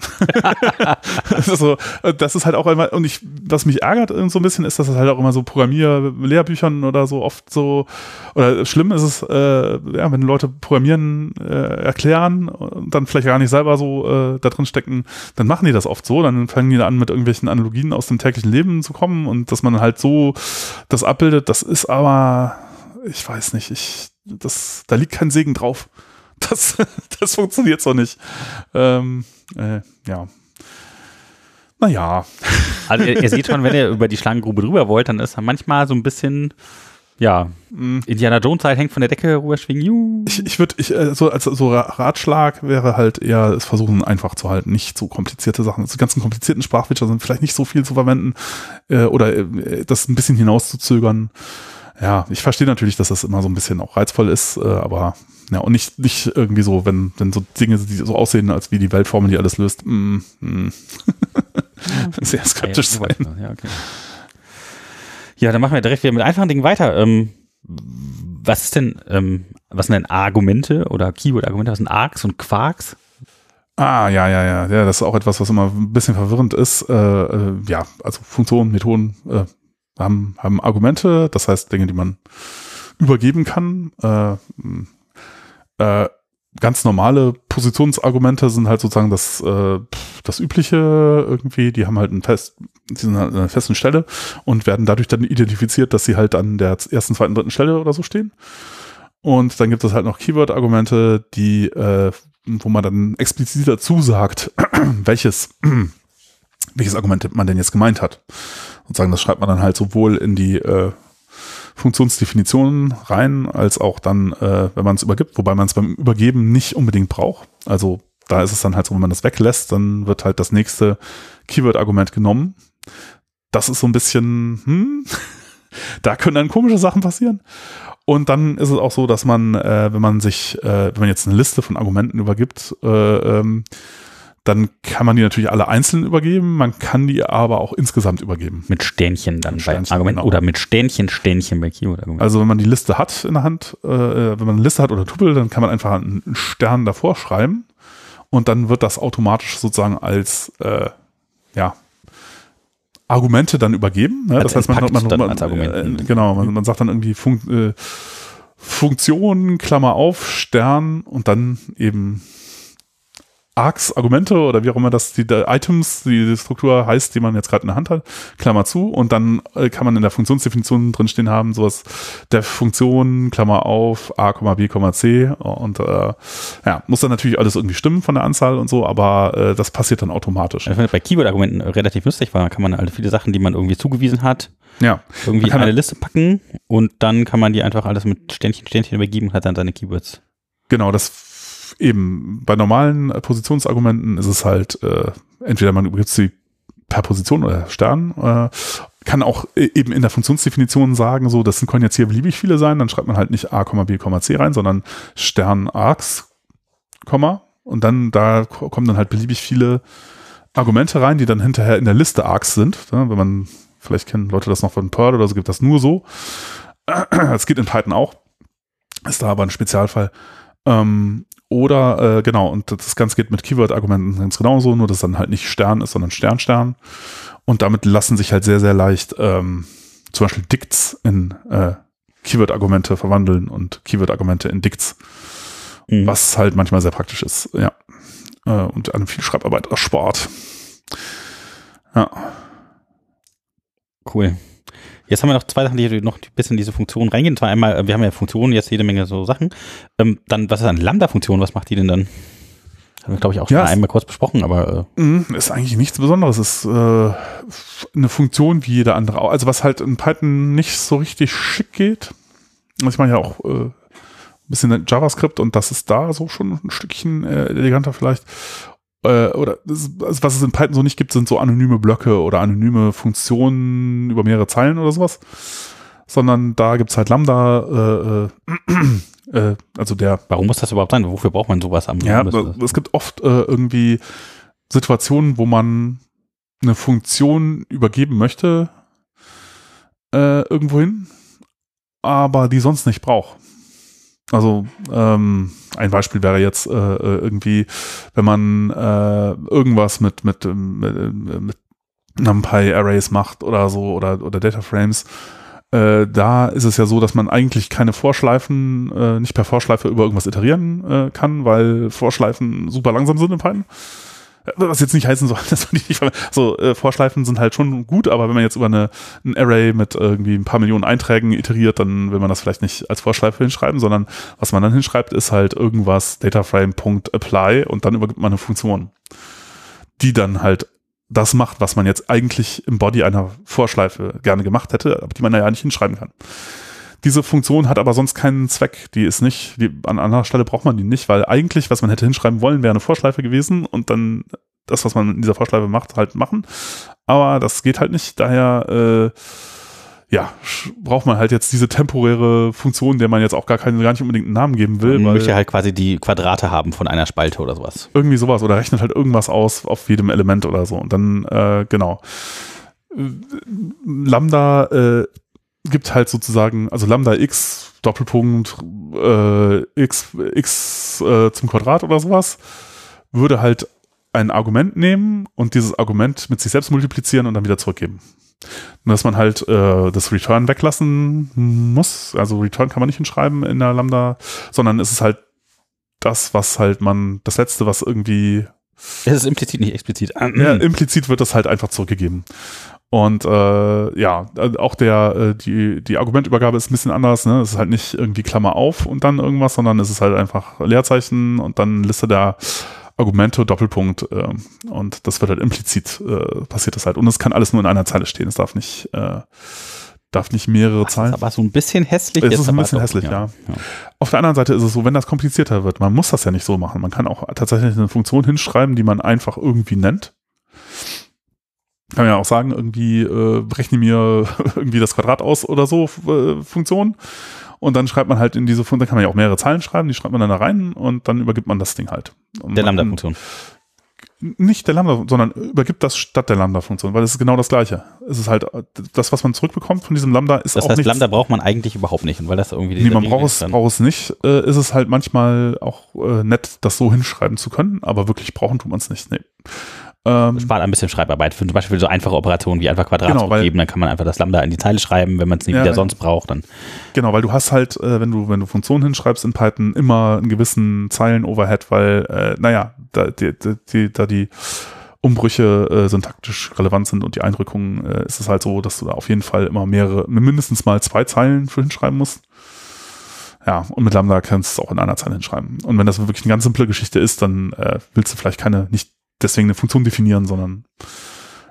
also, das ist halt auch immer, und ich, was mich ärgert so ein bisschen, ist, dass das halt auch immer so Programmier-Lehrbüchern oder so oft so, oder schlimm ist es, äh, ja, wenn Leute Programmieren äh, erklären und dann vielleicht gar nicht selber so äh, da drin stecken, dann machen die das oft so, dann fangen die an, mit irgendwelchen Analogien aus dem täglichen Leben zu kommen und dass man halt so das abbildet, das ist aber, ich weiß nicht, ich, das, da liegt kein Segen drauf. Das, das funktioniert so nicht. Ähm, äh, ja. Naja. Also ihr, ihr seht schon, wenn ihr über die Schlangengrube drüber wollt, dann ist er manchmal so ein bisschen ja, mm. Indiana Jones halt hängt von der Decke rüberschwingen. Juhu. Ich, ich würde, ich, äh, so als so Ratschlag wäre halt eher es versuchen einfach zu halten, nicht so komplizierte Sachen. Also die ganzen komplizierten Sprachfeature sind vielleicht nicht so viel zu verwenden äh, oder äh, das ein bisschen hinauszuzögern. Ja, ich verstehe natürlich, dass das immer so ein bisschen auch reizvoll ist, äh, aber ja, und nicht, nicht irgendwie so, wenn, wenn so Dinge, die so aussehen, als wie die Weltformel, die alles löst, mm, mm. sehr skeptisch ja, sein. Ja, okay. ja, dann machen wir direkt wieder mit einfachen Dingen weiter. Ähm, was ist denn, ähm, was sind denn Argumente oder Keyword-Argumente? Was sind Arcs und Quarks? Ah, ja, ja, ja. Ja, das ist auch etwas, was immer ein bisschen verwirrend ist. Äh, äh, ja, also Funktionen, Methoden äh, haben, haben Argumente, das heißt Dinge, die man übergeben kann. Äh, äh, ganz normale Positionsargumente sind halt sozusagen das, äh, das übliche irgendwie, die haben halt einen fest, die sind halt an einer festen Stelle und werden dadurch dann identifiziert, dass sie halt an der ersten, zweiten, dritten Stelle oder so stehen. Und dann gibt es halt noch Keyword-Argumente, die, äh, wo man dann explizit dazu sagt, welches, welches Argument man denn jetzt gemeint hat. Und sagen, das schreibt man dann halt sowohl in die äh, Funktionsdefinitionen rein, als auch dann, äh, wenn man es übergibt, wobei man es beim Übergeben nicht unbedingt braucht. Also da ist es dann halt so, wenn man das weglässt, dann wird halt das nächste Keyword-Argument genommen. Das ist so ein bisschen, hm, da können dann komische Sachen passieren. Und dann ist es auch so, dass man, äh, wenn man sich, äh, wenn man jetzt eine Liste von Argumenten übergibt, äh, ähm, dann kann man die natürlich alle einzeln übergeben, man kann die aber auch insgesamt übergeben. Mit Sternchen dann mit bei Sternchen, Argument genau. oder mit Sternchen, Sternchen bei Keyword-Argument. Also wenn man die Liste hat in der Hand, äh, wenn man eine Liste hat oder Tupel, dann kann man einfach einen Stern davor schreiben und dann wird das automatisch sozusagen als äh, ja, Argumente dann übergeben. Ne? Das heißt, man, man, man, man äh, genau, man, man sagt dann irgendwie Fun äh, Funktion, Klammer auf, Stern und dann eben Arcs, Argumente oder wie auch immer das die, die Items, die, die, Struktur heißt, die man jetzt gerade in der Hand hat, Klammer zu und dann äh, kann man in der Funktionsdefinition drinstehen haben, sowas der Funktion, Klammer auf, a, b, c und äh, ja, muss dann natürlich alles irgendwie stimmen von der Anzahl und so, aber äh, das passiert dann automatisch. Ich finde bei Keyword-Argumenten relativ lustig, weil kann man alle viele Sachen, die man irgendwie zugewiesen hat, ja. irgendwie in eine Liste packen und dann kann man die einfach alles mit Sternchen, Sternchen übergeben und hat dann seine Keywords. Genau, das eben bei normalen Positionsargumenten ist es halt, äh, entweder man übergibt sie per Position oder Stern. Äh, kann auch e-, eben in der Funktionsdefinition sagen, so, das können jetzt hier beliebig viele sein, dann schreibt man halt nicht A, B, C rein, sondern Stern Arcs, Komma, und dann da kommen dann halt beliebig viele Argumente rein, die dann hinterher in der Liste Arcs sind. Ja, wenn man, vielleicht kennen Leute das noch von Perl oder so, gibt das nur so. Es geht in Python auch. Ist da aber ein Spezialfall. Ähm, oder, äh, genau, und das Ganze geht mit Keyword-Argumenten ganz genauso, nur dass dann halt nicht Stern ist, sondern Stern, Stern. Und damit lassen sich halt sehr, sehr leicht ähm, zum Beispiel Dicts in äh, Keyword-Argumente verwandeln und Keyword-Argumente in Dicts. Mhm. Was halt manchmal sehr praktisch ist, ja. Äh, und einem viel Schreibarbeit erspart. Ja. Cool. Jetzt haben wir noch zwei Sachen, die noch ein bisschen in diese Funktion reingehen. Zwar einmal, äh, wir haben ja Funktionen, jetzt jede Menge so Sachen. Ähm, dann, was ist eine Lambda-Funktion? Was macht die denn dann? Haben wir, glaube ich, auch schon ja, einmal kurz besprochen, aber. Äh mhm, ist eigentlich nichts Besonderes. Ist äh, eine Funktion wie jede andere. Also, was halt in Python nicht so richtig schick geht. Ich meine ja auch äh, ein bisschen JavaScript und das ist da so schon ein Stückchen äh, eleganter vielleicht äh, oder das, also was es in Python so nicht gibt, sind so anonyme Blöcke oder anonyme Funktionen über mehrere Zeilen oder sowas. Sondern da gibt's halt Lambda, äh, äh, äh, also der. Warum muss das überhaupt sein? Wofür braucht man sowas am Ja, es gibt oft äh, irgendwie Situationen, wo man eine Funktion übergeben möchte, äh, irgendwohin, aber die sonst nicht braucht. Also ähm, ein Beispiel wäre jetzt äh, äh, irgendwie, wenn man äh, irgendwas mit mit mit, mit NumPy Arrays macht oder so oder oder Data Frames. Äh, da ist es ja so, dass man eigentlich keine Vorschleifen, äh, nicht per Vorschleife über irgendwas iterieren äh, kann, weil Vorschleifen super langsam sind in Python. Was jetzt nicht heißen soll, dass man die nicht so äh, Vorschleifen sind halt schon gut, aber wenn man jetzt über eine, ein Array mit irgendwie ein paar Millionen Einträgen iteriert, dann will man das vielleicht nicht als Vorschleife hinschreiben, sondern was man dann hinschreibt, ist halt irgendwas dataframe.apply und dann übergibt man eine Funktion, die dann halt das macht, was man jetzt eigentlich im Body einer Vorschleife gerne gemacht hätte, aber die man ja nicht hinschreiben kann. Diese Funktion hat aber sonst keinen Zweck. Die ist nicht, die, an anderer Stelle braucht man die nicht, weil eigentlich, was man hätte hinschreiben wollen, wäre eine Vorschleife gewesen und dann das, was man in dieser Vorschleife macht, halt machen. Aber das geht halt nicht. Daher, äh, ja, braucht man halt jetzt diese temporäre Funktion, der man jetzt auch gar keinen, gar nicht unbedingt einen Namen geben will. Man möchte halt quasi die Quadrate haben von einer Spalte oder sowas. Irgendwie sowas oder rechnet halt irgendwas aus auf jedem Element oder so. Und dann, äh, genau. Lambda äh, gibt halt sozusagen, also Lambda x, Doppelpunkt, äh, x, x äh, zum Quadrat oder sowas, würde halt ein Argument nehmen und dieses Argument mit sich selbst multiplizieren und dann wieder zurückgeben. Und dass man halt äh, das Return weglassen muss. Also Return kann man nicht hinschreiben in der Lambda, sondern es ist halt das, was halt man, das letzte, was irgendwie. Es ist implizit, nicht explizit. Ja, implizit wird das halt einfach zurückgegeben. Und äh, ja, auch der, äh, die, die Argumentübergabe ist ein bisschen anders. Ne? Es ist halt nicht irgendwie Klammer auf und dann irgendwas, sondern es ist halt einfach Leerzeichen und dann Liste der Argumente, Doppelpunkt. Äh, und das wird halt implizit, äh, passiert das halt. Und es kann alles nur in einer Zeile stehen. Es darf nicht, äh, darf nicht mehrere Ach, Zeilen. aber so ein bisschen hässlich. Es ist ein bisschen hässlich, ja. Ja. ja. Auf der anderen Seite ist es so, wenn das komplizierter wird, man muss das ja nicht so machen. Man kann auch tatsächlich eine Funktion hinschreiben, die man einfach irgendwie nennt kann man ja auch sagen, irgendwie äh, rechne mir irgendwie das Quadrat aus oder so, äh, Funktion. Und dann schreibt man halt in diese Funktion, da kann man ja auch mehrere Zeilen schreiben, die schreibt man dann da rein und dann übergibt man das Ding halt. Und der Lambda-Funktion. Nicht der Lambda, sondern übergibt das statt der Lambda-Funktion, weil es ist genau das Gleiche. Es ist halt, das, was man zurückbekommt von diesem Lambda, ist das auch heißt, nichts. Lambda braucht man eigentlich überhaupt nicht, und weil das irgendwie Nee, man braucht es, braucht es nicht. Äh, ist es halt manchmal auch äh, nett, das so hinschreiben zu können, aber wirklich brauchen tut man es nicht. Nee. Ähm, Spart ein bisschen Schreibarbeit. Für zum Beispiel so einfache Operationen wie einfach Quadrat genau, geben, dann kann man einfach das Lambda in die Zeile schreiben, wenn man es nicht ja, wieder sonst braucht. Dann. Genau, weil du hast halt, äh, wenn du, wenn du Funktionen hinschreibst in Python, immer einen gewissen Zeilen-Overhead, weil, äh, naja, da die, die, da die Umbrüche äh, syntaktisch relevant sind und die Einrückungen, äh, ist es halt so, dass du da auf jeden Fall immer mehrere, mindestens mal zwei Zeilen für hinschreiben musst. Ja, und mit Lambda kannst du es auch in einer Zeile hinschreiben. Und wenn das wirklich eine ganz simple Geschichte ist, dann äh, willst du vielleicht keine, nicht deswegen eine Funktion definieren, sondern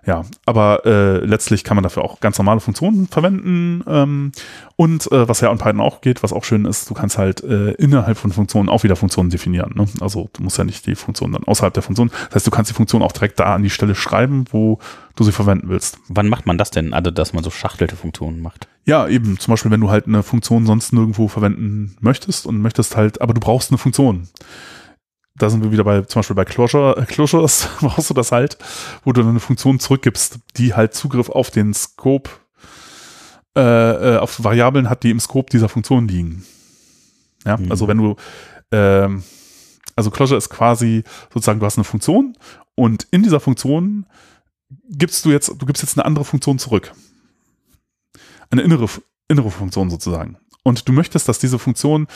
Ja, aber äh, letztlich kann man dafür auch ganz normale Funktionen verwenden. Ähm, und äh, was ja an Python auch geht, was auch schön ist, du kannst halt äh, innerhalb von Funktionen auch wieder Funktionen definieren. Ne? Also du musst ja nicht die Funktion dann außerhalb der Funktion. Das heißt, du kannst die Funktion auch direkt da an die Stelle schreiben, wo du sie verwenden willst. Wann macht man das denn? Also, dass man so schachtelte Funktionen macht? Ja, eben. Zum Beispiel, wenn du halt eine Funktion sonst nirgendwo verwenden möchtest und möchtest halt, aber du brauchst eine Funktion da sind wir wieder bei, zum Beispiel bei Closure, Closures, brauchst du das halt, wo du dann eine Funktion zurückgibst, die halt Zugriff auf den Scope, äh, äh, auf Variablen hat, die im Scope dieser Funktion liegen. Ja, mhm. also wenn du, ähm, also Closure ist quasi sozusagen, du hast eine Funktion und in dieser Funktion gibst du jetzt, du gibst jetzt eine andere Funktion zurück. Eine innere, innere Funktion sozusagen. Und du möchtest, dass diese Funktion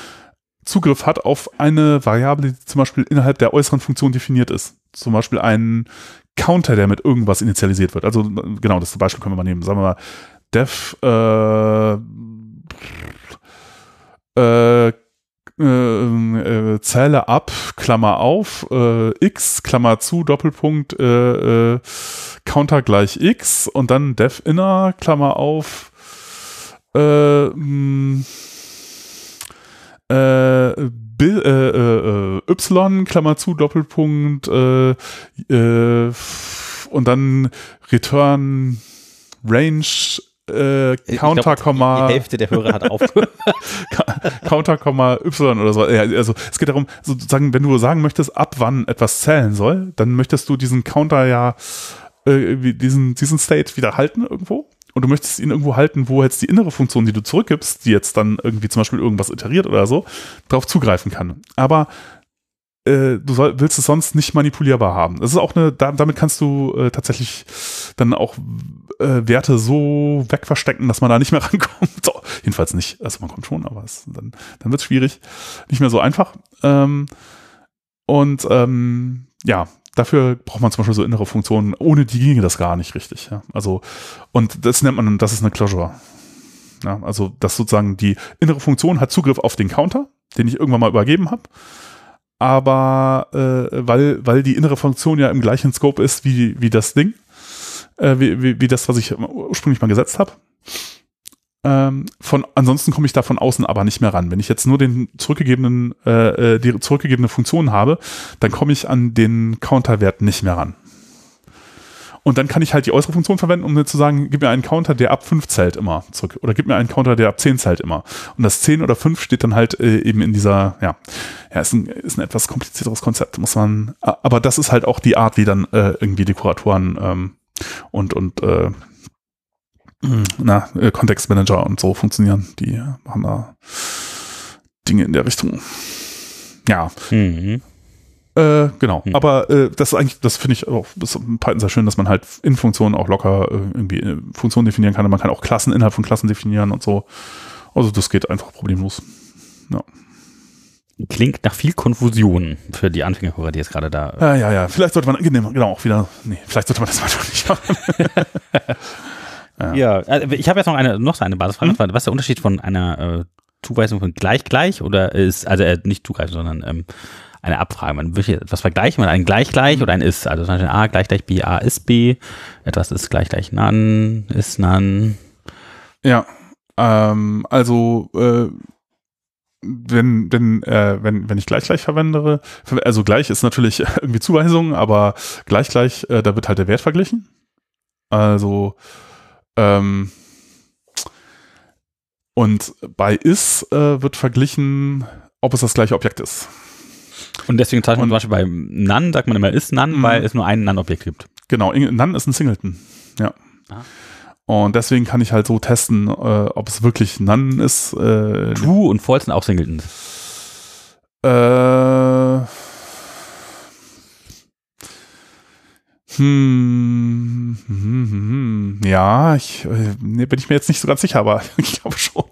Zugriff hat auf eine Variable, die zum Beispiel innerhalb der äußeren Funktion definiert ist. Zum Beispiel ein Counter, der mit irgendwas initialisiert wird. Also genau, das Beispiel können wir mal nehmen. Sagen wir mal, def äh, äh, äh, Zähle ab, Klammer auf, äh, x, Klammer zu, Doppelpunkt, äh, äh, Counter gleich x und dann def inner, Klammer auf, äh, mh, hm, äh, Bill, äh, äh, äh, Y, Klammer zu, Doppelpunkt, äh, äh, und dann Return Range äh, Counter, glaub, die, Hälfte der Hörer hat aufgehört. Counter, Y oder so. Ja, also es geht darum, sozusagen, wenn du sagen möchtest, ab wann etwas zählen soll, dann möchtest du diesen Counter ja, äh, diesen, diesen State wieder halten irgendwo und du möchtest ihn irgendwo halten, wo jetzt die innere Funktion, die du zurückgibst, die jetzt dann irgendwie zum Beispiel irgendwas iteriert oder so, darauf zugreifen kann. Aber äh, du soll, willst es sonst nicht manipulierbar haben. Das ist auch eine, da, damit kannst du äh, tatsächlich dann auch äh, Werte so wegverstecken, dass man da nicht mehr rankommt. So, jedenfalls nicht. Also man kommt schon, aber es, dann, dann wird es schwierig. Nicht mehr so einfach. Ähm, und ähm, ja, dafür braucht man zum Beispiel so innere Funktionen. Ohne die ginge das gar nicht richtig. Ja? Also, und das nennt man, das ist eine Closure. Ja, also, dass sozusagen die innere Funktion hat Zugriff auf den Counter, den ich irgendwann mal übergeben habe. Aber äh, weil, weil die innere Funktion ja im gleichen Scope ist wie, wie das Ding, äh, wie, wie, wie das, was ich ursprünglich mal gesetzt habe, ähm, von, ansonsten komme ich da von außen aber nicht mehr ran. Wenn ich jetzt nur den zurückgegebenen, äh, äh die zurückgegebene Funktion habe, dann komme ich an den Counterwert nicht mehr ran. Und dann kann ich halt die äußere Funktion verwenden, um mir zu sagen, gib mir einen Counter, der ab 5 zählt immer zurück. Oder gib mir einen Counter, der ab 10 zählt immer. Und das 10 oder 5 steht dann halt äh, eben in dieser, ja, ja, ist ein, ist ein etwas komplizierteres Konzept, muss man, aber das ist halt auch die Art, wie dann äh, irgendwie Dekoratoren ähm, und, und äh, na, äh, Kontextmanager und so funktionieren. Die machen da Dinge in der Richtung. Ja. Mhm. Äh, genau. Mhm. Aber äh, das ist eigentlich, das finde ich auch das ist Python sehr schön, dass man halt in Funktionen auch locker äh, irgendwie äh, Funktionen definieren kann. Und man kann auch Klassen innerhalb von Klassen definieren und so. Also das geht einfach problemlos. Ja. Klingt nach viel Konfusion für die Anfängerhörer, die jetzt gerade da. Ja, ja, ja. Vielleicht sollte man, genau, auch wieder, nee, vielleicht sollte man das mal nicht machen. Ja, ja also ich habe jetzt noch eine, noch so eine Basisfrage. Mhm. Was ist der Unterschied von einer äh, Zuweisung von gleich gleich oder ist, also äh, nicht zugreifen, sondern ähm, eine Abfrage. Man will etwas vergleichen, man ein gleich gleich oder ein ist. Also zum Beispiel A gleich gleich B, A ist B, etwas ist gleich gleich none, ist none. Ja, ähm, also äh, wenn, wenn, äh, wenn, wenn ich gleich gleich verwende, also gleich ist natürlich irgendwie Zuweisung, aber gleich gleich, äh, da wird halt der Wert verglichen. Also ähm, und bei is äh, wird verglichen, ob es das gleiche Objekt ist. Und deswegen zeigt man zum Beispiel bei None, sagt man immer is None, mhm. weil es nur ein None-Objekt gibt. Genau, None ist ein Singleton. Ja. Aha. Und deswegen kann ich halt so testen, äh, ob es wirklich None ist. Äh, True und False sind auch Singletons. Äh, hm, hm, hm, hm, ja, ich äh, nee, bin ich mir jetzt nicht so ganz sicher, aber ich glaube schon.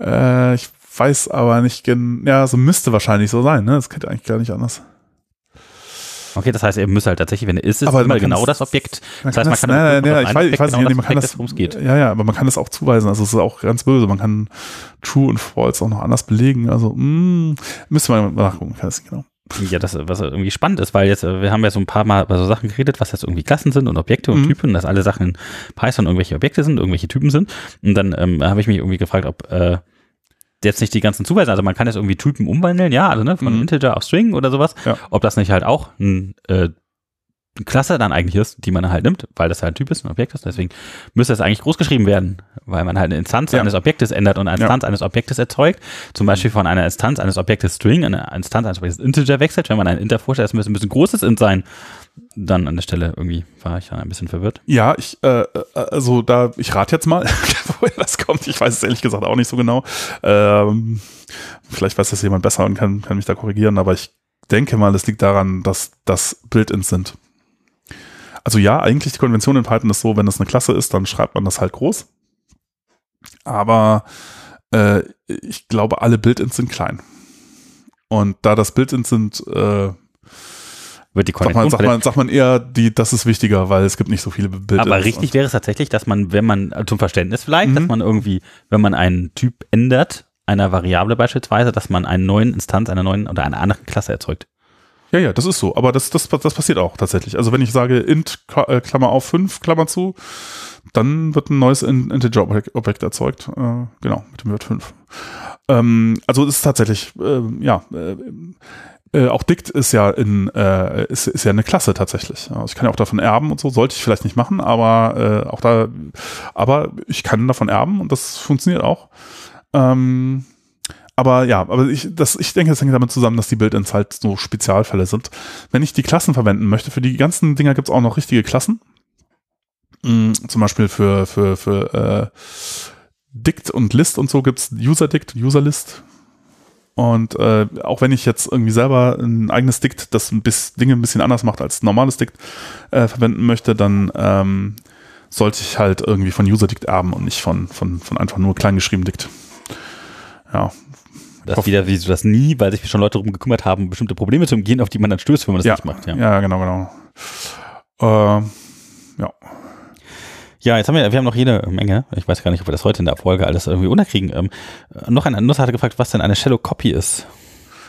Äh, ich weiß aber nicht genau. Ja, so müsste wahrscheinlich so sein, ne? Das könnte eigentlich gar nicht anders. Okay, das heißt, ihr müsst halt tatsächlich, wenn er ist, ist aber immer genau das Objekt. Das heißt, man kann nein, nein, nein, ich weiß, ich weiß genau nicht, man kann das, das geht. Ja, ja, aber man kann das auch zuweisen. Also es ist auch ganz böse. Man kann True und False auch noch anders belegen. Also mh, müsste man mal nachgucken. Ich weiß nicht genau. Ja, das, was irgendwie spannend ist, weil jetzt, äh, wir haben ja so ein paar Mal über so Sachen geredet, was jetzt irgendwie Klassen sind und Objekte und Mhm. Typen, dass alle Sachen in Python irgendwelche Objekte sind, irgendwelche Typen sind. Und dann ähm, habe ich mich irgendwie gefragt, ob äh, jetzt nicht die ganzen Zuweisen, also man kann jetzt irgendwie Typen umwandeln, ja, also ne, von Mhm. Integer auf String oder sowas, Ja. ob das nicht halt auch ein äh, Klasse dann eigentlich ist, die man halt nimmt, weil das halt ein Typ ist, ein Objekt ist. Deswegen müsste es eigentlich groß geschrieben werden, weil man halt eine Instanz Ja. eines Objektes ändert und eine Ja. Instanz eines Objektes erzeugt. Zum Beispiel von einer Instanz eines Objektes String, eine Instanz eines Objektes Integer wechselt. Wenn man ein Inter vorstellt, das müsste ein bisschen großes Int sein. Dann an der Stelle irgendwie war ich dann ein bisschen verwirrt. Ja, ich, äh, äh, also da, ich rate jetzt mal, woher das kommt. Ich weiß es ehrlich gesagt auch nicht so genau. Ähm, vielleicht weiß das jemand besser und kann, kann mich da korrigieren, aber ich denke mal, es liegt daran, dass das Build-ins sind. Also ja, eigentlich die Konvention in Python ist so, wenn das eine Klasse ist, dann schreibt man das halt groß. Aber äh, ich glaube, alle Build-ins sind klein. Und da das Build-ins sind, äh, Wird die Sagt man, Konvention sagt, man, sagt man eher, die, das ist wichtiger, weil es gibt nicht so viele Bilder. Aber richtig wäre es tatsächlich, dass man, wenn man, äh, zum Verständnis vielleicht, Mhm. dass man irgendwie, wenn man einen Typ ändert, einer Variable beispielsweise, dass man einen neuen Instanz einer neuen oder einer anderen Klasse erzeugt. Ja, ja, das ist so. Aber das, das, das passiert auch tatsächlich. Also wenn ich sage int, äh, Klammer auf 5, Klammer zu, dann wird ein neues In- Integer-Objekt erzeugt. Äh, genau, mit dem Wert 5. Ähm, also es ist tatsächlich, äh, ja, äh, äh, auch dict ist ja in, äh, ist, ist ja eine Klasse tatsächlich. Also ich kann ja auch davon erben und so, sollte ich vielleicht nicht machen, aber auch da, aber ich kann davon erben und das funktioniert auch. Ähm, aber ja, aber ich, das, ich denke, das hängt damit zusammen, dass die Build-ins halt so Spezialfälle sind. Wenn ich die Klassen verwenden möchte, für die ganzen Dinger gibt's auch noch richtige Klassen. Mm, zum Beispiel für, für, für äh, Dict und List und so gibt's User-Dict, User-List. Und äh, auch wenn ich jetzt irgendwie selber ein eigenes Dict, das ein bisschen, Dinge ein bisschen anders macht als normales Dict, äh, verwenden möchte, dann ähm, sollte ich halt irgendwie von User-Dict erben und nicht von, von, von einfach nur kleingeschrieben Dict. Ja, Das wieder, wie so das nie, weil sich schon Leute darum gekümmert haben, bestimmte Probleme zu umgehen, auf die man dann stößt, wenn man das Ja. nicht macht. Ja. Ja, genau, genau. Äh, Ja, jetzt haben wir, wir haben noch jede Menge. Ich weiß gar nicht, ob wir das heute in der Folge alles irgendwie unterkriegen. Ähm, äh, noch ein Nutzer hatte gefragt, was denn eine Shallow Copy ist.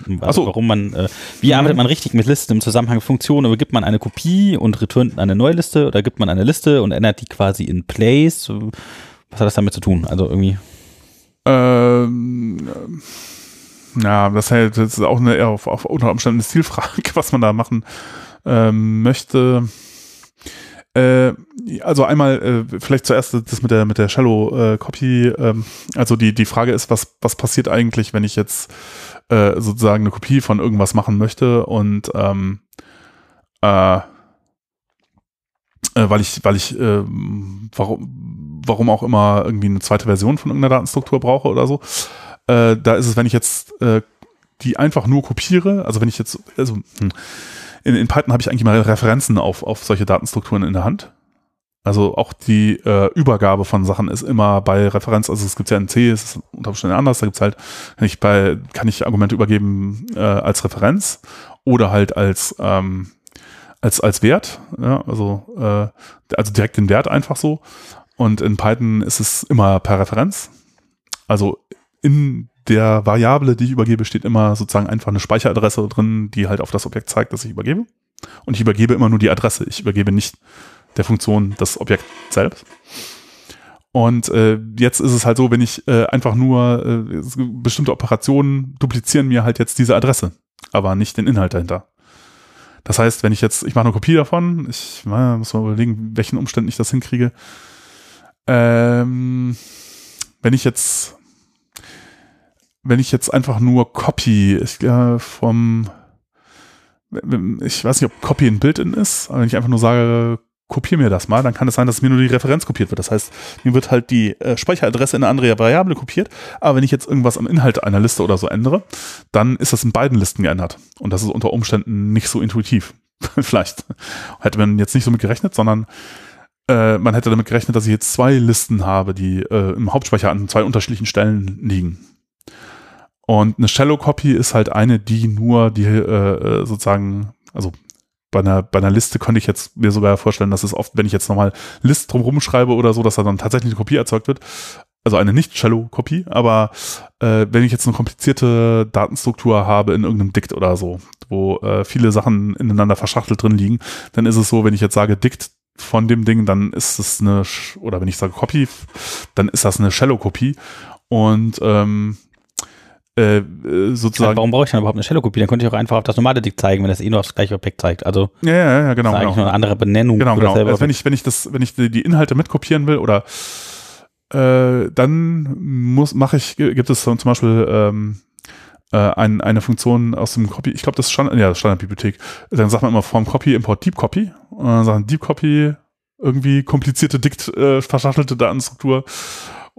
Also Ach so. Warum man, äh, wie arbeitet man richtig mit Listen im Zusammenhang mit Funktionen? Oder gibt man eine Kopie und returnt eine neue Liste oder gibt man eine Liste und ändert die quasi in Place? Was hat das damit zu tun? Also irgendwie. Ähm, ähm, ja, das, ist auch eine auf, auf unter Umständen eine Stilfrage, was man da machen ähm, möchte. Äh, also einmal äh, vielleicht zuerst das mit der mit der Shallow äh, Copy. Ähm, also die die Frage ist, was was passiert eigentlich, wenn ich jetzt äh, sozusagen eine Kopie von irgendwas machen möchte und ähm, äh, äh, weil ich weil ich äh, warum warum auch immer irgendwie eine zweite Version von irgendeiner Datenstruktur brauche oder so. Äh, da ist es, wenn ich jetzt äh, die einfach nur kopiere, also wenn ich jetzt, also hm, in, in Python habe ich eigentlich mal Referenzen auf, auf solche Datenstrukturen in der Hand. Also auch die äh, Übergabe von Sachen ist immer bei Referenz, also es gibt ja in C, es ist unter Umständen anders, da gibt's halt, kann ich bei, kann ich Argumente übergeben äh, als Referenz oder halt als ähm, als als Wert, ja, also äh, also direkt den Wert einfach so. Und in Python ist es immer per Referenz. Also in der Variable, die ich übergebe, steht immer sozusagen einfach eine Speicheradresse drin, die halt auf das Objekt zeigt, das ich übergebe. Und ich übergebe immer nur die Adresse. Ich übergebe nicht der Funktion das Objekt selbst. Und äh, jetzt ist es halt so, wenn ich äh, einfach nur äh, bestimmte Operationen duplizieren mir halt jetzt diese Adresse, aber nicht den Inhalt dahinter. Das heißt, wenn ich jetzt, ich mache eine Kopie davon, ich na, muss mal überlegen, welchen Umständen ich das hinkriege. Ähm, wenn ich jetzt, wenn ich jetzt einfach nur Copy ich, äh, vom, ich weiß nicht, ob Copy ein Build-in ist, aber wenn ich einfach nur sage, kopier mir das mal, dann kann es sein, dass mir nur die Referenz kopiert wird. Das heißt, mir wird halt die äh, Speicheradresse in eine andere Variable kopiert, aber wenn ich jetzt irgendwas am Inhalt einer Liste oder so ändere, dann ist das in beiden Listen geändert. Und das ist unter Umständen nicht so intuitiv. Vielleicht hätte man jetzt nicht so mit gerechnet, sondern äh, man hätte damit gerechnet, dass ich jetzt zwei Listen habe, die äh, im Hauptspeicher an zwei unterschiedlichen Stellen liegen. Und eine Shallow Copy ist halt eine, die nur die äh, äh, sozusagen, also bei einer, bei einer Liste könnte ich jetzt mir sogar vorstellen, dass es oft, wenn ich jetzt nochmal List drumherum schreibe oder so, dass da dann tatsächlich eine Kopie erzeugt wird. also eine nicht-Shallow-Kopie, aber äh, wenn ich jetzt eine komplizierte Datenstruktur habe in irgendeinem Dict oder so, wo äh, viele Sachen ineinander verschachtelt drin liegen, dann ist es so, wenn ich jetzt sage Dict von dem Ding, dann ist es eine, oder wenn ich sage Copy, dann ist das eine Shallow-Kopie und ähm, äh, sozusagen. Ja, warum brauche ich dann überhaupt eine Shallow-Kopie? Dann könnte ich auch einfach auf das normale Dict zeigen, wenn das eh nur aufs gleiche Objekt zeigt. Also ja, ja, ja genau. Das ist eigentlich genau. nur eine andere Benennung. Genau, genau. Also wenn ich, wenn ich das, wenn ich die Inhalte mitkopieren will oder äh, dann muss mache ich, gibt es zum Beispiel ähm, äh, ein, eine Funktion aus dem Copy, ich glaube, das ist Standard, ja, Standardbibliothek. Dann sagt man immer vom Copy import Deep Copy und dann sagen Deep Copy irgendwie komplizierte, dikt äh, verschachtelte Datenstruktur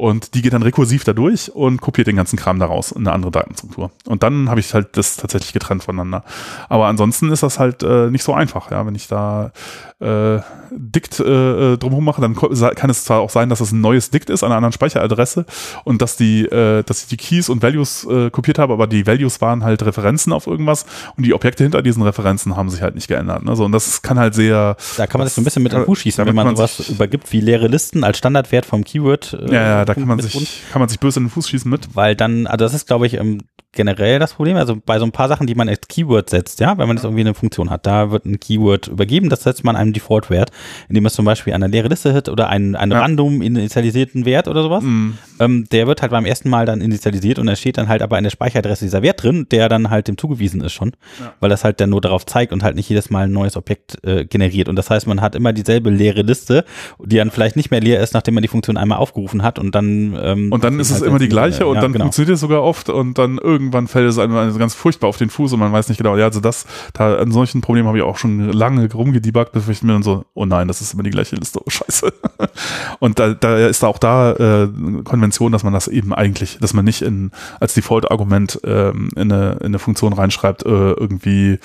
und die geht dann rekursiv da durch und kopiert den ganzen Kram daraus in eine andere Datenstruktur. Und dann habe ich halt das tatsächlich getrennt voneinander. Aber ansonsten ist das halt äh, nicht so einfach, ja. Wenn ich da äh, Dict äh, äh drumherum mache, dann kann es zwar auch sein, dass es ein neues Dict ist an einer anderen Speicheradresse und dass die, äh, dass ich die Keys und Values äh, kopiert habe, aber die Values waren halt Referenzen auf irgendwas und die Objekte hinter diesen Referenzen haben sich halt nicht geändert. Ne? So, und das kann halt sehr. Da kann man sich so ein bisschen mit Fuß schießen, wenn man, man sowas übergibt wie leere Listen als Standardwert vom Keyword. Äh, ja, ja, da kann man sich, kann man sich böse in den Fuß schießen mit. Weil dann, also das ist, glaube ich, ähm, generell das Problem. Also bei so ein paar Sachen, die man als Keyword setzt, ja, wenn man jetzt irgendwie eine Funktion hat, da wird ein Keyword übergeben, das setzt man einem Default-Wert, indem es zum Beispiel eine leere Liste hat oder einen, einen ja. random initialisierten Wert oder sowas. Mhm. Ähm, der wird halt beim ersten Mal dann initialisiert und da steht dann halt aber in der Speicheradresse dieser Wert drin, der dann halt dem zugewiesen ist schon, ja. weil das halt dann nur darauf zeigt und halt nicht jedes Mal ein neues Objekt äh, generiert. Und das heißt, man hat immer dieselbe leere Liste, die dann vielleicht nicht mehr leer ist, nachdem man die Funktion einmal aufgerufen hat und dann ähm, und dann ist es halt immer die gleiche und ja, dann genau. funktioniert es sogar oft und dann irgendwann fällt es einem also ganz furchtbar auf den Fuß und man weiß nicht genau, ja, also das, da an solchen Problemen habe ich auch schon lange rumgedebuggt, bevor ich mir dann so, oh nein, das ist immer die gleiche Liste, oh scheiße. und da, da ist auch da äh, Konvention, dass man das eben eigentlich, dass man nicht in als Default-Argument ähm, in, eine, in eine Funktion reinschreibt, äh, irgendwie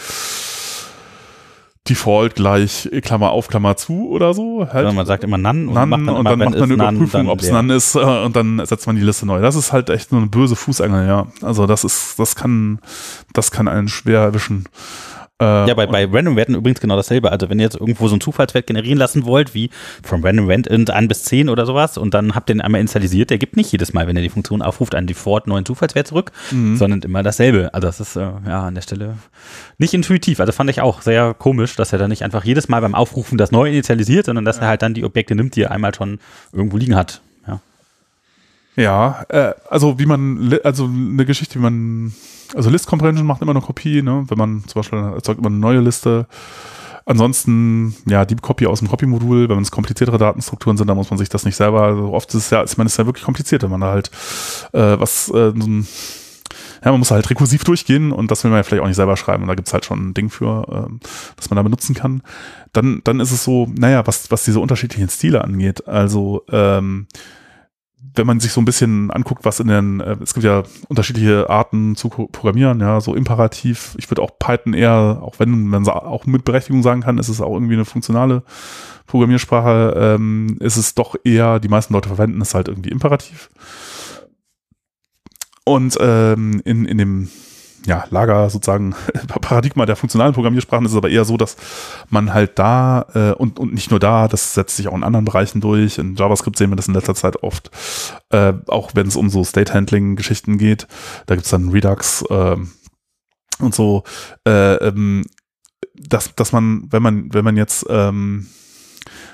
Default gleich Klammer auf, Klammer zu oder so. Halt. Ja, man sagt immer None und, None, dann, und dann macht man eine Überprüfung, ob es None ist äh, und dann setzt man die Liste neu. Das ist halt echt nur eine böse Fußangel, ja. Also das ist, das kann, das kann einen schwer erwischen. Äh, ja, bei, bei Random-Werten übrigens genau dasselbe. Also wenn ihr jetzt irgendwo so einen Zufallswert generieren lassen wollt, wie from Random Rand int 1 bis 10 oder sowas, und dann habt ihr den einmal initialisiert, der gibt nicht jedes Mal, wenn ihr die Funktion aufruft, einen Default neuen Zufallswert zurück, mhm. sondern immer dasselbe. Also das ist äh, ja an der Stelle nicht intuitiv. Also fand ich auch sehr komisch, dass er dann nicht einfach jedes Mal beim Aufrufen das neu initialisiert, sondern dass er halt dann die Objekte nimmt, die er einmal schon irgendwo liegen hat. Ja. Ja, äh, also wie man, also eine Geschichte, wie man also List Comprehension macht immer eine Kopie, ne? wenn man zum Beispiel erzeugt immer eine neue Liste. Ansonsten, ja, Deep Copy aus dem Copy-Modul, wenn es kompliziertere Datenstrukturen sind, dann muss man sich das nicht selber, also oft ist es ja, ich meine, es ist ja wirklich kompliziert, wenn man da halt äh, was, äh, ja, man muss halt rekursiv durchgehen und das will man ja vielleicht auch nicht selber schreiben. Und da gibt's halt schon ein Ding für, ähm, das man da benutzen kann. Dann, dann ist es so, naja, was, was diese unterschiedlichen Stile angeht, also ähm, wenn man sich so ein bisschen anguckt, was in den, äh, es gibt ja unterschiedliche Arten zu programmieren, ja, so imperativ. Ich würde auch Python eher, auch wenn man auch mit Berechtigung sagen kann, ist es auch irgendwie eine funktionale Programmiersprache, ähm, ist es doch eher, die meisten Leute verwenden es halt irgendwie imperativ. Und ähm, in, in dem ja, Lager sozusagen Paradigma der funktionalen Programmiersprachen ist es aber eher so, dass man halt da äh, und, und nicht nur da, das setzt sich auch in anderen Bereichen durch. In JavaScript sehen wir das in letzter Zeit oft, äh, auch wenn es um so State-Handling-Geschichten geht. Da gibt's dann Redux äh, und so, äh, ähm, dass, dass man, wenn man, wenn man jetzt ähm,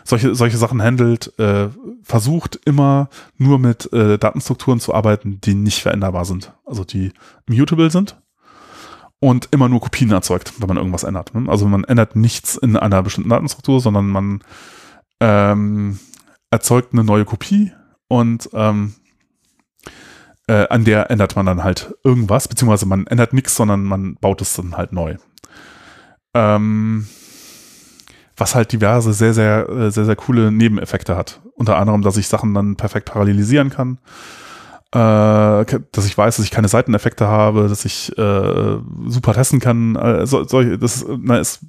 solche, solche Sachen handelt, äh, versucht immer nur mit äh, Datenstrukturen zu arbeiten, die nicht veränderbar sind. Also die mutable sind und immer nur Kopien erzeugt, wenn man irgendwas ändert. Ne? Also man ändert nichts in einer bestimmten Datenstruktur, sondern man ähm, erzeugt eine neue Kopie und ähm, äh, an der ändert man dann halt irgendwas, beziehungsweise man ändert nichts, sondern man baut es dann halt neu. Ähm, was halt diverse, sehr, sehr, äh, sehr, sehr coole Nebeneffekte hat. Unter anderem, dass ich Sachen dann perfekt parallelisieren kann dass ich weiß, dass ich keine Seiteneffekte habe, dass ich äh, super testen kann. Äh, so, so, das, na, es,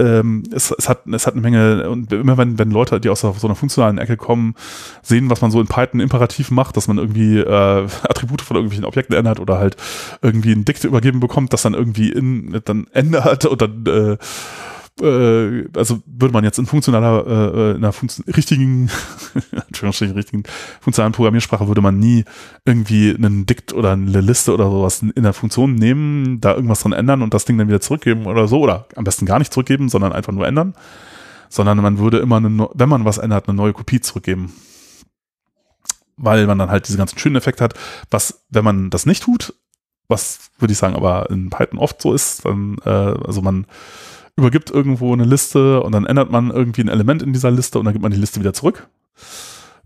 ähm, es, es, hat, es hat eine Menge, und immer wenn, wenn Leute, die aus so einer funktionalen Ecke kommen, sehen, was man so in Python imperativ macht, dass man irgendwie äh, Attribute von irgendwelchen Objekten ändert oder halt irgendwie ein Dikte übergeben bekommt, das dann irgendwie in, dann ändert und dann äh, äh, also würde man jetzt in funktionaler, äh, in einer Funktion richtigen, richtigen funktionalen Programmiersprache würde man nie irgendwie einen Dikt oder eine Liste oder sowas in der Funktion nehmen, da irgendwas dran ändern und das Ding dann wieder zurückgeben oder so oder am besten gar nicht zurückgeben, sondern einfach nur ändern, sondern man würde immer, eine, wenn man was ändert, eine neue Kopie zurückgeben. Weil man dann halt diese ganzen schönen Effekte hat, was, wenn man das nicht tut, was würde ich sagen, aber in Python oft so ist, dann, äh, also man übergibt irgendwo eine Liste und dann ändert man irgendwie ein Element in dieser Liste und dann gibt man die Liste wieder zurück.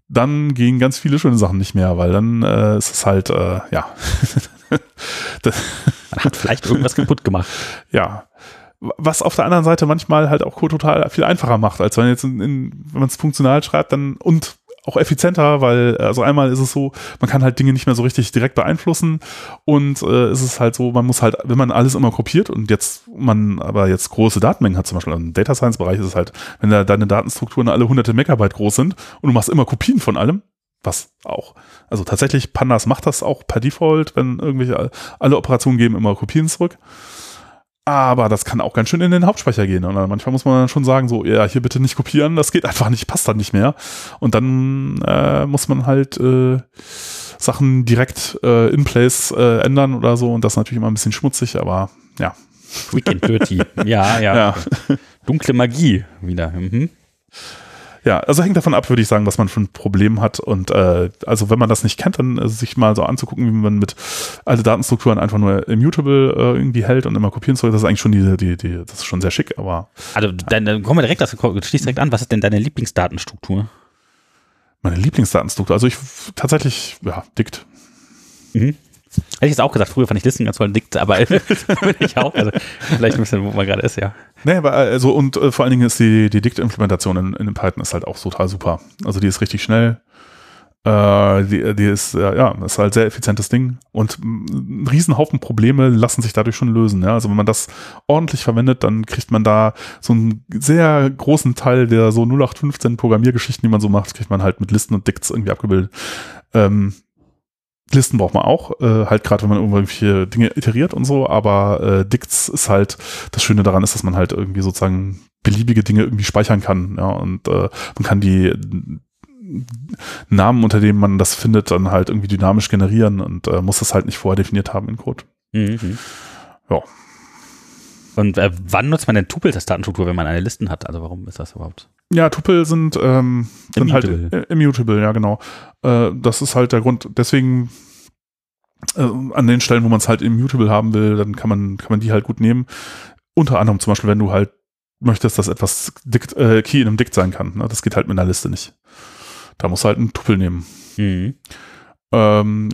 Dann gehen ganz viele schöne Sachen nicht mehr, weil dann äh, ist es halt, äh, ja. man hat vielleicht irgendwas kaputt gemacht. Ja. Was auf der anderen Seite manchmal halt auch Code total viel einfacher macht, als wenn jetzt in, in, wenn man es funktional schreibt, dann und auch effizienter, weil also einmal ist es so, man kann halt Dinge nicht mehr so richtig direkt beeinflussen und äh, ist es halt so, man muss halt, wenn man alles immer kopiert und jetzt man aber jetzt große Datenmengen hat, zum Beispiel im Data Science Bereich ist es halt, wenn da deine Datenstrukturen alle hunderte Megabyte groß sind und du machst immer Kopien von allem, was auch, also tatsächlich Pandas macht das auch per Default, wenn irgendwelche alle Operationen geben immer Kopien zurück. Aber das kann auch ganz schön in den Hauptspeicher gehen. Und manchmal muss man dann schon sagen, so, ja, hier bitte nicht kopieren, das geht einfach nicht, passt dann nicht mehr. Und dann äh, muss man halt äh, Sachen direkt äh, in place äh, ändern oder so. Und das ist natürlich immer ein bisschen schmutzig, aber ja. Quick and dirty. ja, ja, ja. Dunkle Magie wieder. Mhm. Ja, also hängt davon ab, würde ich sagen, was man für ein Problem hat. Und äh, also wenn man das nicht kennt, dann äh, sich mal so anzugucken, wie man mit alte Datenstrukturen einfach nur immutable äh, irgendwie hält und immer kopieren soll, das ist eigentlich schon die, die, die, das ist schon sehr schick, aber. Also dann, dann kommen wir direkt, das schließt direkt an, was ist denn deine Lieblingsdatenstruktur? Meine Lieblingsdatenstruktur, also ich tatsächlich, ja, dickt. Mhm. Hätte ich jetzt auch gesagt, früher fand ich Listen ganz toll dick, aber ich auch. Also vielleicht ein bisschen, wo man gerade ist, ja. Nee, aber also und äh, vor allen Dingen ist die, die Dict-Implementation in, in Python ist halt auch total super. Also die ist richtig schnell. Äh, die, die ist, äh, ja, ist halt sehr effizientes Ding und ein Riesenhaufen Probleme lassen sich dadurch schon lösen. Ja? Also wenn man das ordentlich verwendet, dann kriegt man da so einen sehr großen Teil der so 0815 Programmiergeschichten, die man so macht, kriegt man halt mit Listen und Dicts irgendwie abgebildet. Ähm, Listen braucht man auch, äh, halt gerade wenn man irgendwelche Dinge iteriert und so, aber äh, Dicts ist halt, das Schöne daran ist, dass man halt irgendwie sozusagen beliebige Dinge irgendwie speichern kann, ja, und äh, man kann die Namen, unter denen man das findet, dann halt irgendwie dynamisch generieren und äh, muss das halt nicht vorher definiert haben in Code. Mhm. Ja. Und äh, wann nutzt man denn Tupels als Datenstruktur, wenn man eine Listen hat? Also warum ist das überhaupt? Ja, Tupel sind, ähm, sind halt immutable. halt immutable, ja genau. Äh, das ist halt der Grund. Deswegen äh, an den Stellen, wo man es halt immutable haben will, dann kann man kann man die halt gut nehmen. Unter anderem zum Beispiel, wenn du halt möchtest, dass etwas Dict, äh, Key in einem Dict sein kann. Ne? Das geht halt mit einer Liste nicht. Da musst du halt einen Tupel nehmen. Mhm. Ähm,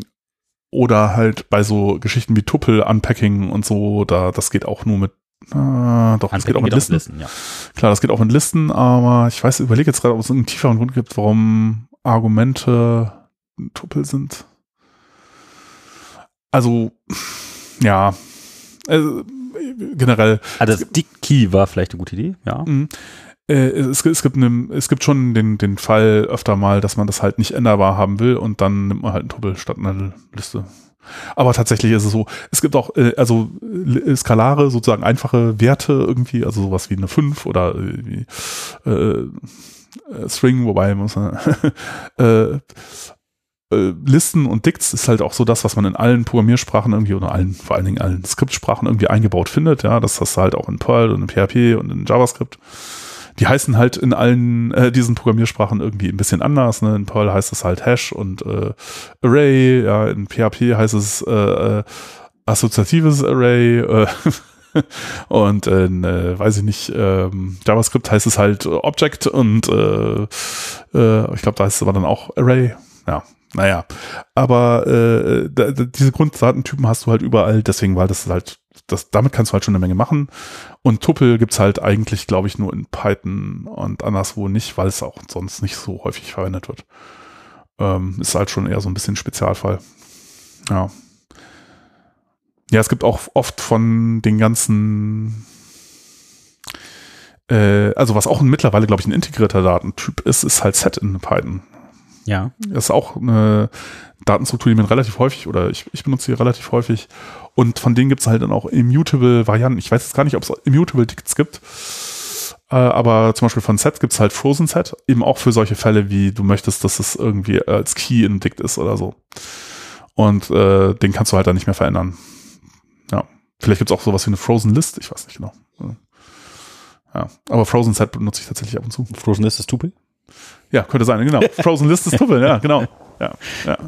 oder halt bei so Geschichten wie Tuple, Unpacking und so, da das geht auch nur mit Ah, doch, das geht auch mit Listen. Listen ja. Klar, das geht auch mit Listen, aber ich weiß, überlege jetzt gerade, ob es einen tieferen Grund gibt, warum Argumente Tuppel sind. Also, ja, also, generell. Also das Dick Key war vielleicht eine gute Idee, ja. Mhm. Äh, es, es, gibt eine, es gibt schon den, den Fall öfter mal, dass man das halt nicht änderbar haben will und dann nimmt man halt einen Tuppel statt einer Liste. Aber tatsächlich ist es so, es gibt auch, äh, also äh, skalare, sozusagen einfache Werte irgendwie, also sowas wie eine 5 oder äh, äh, String, wobei man äh, äh, Listen und Dicts ist halt auch so das, was man in allen Programmiersprachen irgendwie oder allen, vor allen Dingen allen Skriptsprachen irgendwie eingebaut findet. Ja, das hast du halt auch in Perl und in PHP und in JavaScript die heißen halt in allen äh, diesen Programmiersprachen irgendwie ein bisschen anders. Ne? In Perl heißt es halt Hash und äh, Array, ja, in PHP heißt es äh, äh, assoziatives Array äh, und in, äh, weiß ich nicht, ähm, JavaScript heißt es halt Object und äh, äh, ich glaube, da heißt es aber dann auch Array. Ja, naja. Aber äh, diese Grunddatentypen hast du halt überall, deswegen war das halt das, damit kannst du halt schon eine Menge machen. Und Tuppel gibt's halt eigentlich, glaube ich, nur in Python und anderswo nicht, weil es auch sonst nicht so häufig verwendet wird. Ähm, ist halt schon eher so ein bisschen Spezialfall. Ja. Ja, es gibt auch oft von den ganzen äh, also was auch mittlerweile, glaube ich, ein integrierter Datentyp ist, ist halt Set in Python. Ja. Das ist auch eine Datenstruktur, die man relativ häufig, oder ich, ich benutze sie relativ häufig. Und von denen gibt es halt dann auch immutable Varianten. Ich weiß jetzt gar nicht, ob es immutable Dicts gibt. Äh, aber zum Beispiel von Set gibt's halt Frozen Set, eben auch für solche Fälle, wie du möchtest, dass es irgendwie als Key indickt ist oder so. Und äh, den kannst du halt dann nicht mehr verändern. Ja. Vielleicht gibt's auch sowas wie eine Frozen List, ich weiß nicht genau. Ja. Aber Frozen Set benutze ich tatsächlich ab und zu. Frozen List ist Tupel? Ja, könnte sein, genau. Frozen List ist Tupel, ja, genau. Ja, ja.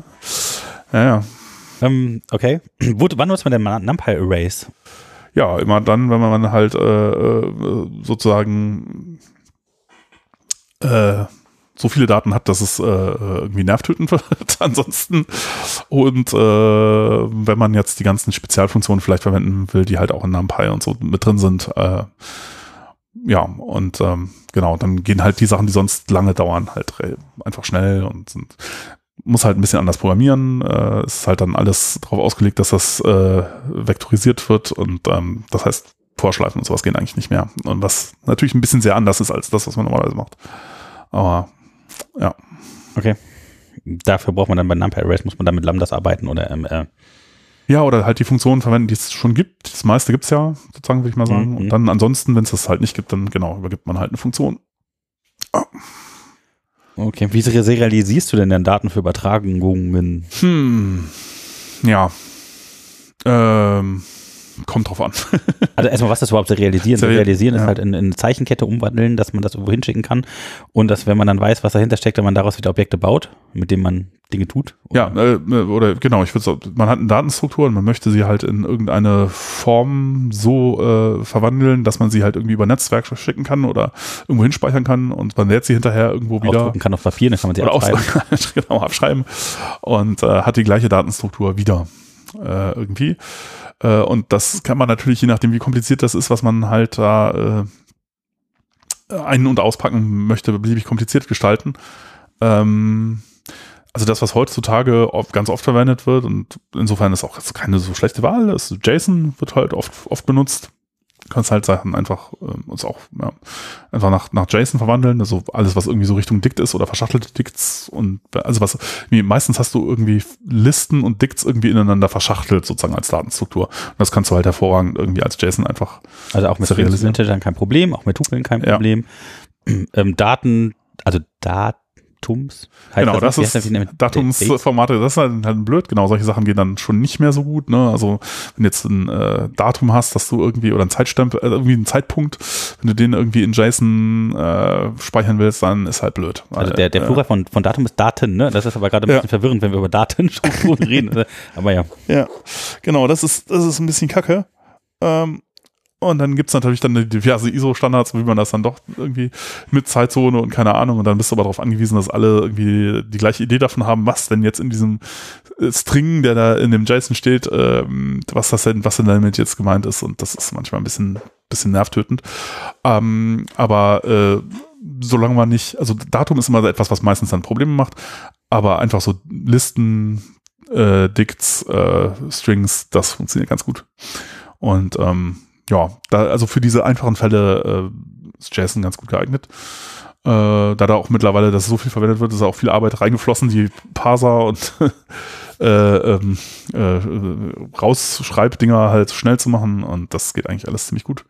Ja, ja. Ähm, okay. Wo, wann nutzt man denn NumPy Arrays? Ja, immer dann, wenn man halt äh, äh, sozusagen äh, so viele Daten hat, dass es äh, irgendwie nervtötend wird ansonsten. Und äh, wenn man jetzt die ganzen Spezialfunktionen vielleicht verwenden will, die halt auch in NumPy und so mit drin sind, äh, ja, und ähm, genau, dann gehen halt die Sachen, die sonst lange dauern, halt einfach schnell und sind muss halt ein bisschen anders programmieren. Äh, ist halt dann alles darauf ausgelegt, dass das äh, vektorisiert wird und ähm, das heißt, Vorschleifen und sowas gehen eigentlich nicht mehr. Und was natürlich ein bisschen sehr anders ist als das, was man normalerweise macht. Aber ja. Okay. Dafür braucht man dann bei NumPy Arrays, muss man dann mit Lambdas arbeiten oder ähm, äh ja, oder halt die Funktionen verwenden, die es schon gibt. Das meiste gibt's ja, sozusagen, würde ich mal sagen. Mhm. Und dann ansonsten, wenn es das halt nicht gibt, dann genau, übergibt man halt eine Funktion. Oh. Okay, wie serialisierst du denn dann Daten für Übertragungen? Hm, ja. Ähm, kommt drauf an. also erstmal, was das überhaupt serialisieren? Serialisieren ja. ist halt in, in eine Zeichenkette umwandeln, dass man das irgendwo hinschicken kann und dass, wenn man dann weiß, was dahinter steckt, dann man daraus wieder Objekte baut, mit denen man Dinge tut. Oder? Ja, äh, oder genau, ich würde man hat eine Datenstruktur und man möchte sie halt in irgendeine Form so äh, verwandeln, dass man sie halt irgendwie über Netzwerk verschicken kann oder irgendwo hinspeichern kann und man lädt sie hinterher irgendwo wieder. Ausdrucken kann auf Papier, dann kann man sie abschreiben. genau, abschreiben und äh, hat die gleiche Datenstruktur wieder äh, irgendwie. Äh, und das kann man natürlich, je nachdem, wie kompliziert das ist, was man halt da äh, ein- und auspacken möchte, beliebig kompliziert gestalten. Ähm, also das, was heutzutage oft, ganz oft verwendet wird und insofern ist auch keine so schlechte Wahl, ist JSON wird halt oft, oft benutzt kannst halt Sachen einfach äh, uns auch ja, einfach nach, nach JSON verwandeln, also alles, was irgendwie so Richtung Dict ist oder verschachtelte Dicts und also was, meistens hast du irgendwie Listen und Dicts irgendwie ineinander verschachtelt, sozusagen als Datenstruktur. Und das kannst du halt hervorragend irgendwie als JSON einfach. Also auch mit Integern kein Problem, auch mit Tupeln kein Problem. Ja. Ähm, Daten, also Daten Datums. genau, das, das ist Datumsformate, das ist halt, halt blöd. Genau, solche Sachen gehen dann schon nicht mehr so gut. Ne? Also wenn du jetzt ein äh, Datum hast, dass du irgendwie oder ein Zeitstempel, äh, irgendwie einen Zeitpunkt, wenn du den irgendwie in JSON äh, speichern willst, dann ist halt blöd. Also der, der Plural äh, von, von Datum ist Daten, ne? Das ist aber gerade ein bisschen ja. verwirrend, wenn wir über Datenstrukturen reden. Aber ja. Ja, genau, das ist, das ist ein bisschen kacke. Ähm, und dann gibt's natürlich dann diverse ISO-Standards, wie man das dann doch irgendwie mit Zeitzone und keine Ahnung. Und dann bist du aber darauf angewiesen, dass alle irgendwie die gleiche Idee davon haben, was denn jetzt in diesem äh, String, der da in dem JSON steht, ähm, was das denn, was denn damit jetzt gemeint ist. Und das ist manchmal ein bisschen, bisschen nervtötend. Ähm, aber äh, solange man nicht, also Datum ist immer etwas, was meistens dann Probleme macht, aber einfach so Listen, äh, Dicts, äh, Strings, das funktioniert ganz gut. Und ähm, ja, da, also für diese einfachen Fälle äh, ist JSON ganz gut geeignet. Äh, da da auch mittlerweile das so viel verwendet wird, ist auch viel Arbeit reingeflossen, die Parser und äh, ähm, äh, Rausschreibdinger halt schnell zu machen und das geht eigentlich alles ziemlich gut.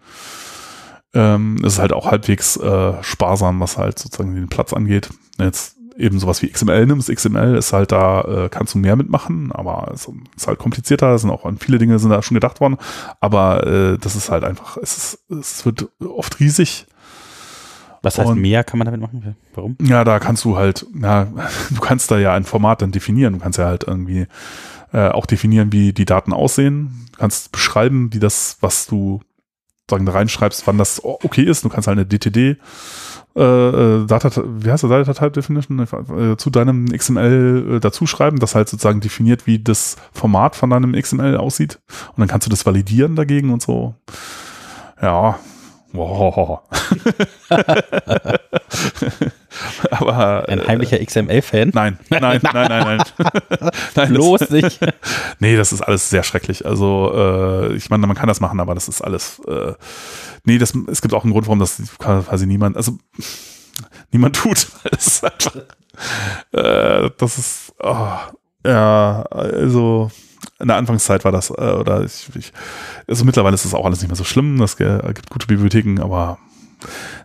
Ähm, ist halt auch halbwegs äh, sparsam, was halt sozusagen den Platz angeht. Jetzt eben sowas wie XML nimmst. XML ist halt da, äh, kannst du mehr mitmachen, aber es ist halt komplizierter. Es sind auch an viele Dinge sind da schon gedacht worden. Aber äh, das ist halt einfach, es ist, es wird oft riesig. Was heißt und, mehr kann man damit machen? Warum? Ja, da kannst du halt, ja, du kannst da ja ein Format dann definieren. Du kannst ja halt irgendwie äh, auch definieren, wie die Daten aussehen. Du kannst beschreiben, wie das, was du sagen da reinschreibst, wann das okay ist. Du kannst halt eine DTD äh, äh, Data, wie heißt das, Data Type Definition, äh, zu deinem XML äh, dazu schreiben, das halt sozusagen definiert, wie das Format von deinem XML aussieht. Und dann kannst du das validieren dagegen und so. Ja, Wow. Aber, Ein heimlicher äh, XML-Fan? Nein, nein, nein, nein, nein. nein Los nicht. nee, das ist alles sehr schrecklich. Also, äh, ich meine, man kann das machen, aber das ist alles. Äh, nee, das, es gibt auch einen Grund, warum das quasi niemand, also niemand tut. Das ist einfach. Äh, das ist. Oh, ja, also in der Anfangszeit war das, äh, oder ich, ich, also mittlerweile ist das auch alles nicht mehr so schlimm. Es gibt gute Bibliotheken, aber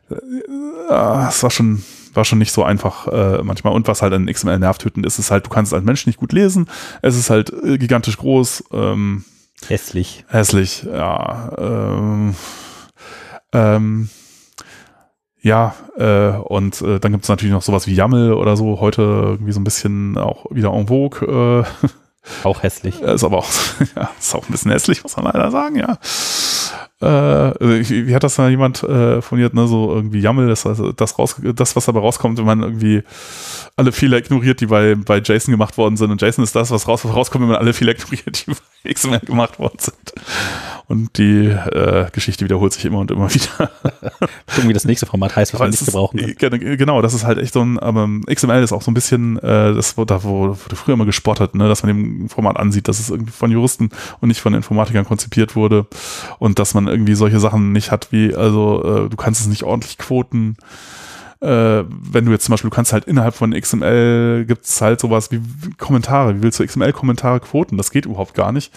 äh, es war schon, war schon nicht so einfach äh, manchmal. Und was halt an XML nervtötend ist, ist halt, du kannst es als Mensch nicht gut lesen. Es ist halt äh, gigantisch groß. Ähm, hässlich. Hässlich, ja. Ähm, ähm, ja, äh, und äh, dann gibt es natürlich noch sowas wie YAML oder so, heute irgendwie so ein bisschen auch wieder en vogue. Äh, auch hässlich. Ist aber auch, ja, ist auch ein bisschen hässlich, muss man leider sagen, ja. Äh, also wie hat das da jemand äh, formuliert, ne, so irgendwie YAML, das, also das, raus, das, was dabei rauskommt, wenn man irgendwie alle Fehler ignoriert, die bei, bei JSON gemacht worden sind. Und JSON ist das, was raus, rauskommt, wenn man alle Fehler ignoriert, die bei XML gemacht worden sind. Und die äh, Geschichte wiederholt sich immer und immer wieder. Irgendwie das nächste Format heißt, was man nicht gebrauchen kann. Genau, das ist halt echt so ein, aber XML ist auch so ein bisschen, äh, das wurde, da wurde früher immer gespottet, ne, dass man dem Format ansieht, dass es irgendwie von Juristen und nicht von Informatikern konzipiert wurde und dass man irgendwie solche Sachen nicht hat wie, also äh, du kannst es nicht ordentlich quoten äh, wenn du jetzt zum Beispiel, du kannst halt innerhalb von XML gibt's halt sowas wie Kommentare. Wie willst du XML-Kommentare quoten? Das geht überhaupt gar nicht.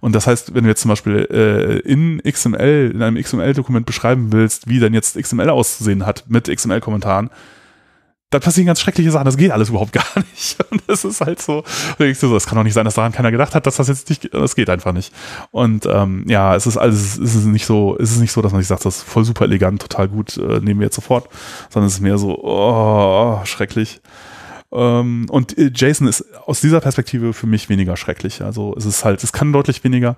Und das heißt, wenn du jetzt zum Beispiel äh, in XML, in einem XML-Dokument beschreiben willst, wie dann jetzt XML auszusehen hat mit XML-Kommentaren, da passieren ganz schreckliche Sachen, das geht alles überhaupt gar nicht. Und das ist halt so, so, das kann doch nicht sein, dass daran keiner gedacht hat, dass das jetzt nicht, das geht einfach nicht. Und ähm, ja, es ist alles, es ist nicht so, es ist nicht so, dass man sich sagt, das ist voll super elegant, total gut, äh, nehmen wir jetzt sofort, sondern es ist mehr so, oh, schrecklich. Ähm, und äh, Jason ist aus dieser Perspektive für mich weniger schrecklich. Also es ist halt, es kann deutlich weniger,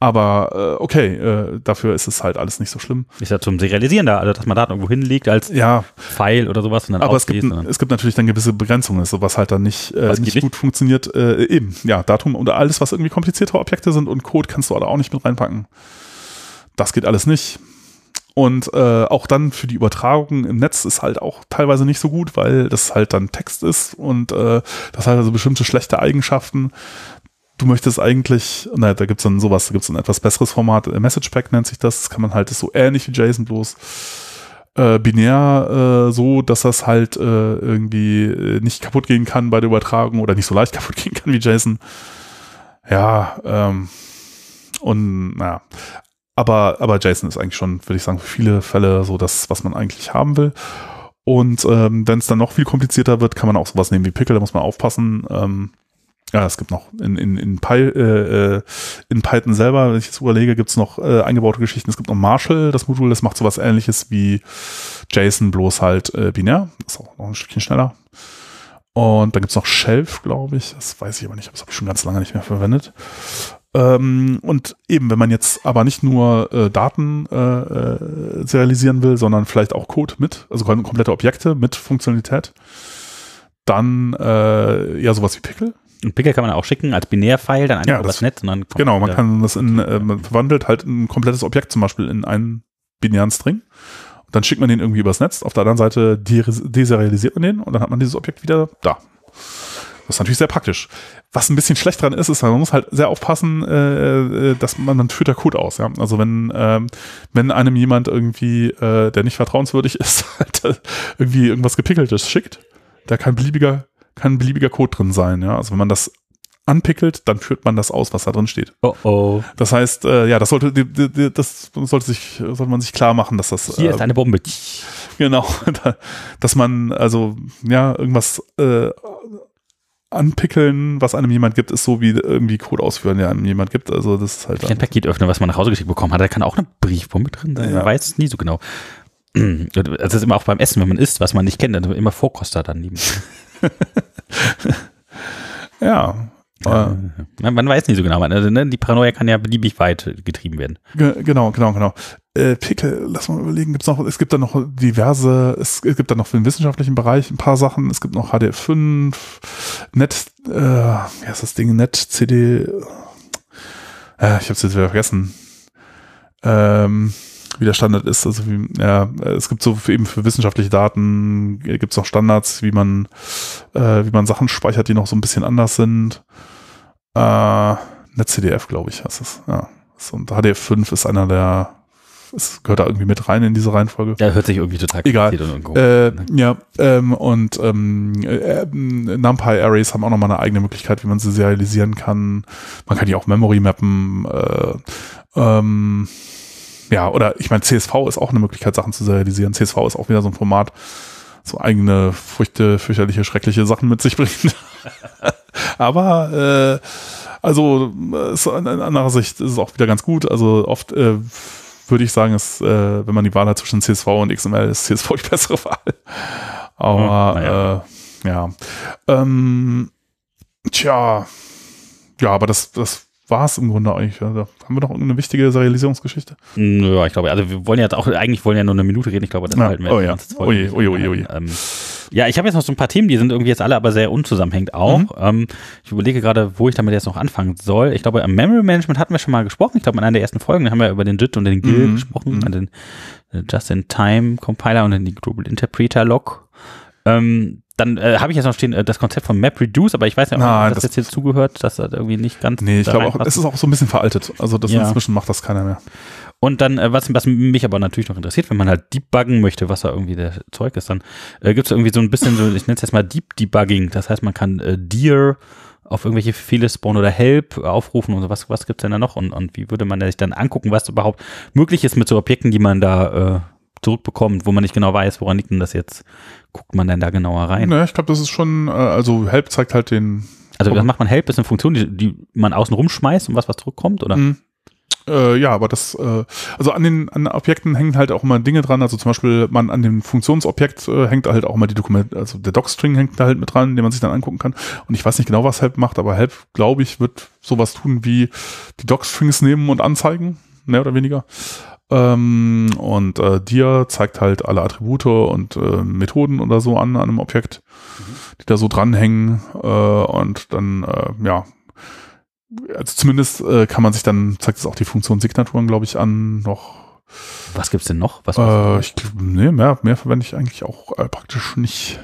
aber äh, okay, äh, dafür ist es halt alles nicht so schlimm. Ist ja zum Serialisieren da, also dass man da irgendwo hinlegt als ja. Pfeil oder sowas. Und dann aber es gibt, es gibt natürlich dann gewisse Begrenzungen, so was halt dann nicht, äh, nicht gut funktioniert. Äh, eben, ja, Datum oder alles, was irgendwie kompliziertere Objekte sind und Code kannst du da auch nicht mit reinpacken. Das geht alles nicht. Und äh, auch dann für die Übertragung im Netz ist halt auch teilweise nicht so gut, weil das halt dann Text ist und äh, das hat also bestimmte schlechte Eigenschaften. Du möchtest eigentlich, naja, da gibt's dann sowas, da gibt's ein etwas besseres Format, äh, Message Pack nennt sich das, das kann man halt, ist so ähnlich wie JSON, bloß äh, binär äh, so, dass das halt äh, irgendwie äh, nicht kaputt gehen kann bei der Übertragung oder nicht so leicht kaputt gehen kann wie JSON. Ja, ähm, und naja, aber, aber JSON ist eigentlich schon, würde ich sagen, für viele Fälle so das, was man eigentlich haben will. Und ähm, wenn es dann noch viel komplizierter wird, kann man auch sowas nehmen wie Pickle, da muss man aufpassen. Ähm, ja, es gibt noch in, in, in, Py, äh, äh, in Python selber, wenn ich jetzt überlege, gibt es noch äh, eingebaute Geschichten. Es gibt noch Marshall, das Modul, das macht sowas ähnliches wie JSON, bloß halt äh, binär. ist auch noch ein Stückchen schneller. Und dann gibt's noch Shelf, glaube ich. Das weiß ich aber nicht, das habe ich schon ganz lange nicht mehr verwendet. Ähm, und eben, wenn man jetzt aber nicht nur äh, Daten äh, äh, serialisieren will, sondern vielleicht auch Code mit, also komplette Objekte mit Funktionalität, dann äh, ja sowas wie Pickle. Und Pickle kann man auch schicken als Binärfile, dann einfach ja, das, Netz. Und dann genau, man kann das in, man verwandelt halt ein komplettes Objekt zum Beispiel in einen binären String. Und dann schickt man den irgendwie übers Netz. Auf der anderen Seite deserialisiert man den und dann hat man dieses Objekt wieder da. Das ist natürlich sehr praktisch. Was ein bisschen schlecht dran ist, ist, man muss halt sehr aufpassen, äh, äh dass man dann führt der Code aus. Ja? Also wenn ähm, wenn einem jemand irgendwie, äh, der nicht vertrauenswürdig ist, halt irgendwie irgendwas gepickeltes schickt, da kann beliebiger kann beliebiger Code drin sein. Ja? Also wenn man das anpickelt, dann führt man das aus, was da drin steht. Oh oh. Das heißt, äh, ja, das sollte, das sollte sich, sollte man sich klar machen, dass das. Hier äh, ist eine Bombe. Genau, dass man also ja irgendwas äh, anpickeln, was einem jemand gibt, ist so wie irgendwie Code ausführen, der einem jemand gibt. Also das ist halt. Ein Paket öffnen, was man nach Hause geschickt bekommen hat, da kann auch eine Briefbombe drin sein. Ja. Man weiß es nie so genau. Also das ist immer auch beim Essen, wenn man isst, was man nicht kennt, dann immer Vorkoster dann lieben. ja. Man weiß nicht so genau. Also, ne, die Paranoia kann ja beliebig weit getrieben werden. Genau, genau, genau. Äh, Pickel, lass mal überlegen, gibt's noch, es gibt da noch diverse, es gibt da noch für den wissenschaftlichen Bereich ein paar Sachen, es gibt noch HDF5, Net, äh, wie heißt das Ding, Net, CD, äh, ich hab's jetzt wieder vergessen, ähm, wie der Standard ist, also wie, ja, es gibt so für, eben für wissenschaftliche Daten, gibt's noch Standards, wie man, äh, wie man Sachen speichert, die noch so ein bisschen anders sind, äh, NetCDF, glaube ich, heißt es, ja. Und HDF5 ist einer der es gehört da irgendwie mit rein in diese Reihenfolge. Ja, hört sich irgendwie total Egal. Äh, ja, ähm, und ähm, äh, NumPy-Arrays haben auch nochmal eine eigene Möglichkeit, wie man sie serialisieren kann. Man kann die auch Memory mappen. Äh, ähm, ja, oder ich meine, CSV ist auch eine Möglichkeit, Sachen zu serialisieren. CSV ist auch wieder so ein Format, so eigene Früchte, fürchterliche, schreckliche Sachen mit sich bringt. Aber äh, also ist, in anderer Sicht ist es auch wieder ganz gut. Also oft äh, würde ich sagen, ist, äh, wenn man die Wahl hat zwischen CSV und XML, ist CSV die bessere Wahl. Aber hm, ja. Äh, ja. Ähm, tja, ja, aber das, das war es im Grunde eigentlich. Also, haben wir noch irgendeine wichtige Serialisierungsgeschichte? Ja, ich glaube, also wir wollen jetzt auch, eigentlich wollen ja nur eine Minute reden, ich glaube, das ja. halten wir oh, ja. Ui, ui, ui, ui. Ähm, ja, ich habe jetzt noch so ein paar Themen, die sind irgendwie jetzt alle aber sehr unzusammenhängend auch. Mhm. Ähm, ich überlege gerade, wo ich damit jetzt noch anfangen soll. Ich glaube, am Memory Management hatten wir schon mal gesprochen. Ich glaube, in einer der ersten Folgen haben wir über den JIT und den GIL mhm. gesprochen, mhm. den äh, Just-in-Time-Compiler und den Global Interpreter-Log. Ähm, dann äh, habe ich jetzt noch stehen, äh, das Konzept von MapReduce, aber ich weiß Nein, ob das, das jetzt hier zugehört, dass das irgendwie nicht ganz. Nee, ich glaube auch, es ist auch so ein bisschen veraltet. Also das ja. inzwischen macht das keiner mehr. Und dann, äh, was, was mich aber natürlich noch interessiert, wenn man halt debuggen möchte, was da irgendwie der Zeug ist, dann äh, gibt es irgendwie so ein bisschen so, ich nenne es jetzt mal Deep Debugging. Das heißt, man kann äh, Deer auf irgendwelche Fehler Spawn oder Help aufrufen und so. Was, was gibt's denn da noch? Und, und wie würde man sich dann angucken, was überhaupt möglich ist mit so Objekten, die man da äh, zurückbekommt, wo man nicht genau weiß, woran liegt denn das jetzt? Guckt man denn da genauer rein? Naja, ich glaube, das ist schon, äh, also Help zeigt halt den. Also was macht man Help? Ist eine Funktion, die, die man außen rumschmeißt und was, was zurückkommt, oder? Mhm. Äh, ja, aber das, äh, also an den an Objekten hängen halt auch immer Dinge dran. Also zum Beispiel man an dem Funktionsobjekt äh, hängt halt auch mal die Dokumente, also der Docstring hängt da halt mit dran, den man sich dann angucken kann. Und ich weiß nicht genau, was Help macht, aber Help, glaube ich, wird sowas tun wie die Docstrings nehmen und anzeigen, mehr oder weniger. Ähm, und äh, dir zeigt halt alle Attribute und äh, Methoden oder so an, an einem Objekt, mhm. die da so dranhängen. Äh, und dann, äh, ja, also zumindest äh, kann man sich dann, zeigt es auch die Funktion Signaturen, glaube ich, an, noch. Was gibt's denn noch? Was äh, ich, nee, mehr, mehr verwende ich eigentlich auch äh, praktisch nicht.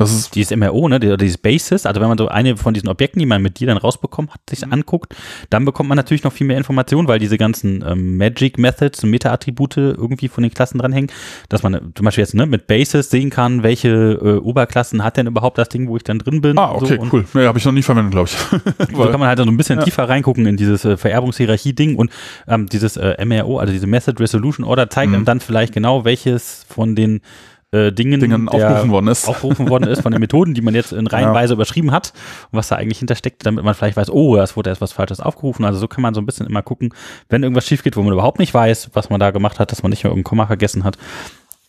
Das ist dieses MRO, ne, dieses Basis, also wenn man so eine von diesen Objekten, die man mit dir dann rausbekommen hat, sich mhm. anguckt, dann bekommt man natürlich noch viel mehr Informationen, weil diese ganzen ähm, Magic Methods und Meta-Attribute irgendwie von den Klassen dranhängen, dass man äh, zum Beispiel jetzt ne, mit Basis sehen kann, welche äh, Oberklassen hat denn überhaupt das Ding, wo ich dann drin bin. Ah, okay, so. cool. Nee, habe ich noch nie verwendet, glaube ich. so kann man halt so ein bisschen ja. tiefer reingucken in dieses äh, Vererbungshierarchie-Ding und ähm, dieses äh, MRO, also diese Method Resolution Order zeigt mhm. einem dann vielleicht genau, welches von den äh, Dingen, Dingen aufgerufen worden ist. Aufgerufen worden ist von den Methoden, die man jetzt in Reihenweise ja. überschrieben hat und was da eigentlich hintersteckt, damit man vielleicht weiß, oh, es wurde erst was Falsches aufgerufen. Also so kann man so ein bisschen immer gucken, wenn irgendwas schief geht, wo man überhaupt nicht weiß, was man da gemacht hat, dass man nicht mehr irgendein Komma vergessen hat.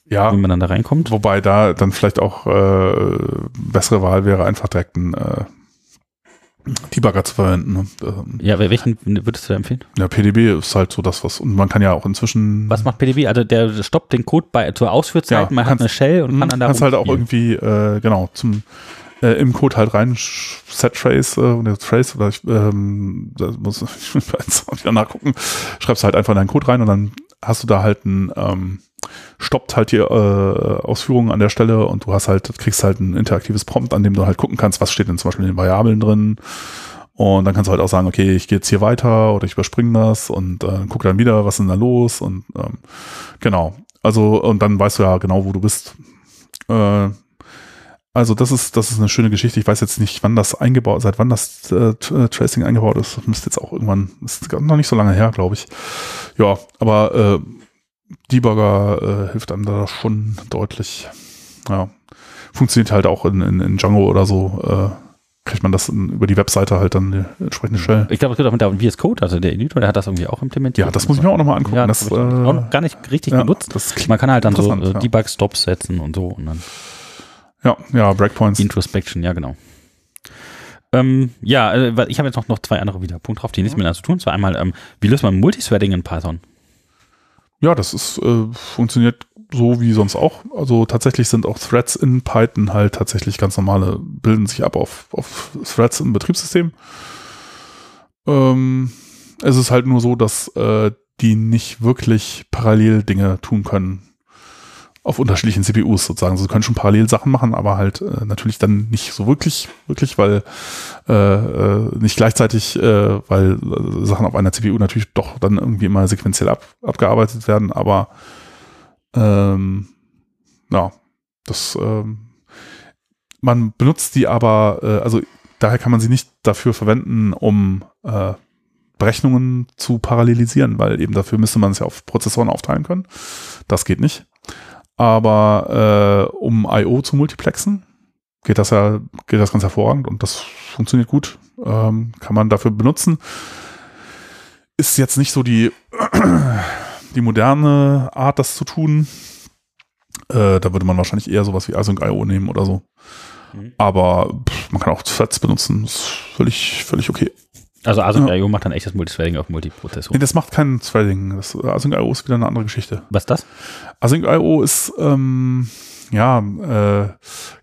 Ja, wie man dann da reinkommt. Wobei da dann vielleicht auch äh, bessere Wahl wäre, einfach direkt ein äh, Debugger zu verwenden. Ne? Ähm, ja, welchen würdest du da empfehlen? Ja, PDB ist halt so das, was, und man kann ja auch inzwischen. Was macht PDB? Also der stoppt den Code bei zur Ausführzeit, ja, man hat eine Shell und kann dann da. Kannst halt auch irgendwie, äh, genau, zum äh, im Code halt rein set trace äh, und der trace oder ich, ähm, da muss ich wieder nachgucken, schreibst halt einfach in deinen Code rein und dann hast du da halt ein ähm, stoppt halt die äh, Ausführungen an der Stelle und du hast halt, kriegst halt ein interaktives Prompt, an dem du halt gucken kannst, was steht denn zum Beispiel in den Variablen drin. Und dann kannst du halt auch sagen, okay, ich gehe jetzt hier weiter oder ich überspringe das und äh, gucke dann wieder, was ist denn da los und ähm, genau. Also, und dann weißt du ja genau, wo du bist. Äh, also das ist, das ist eine schöne Geschichte. Ich weiß jetzt nicht, wann das eingebaut, seit wann das äh, äh Tracing eingebaut ist. Das müsste jetzt auch irgendwann, ist noch nicht so lange her, glaube ich. Ja, aber äh, Debugger äh, hilft einem da schon deutlich. Ja. Funktioniert halt auch in, in, in Django oder so. Äh, kriegt man das in, über die Webseite halt dann die entsprechende Shell. Ich glaube, es gibt auch mit der VS Code, also der Editor, der hat das irgendwie auch implementiert. Ja, das muss ich mir auch nochmal angucken. Ja, das, das habe ich äh, auch noch gar nicht richtig ja, benutzt. man kann halt dann so äh, Debug-Stops setzen und so. Und dann ja, ja, Breakpoints. Introspection, ja, genau. Ähm, ja, äh, ich habe jetzt noch, noch zwei andere wieder Punkte drauf, die nichts miteinander zu tun. Zwar einmal, ähm, wie löst man Multithreading in Python? Ja, das ist, äh, funktioniert so wie sonst auch. Also tatsächlich sind auch Threads in Python halt tatsächlich ganz normale, bilden sich ab auf, auf Threads im Betriebssystem. Ähm, es ist halt nur so, dass äh, die nicht wirklich parallel Dinge tun können auf unterschiedlichen CPUs sozusagen. Also sie können schon parallel Sachen machen, aber halt äh, natürlich dann nicht so wirklich, wirklich, weil äh, äh, nicht gleichzeitig, äh, weil äh, Sachen auf einer CPU natürlich doch dann irgendwie immer sequenziell ab, abgearbeitet werden, aber ähm, ja, das ähm, man benutzt die aber, äh, also daher kann man sie nicht dafür verwenden, um äh, Berechnungen zu parallelisieren, weil eben dafür müsste man es ja auf Prozessoren aufteilen können. Das geht nicht. Aber äh, um I.O. zu multiplexen, geht das ja, geht das ganz hervorragend und das funktioniert gut. Ähm, kann man dafür benutzen. Ist jetzt nicht so die, die moderne Art, das zu tun. Äh, da würde man wahrscheinlich eher sowas wie Async.io nehmen oder so. Mhm. Aber pff, man kann auch Threads benutzen. Ist völlig, völlig okay. Also Async.io ja. macht dann echtes Multithreading auf Multiprozessor. Nee, das macht kein Threading. Async.io ist wieder eine andere Geschichte. Was ist das? Async.io ist, ähm, ja, äh, kann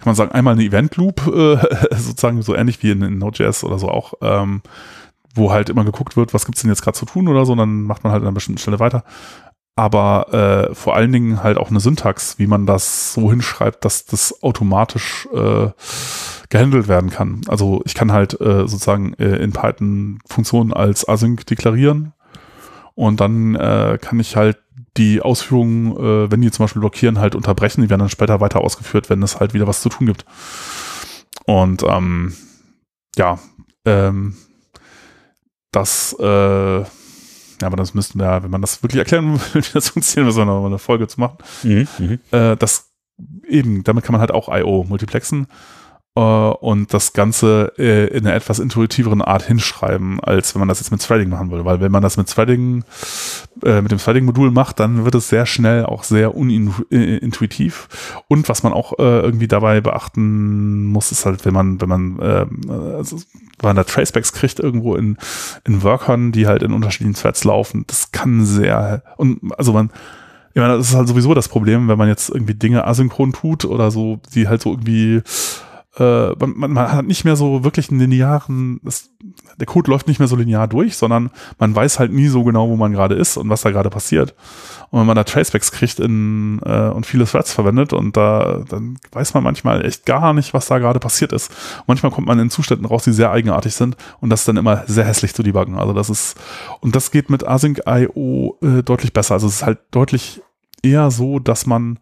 man sagen, einmal eine Event Loop, äh, sozusagen so ähnlich wie in, in Node.js oder so auch, ähm, wo halt immer geguckt wird, was gibt's denn jetzt gerade zu tun oder so, dann macht man halt an einer bestimmten Stelle weiter. Aber äh, vor allen Dingen halt auch eine Syntax, wie man das so hinschreibt, dass das automatisch äh, gehandelt werden kann. Also ich kann halt äh, sozusagen äh, in Python Funktionen als Async deklarieren und dann äh, kann ich halt die Ausführungen, äh, wenn die zum Beispiel blockieren, halt unterbrechen. Die werden dann später weiter ausgeführt, wenn es halt wieder was zu tun gibt. Und ähm, ja, ähm, das, äh, aber das müssten wir, wenn man das wirklich erklären will, wie das funktioniert, müssen wir noch eine Folge zu machen. Mhm, mhm. äh, das eben, damit kann man halt auch I.O. multiplexen und das Ganze äh, in einer etwas intuitiveren Art hinschreiben, als wenn man das jetzt mit Threading machen würde. Weil wenn man das mit Threading, äh, mit dem Threading-Modul macht, dann wird es sehr schnell auch sehr unintuitiv. Und was man auch äh, irgendwie dabei beachten muss, ist halt, wenn man, wenn man, äh, also, wenn man da Tracebacks kriegt irgendwo in, in Workern, die halt in unterschiedlichen Threads laufen, das kann sehr, und also man, ich meine, das ist halt sowieso das Problem, wenn man jetzt irgendwie Dinge asynchron tut oder so, die halt so irgendwie äh, man, man, hat nicht mehr so wirklich einen linearen, das, der Code läuft nicht mehr so linear durch, sondern man weiß halt nie so genau, wo man gerade ist und was da gerade passiert. Und wenn man da Tracebacks kriegt in, äh, und viele Threads verwendet und da, dann weiß man manchmal echt gar nicht, was da gerade passiert ist. Manchmal kommt man in Zuständen raus, die sehr eigenartig sind und das ist dann immer sehr hässlich zu debuggen. Also das ist, und das geht mit Async.io äh, deutlich besser. Also es ist halt deutlich eher so, dass man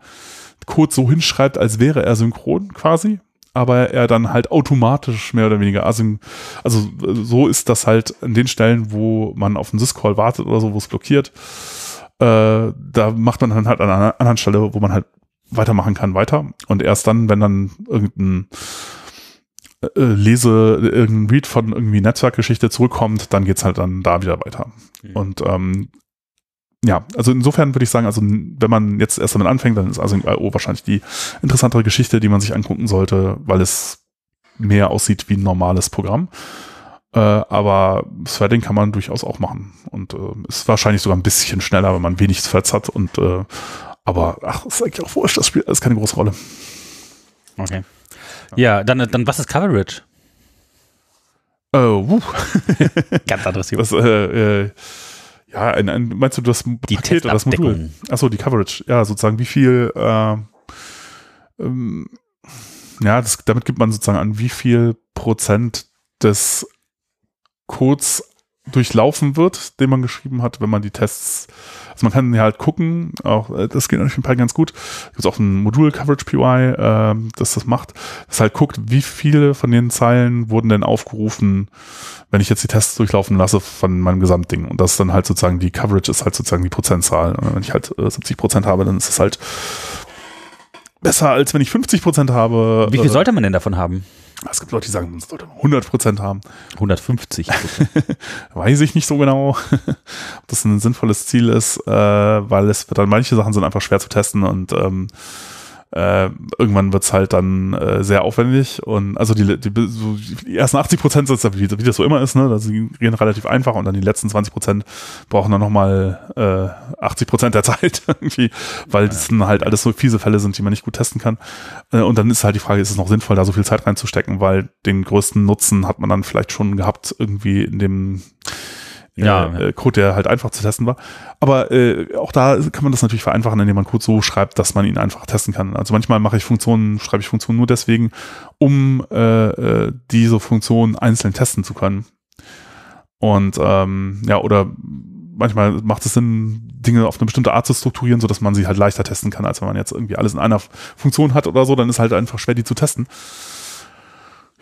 Code so hinschreibt, als wäre er synchron quasi aber er dann halt automatisch mehr oder weniger async, also so ist das halt an den Stellen, wo man auf einen Syscall wartet oder so, wo es blockiert, äh, da macht man dann halt an einer anderen Stelle, wo man halt weitermachen kann, weiter und erst dann, wenn dann irgendein äh, Lese, irgendein Read von irgendwie Netzwerkgeschichte zurückkommt, dann geht's halt dann da wieder weiter. Mhm. Und ähm, ja, also insofern würde ich sagen, also wenn man jetzt erst damit anfängt, dann ist Async.io wahrscheinlich die interessantere Geschichte, die man sich angucken sollte, weil es mehr aussieht wie ein normales Programm. Äh, aber Threading kann man durchaus auch machen und äh, ist wahrscheinlich sogar ein bisschen schneller, wenn man wenig Threads hat und äh, aber ach, ist eigentlich auch wurscht, das spielt alles keine große Rolle. Okay. Ja, dann, dann was ist Coverage? Oh, uh. Ganz anderes Thema. Das, äh, äh, ja, ein, ein, meinst du das die Paket oder das Modul? Achso, die Coverage. Ja, sozusagen, wie viel, äh, ähm, ja, das, damit gibt man sozusagen an, wie viel Prozent des Codes durchlaufen wird, den man geschrieben hat, wenn man die Tests, also man kann ja halt gucken, auch äh, das geht natürlich in Python ganz gut. Es gibt auch ein Modul Coverage PY, äh, das das macht, das halt guckt, wie viele von den Zeilen wurden denn aufgerufen, wenn ich jetzt die Tests durchlaufen lasse von meinem Gesamtding. Und das ist dann halt sozusagen die Coverage ist halt sozusagen die Prozentzahl. Und wenn ich halt äh, 70 Prozent habe, dann ist es halt besser, als wenn ich 50 Prozent habe. Wie viel äh, sollte man denn davon haben? Es gibt Leute, die sagen, man sollte 100 Prozent haben. 150 Weiß ich nicht so genau, ob das ein sinnvolles Ziel ist, äh, weil es dann manche Sachen sind einfach schwer zu testen und ähm, äh, irgendwann wird's halt dann äh, sehr aufwendig und also die, die, so die ersten 80 Prozent sind wie, wie das so immer ist, ne? Das gehen relativ einfach und dann die letzten 20 Prozent brauchen dann nochmal äh, 80 Prozent der Zeit irgendwie, weil das dann halt alles so fiese Fälle sind, die man nicht gut testen kann. Äh, und dann ist halt die Frage, ist es noch sinnvoll, da so viel Zeit reinzustecken, weil den größten Nutzen hat man dann vielleicht schon gehabt irgendwie in dem ja, äh, Code, der halt einfach zu testen war. Aber äh, auch da kann man das natürlich vereinfachen, indem man Code so schreibt, dass man ihn einfach testen kann. Also manchmal mache ich Funktionen, schreibe ich Funktionen nur deswegen, um äh, äh, diese Funktion einzeln testen zu können. Und ähm, ja, oder manchmal macht es Sinn, Dinge auf eine bestimmte Art zu strukturieren, so dass man sie halt leichter testen kann, als wenn man jetzt irgendwie alles in einer Funktion hat oder so, dann ist halt einfach schwer, die zu testen.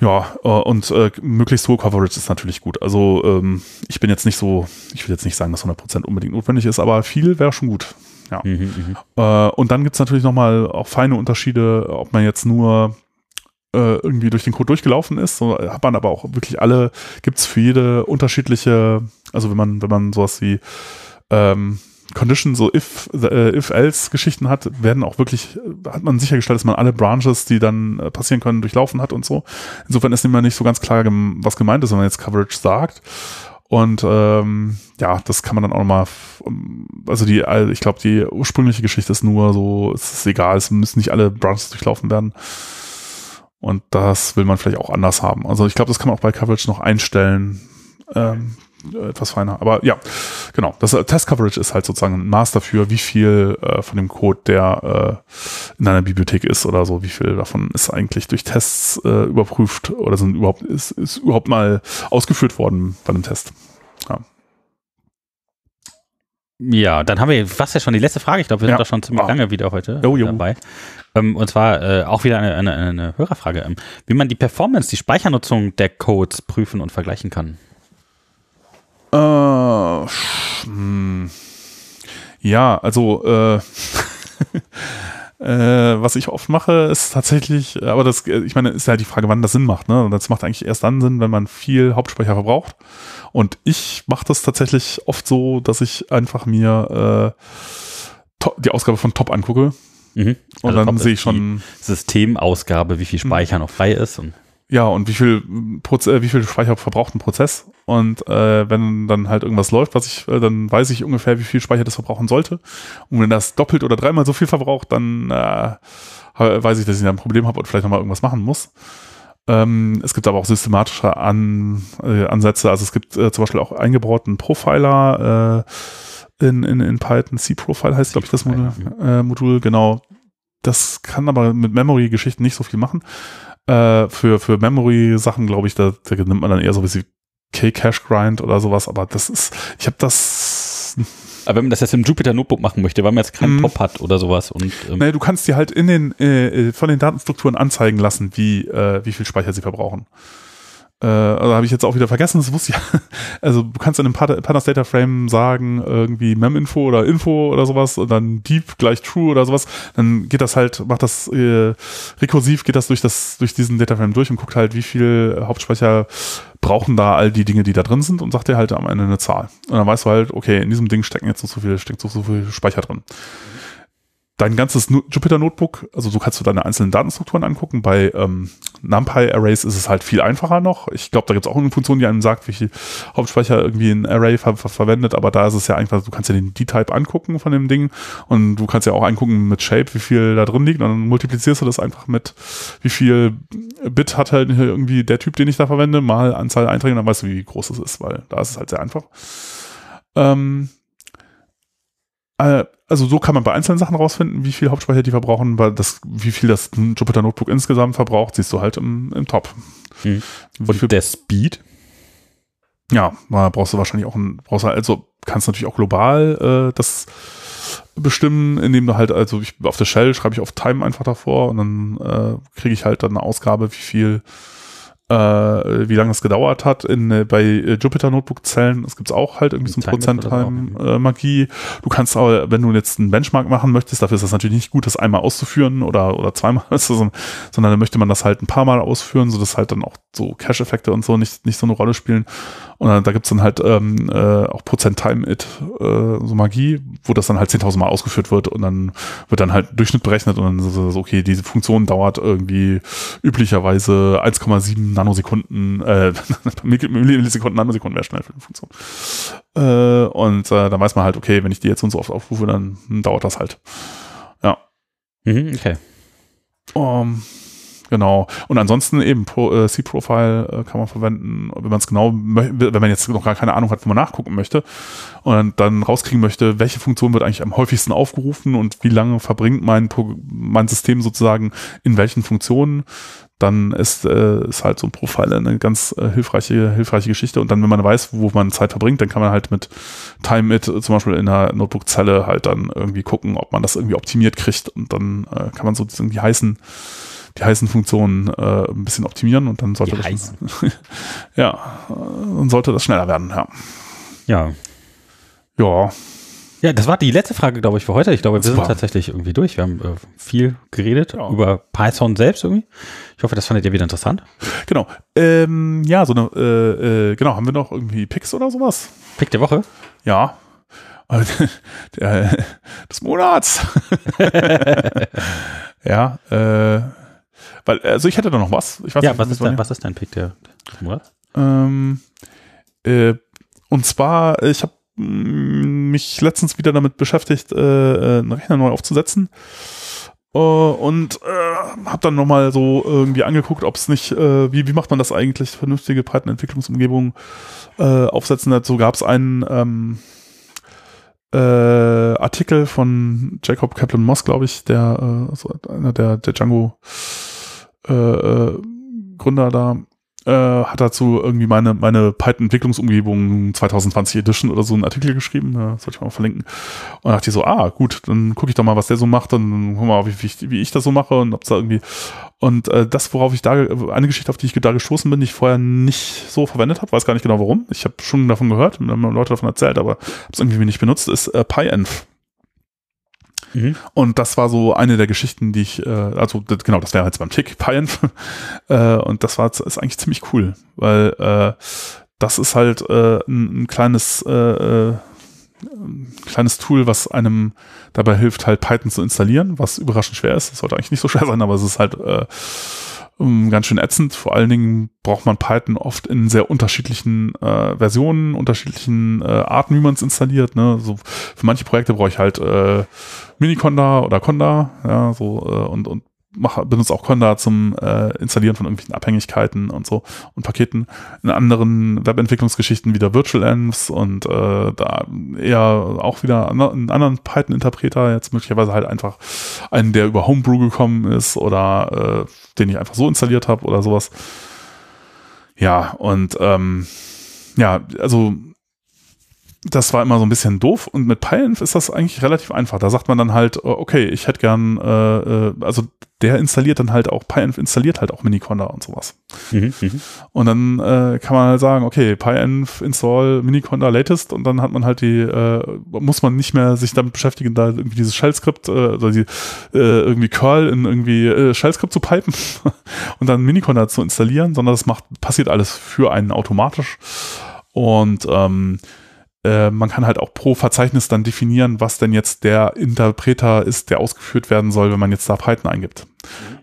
Ja, äh, und äh, möglichst hohe Coverage ist natürlich gut. Also ähm, ich bin jetzt nicht so, ich will jetzt nicht sagen, dass 100% unbedingt notwendig ist, aber viel wäre schon gut. Ja. Mhm, äh, und dann gibt es natürlich nochmal auch feine Unterschiede, ob man jetzt nur äh, irgendwie durch den Code durchgelaufen ist. So hat man aber auch wirklich alle, gibt es für jede unterschiedliche, also wenn man, wenn man sowas wie ähm, Condition, so if, äh, if-else-Geschichten hat, werden auch wirklich, hat man sichergestellt, dass man alle Branches, die dann äh, passieren können, durchlaufen hat und so. Insofern ist immer nicht so ganz klar, was gemeint ist, wenn man jetzt Coverage sagt. Und ähm, ja, das kann man dann auch nochmal, also die, ich glaube, die ursprüngliche Geschichte ist nur so, es ist egal, es müssen nicht alle Branches durchlaufen werden. Und das will man vielleicht auch anders haben. Also ich glaube, das kann man auch bei Coverage noch einstellen. Ähm, etwas feiner. Aber ja, genau. Das äh, Test Coverage ist halt sozusagen ein Maß dafür, wie viel äh, von dem Code, der äh, in einer Bibliothek ist oder so, wie viel davon ist eigentlich durch Tests äh, überprüft oder sind überhaupt ist, ist überhaupt mal ausgeführt worden bei einem Test. Ja. Ja, dann haben wir fast ja schon die letzte Frage. Ich glaube, wir sind ja. da schon ziemlich ah. lange wieder heute jo, jo. dabei. Ähm, und zwar äh, auch wieder eine, eine, eine Hörerfrage. Ähm, wie man die Performance, die Speichernutzung der Codes prüfen und vergleichen kann. Äh, hm. Ja, also äh, äh, was ich oft mache, ist tatsächlich, aber das, ich meine, ist ja halt die Frage, wann das Sinn macht. Ne? Und das macht eigentlich erst dann Sinn, wenn man viel Hauptspeicher verbraucht. Und ich mache das tatsächlich oft so, dass ich einfach mir äh, die Ausgabe von Top angucke. Mhm. Und also dann sehe ich schon. Systemausgabe, wie viel Speicher noch frei ist. Und ja, und wie viel, Proze äh, wie viel Speicher verbraucht ein Prozess? Und äh, wenn dann halt irgendwas läuft, was ich, äh, dann weiß ich ungefähr, wie viel Speicher das verbrauchen sollte. Und wenn das doppelt oder dreimal so viel verbraucht, dann äh, weiß ich, dass ich da ein Problem habe und vielleicht nochmal irgendwas machen muss. Ähm, es gibt aber auch systematische An, äh, Ansätze. Also es gibt äh, zum Beispiel auch eingebauten Profiler äh, in, in, in Python. C-Profile heißt, glaube ich, das Modul, äh, Modul. Genau. Das kann aber mit Memory-Geschichten nicht so viel machen. Äh, für für Memory-Sachen, glaube ich, da, da nimmt man dann eher so wie K-Cache-Grind oder sowas. Aber das ist, ich habe das aber wenn man das jetzt im Jupyter Notebook machen möchte, weil man jetzt keinen mm. Pop hat oder sowas und ähm nee, du kannst dir halt in den äh, von den Datenstrukturen anzeigen lassen, wie äh, wie viel Speicher sie verbrauchen. Äh, also habe ich jetzt auch wieder vergessen, das wusste ich. Also du kannst in einem Pandas Data Frame sagen, irgendwie Mem-Info oder Info oder sowas und dann Deep gleich True oder sowas. Dann geht das halt, macht das äh, rekursiv, geht das durch das, durch diesen Data Frame durch und guckt halt, wie viel Hauptspeicher brauchen da all die Dinge, die da drin sind und sagt dir halt am Ende eine Zahl. Und dann weißt du halt, okay, in diesem Ding stecken jetzt so, so viel, steckt so, so viel Speicher drin. Dein ganzes Jupyter Notebook, also so kannst du deine einzelnen Datenstrukturen angucken. Bei ähm, NumPy Arrays ist es halt viel einfacher noch. Ich glaube, da gibt es auch eine Funktion, die einem sagt, wie viel Hauptspeicher irgendwie ein Array ver ver verwendet, aber da ist es ja einfach, du kannst ja den D-Type angucken von dem Ding und du kannst ja auch angucken mit Shape, wie viel da drin liegt und dann multiplizierst du das einfach mit, wie viel Bit hat halt irgendwie der Typ, den ich da verwende, mal Anzahl Einträge und dann weißt du, wie groß es ist, weil da ist es halt sehr einfach. Ähm, äh, also so kann man bei einzelnen Sachen rausfinden, wie viel Hauptspeicher die verbrauchen, weil das, wie viel das Jupyter Notebook insgesamt verbraucht, siehst du halt im, im Top. Hm. Und der Speed? Ja, da brauchst du wahrscheinlich auch ein, brauchst du also kannst natürlich auch global äh, das bestimmen, indem du halt, also ich, auf der Shell schreibe ich auf Time einfach davor und dann äh, kriege ich halt dann eine Ausgabe, wie viel äh, wie lange es gedauert hat. In, äh, bei äh, Jupyter Notebook Zellen, es gibt auch halt irgendwie so ein Prozent-Time-Magie. Äh, du kannst aber, wenn du jetzt einen Benchmark machen möchtest, dafür ist das natürlich nicht gut, das einmal auszuführen oder, oder zweimal, sondern dann möchte man das halt ein paar Mal ausführen, sodass halt dann auch so Cache-Effekte und so nicht, nicht so eine Rolle spielen. Und dann, da gibt's dann halt ähm, äh, auch Prozent Time It, äh, so Magie, wo das dann halt 10.000 Mal ausgeführt wird und dann wird dann halt Durchschnitt berechnet und dann so, okay, diese Funktion dauert irgendwie üblicherweise 1,7 Nanosekunden, äh, Millisekunden, Nanosekunden wäre schnell für die Funktion. Äh, und äh, dann weiß man halt, okay, wenn ich die jetzt so und so oft aufrufe, dann dauert das halt. Ja. Mhm, okay. Um, Genau. Und ansonsten eben Pro, äh, C-Profile äh, kann man verwenden, wenn man es genau, wenn man jetzt noch gar keine Ahnung hat, wo man nachgucken möchte und dann rauskriegen möchte, welche Funktion wird eigentlich am häufigsten aufgerufen und wie lange verbringt mein, mein System sozusagen in welchen Funktionen, dann ist, äh, ist halt so ein Profile eine ganz äh, hilfreiche, hilfreiche Geschichte. Und dann, wenn man weiß, wo man Zeit verbringt, dann kann man halt mit Time It zum Beispiel in einer Notebook-Zelle halt dann irgendwie gucken, ob man das irgendwie optimiert kriegt. Und dann äh, kann man so irgendwie heißen, die heißen Funktionen äh, ein bisschen optimieren und dann sollte Die das ja, äh, dann sollte das schneller werden, ja. Ja. Ja, Ja, das war die letzte Frage, glaube ich, für heute. Ich glaube, wir sind Super. tatsächlich irgendwie durch. Wir haben äh, viel geredet Ja. über Python selbst irgendwie. Ich hoffe, das fandet ihr wieder interessant. genau. Ähm, ja, so eine, äh, äh, genau, haben wir noch irgendwie Picks oder sowas? Pick der Woche. Ja. Der, des Monats. ja, äh, weil, also ich hätte da noch was. Ich weiß Ja, nicht, was ist, dein, was ist dein Pick der? Ähm, äh, und zwar, ich habe mich letztens wieder damit beschäftigt, äh, äh, einen Rechner neu aufzusetzen. Äh, und äh, habe dann nochmal so irgendwie angeguckt, ob es nicht, äh, wie, wie macht man das eigentlich, vernünftige Python-Entwicklungsumgebung äh, aufsetzen. Dazu gab es einen ähm, äh, Artikel von Jacob Kaplan Moss, glaube ich, der äh, so einer der, der Django äh, äh, Gründer da, äh, hat dazu irgendwie meine, meine Python-Entwicklungsumgebung 2020 Edition oder so einen Artikel geschrieben, äh, sollte ich mal verlinken. Und dachte ich so, ah, gut, dann gucke ich doch mal, was der so macht, dann wir mal, wie, wie, ich, wie ich das so mache und ob da irgendwie. Und äh, das, worauf ich da, eine Geschichte, auf die ich da gestoßen bin, die ich vorher nicht so verwendet habe, weiß gar nicht genau warum. Ich habe schon davon gehört, mir haben Leute davon erzählt, aber habe es irgendwie nicht benutzt, ist äh, PyEnv. Mhm. Und das war so eine der Geschichten, die ich, äh, also das, genau, das wäre jetzt beim Tick, Python. äh, und das war ist eigentlich ziemlich cool, weil äh, das ist halt äh, ein, ein kleines äh, äh, ein kleines Tool, was einem dabei hilft, halt Python zu installieren, was überraschend schwer ist. Das sollte eigentlich nicht so schwer sein, aber es ist halt äh, um, ganz schön ätzend. Vor allen Dingen braucht man Python oft in sehr unterschiedlichen äh, Versionen, unterschiedlichen äh, Arten, wie man es installiert. Ne? So für manche Projekte brauche ich halt äh, Miniconda oder Conda, ja, so äh, und und mache benutze auch Conda zum äh, Installieren von irgendwelchen Abhängigkeiten und so und Paketen. In anderen Webentwicklungsgeschichten wieder Virtual Envs und äh, da eher auch wieder an- einen anderen Python-Interpreter, jetzt möglicherweise halt einfach einen, der über Homebrew gekommen ist oder äh, den ich einfach so installiert habe oder sowas. Ja, und ähm, ja, also das war immer so ein bisschen doof und mit PyEnv ist das eigentlich relativ einfach. Da sagt man dann halt, äh, okay, ich hätte gern, äh, äh, also der installiert dann halt auch, PyEnv installiert halt auch Miniconda und sowas. Mhm, mhm. Und dann äh, kann man halt sagen, okay, PyEnv install Miniconda latest und dann hat man halt die, äh, muss man nicht mehr sich damit beschäftigen, da irgendwie dieses Shell-Skript, äh, oder die, äh, irgendwie Curl in irgendwie äh, Shell-Skript zu pipen und dann Miniconda zu installieren, sondern das macht, passiert alles für einen automatisch. Und ähm, äh, man kann halt auch pro Verzeichnis dann definieren, was denn jetzt der Interpreter ist, der ausgeführt werden soll, wenn man jetzt da Python eingibt.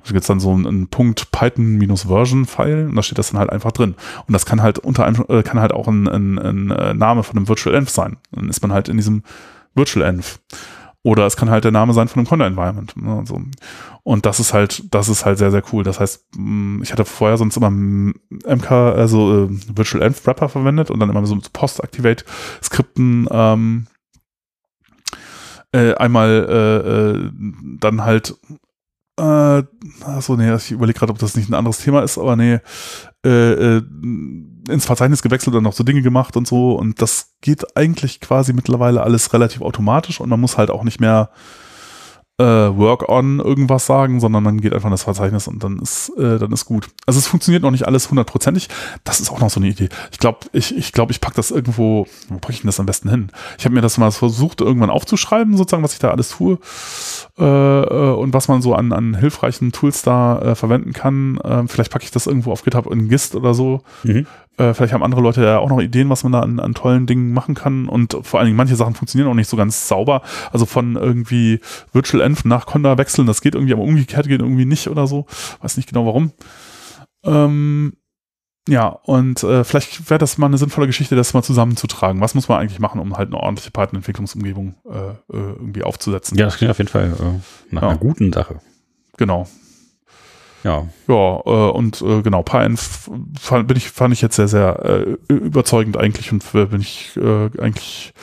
Da gibt es dann so einen, einen Punkt Python-Version-File und da steht das dann halt einfach drin. Und das kann halt unter einem, äh, kann halt auch ein, ein, ein äh, Name von einem Virtual Env sein. Dann ist man halt in diesem Virtual Env. Oder es kann halt der Name sein von einem Conda-Environment. Ne, und, so. und das ist halt, das ist halt sehr, sehr cool. Das heißt, mh, ich hatte vorher sonst immer MK, also äh, Virtual Env Wrapper verwendet und dann immer so Post-Activate-Skripten ähm, äh, einmal äh, äh, dann halt äh, achso, nee, ich überlege gerade, ob das nicht ein anderes Thema ist, aber nee, äh, äh, ins Verzeichnis gewechselt und noch so Dinge gemacht und so und das geht eigentlich quasi mittlerweile alles relativ automatisch und man muss halt auch nicht mehr äh, Work on irgendwas sagen, sondern man geht einfach in das Verzeichnis und dann ist, äh, dann ist gut. Also es funktioniert noch nicht alles hundertprozentig. Das ist auch noch so eine Idee. Ich glaube, ich, ich, glaub, ich packe das irgendwo, wo packe ich denn das am besten hin? Ich habe mir das mal versucht, irgendwann aufzuschreiben, sozusagen, was ich da alles tue äh, äh, und was man so an, an hilfreichen Tools da äh, verwenden kann. Äh, vielleicht packe ich das irgendwo auf GitHub in Gist oder so. Mhm. Äh, vielleicht haben andere Leute ja auch noch Ideen, was man da an, an tollen Dingen machen kann. Und vor allen Dingen, manche Sachen funktionieren auch nicht so ganz sauber. Also von irgendwie Virtual Env nach Conda wechseln, das geht irgendwie, aber umgekehrt geht irgendwie nicht oder so. Weiß nicht genau warum. Ähm, ja, und äh, vielleicht wäre das mal eine sinnvolle Geschichte, das mal zusammenzutragen. Was muss man eigentlich machen, um halt eine ordentliche Python-Entwicklungsumgebung äh, äh, irgendwie aufzusetzen? Ja, das klingt auf jeden Fall äh, nach Ja. einer guten Sache. Genau. Ja. Ja, äh, und äh, genau, PyEnv fand, bin ich, fand ich jetzt sehr, sehr äh, überzeugend eigentlich und bin ich äh, eigentlich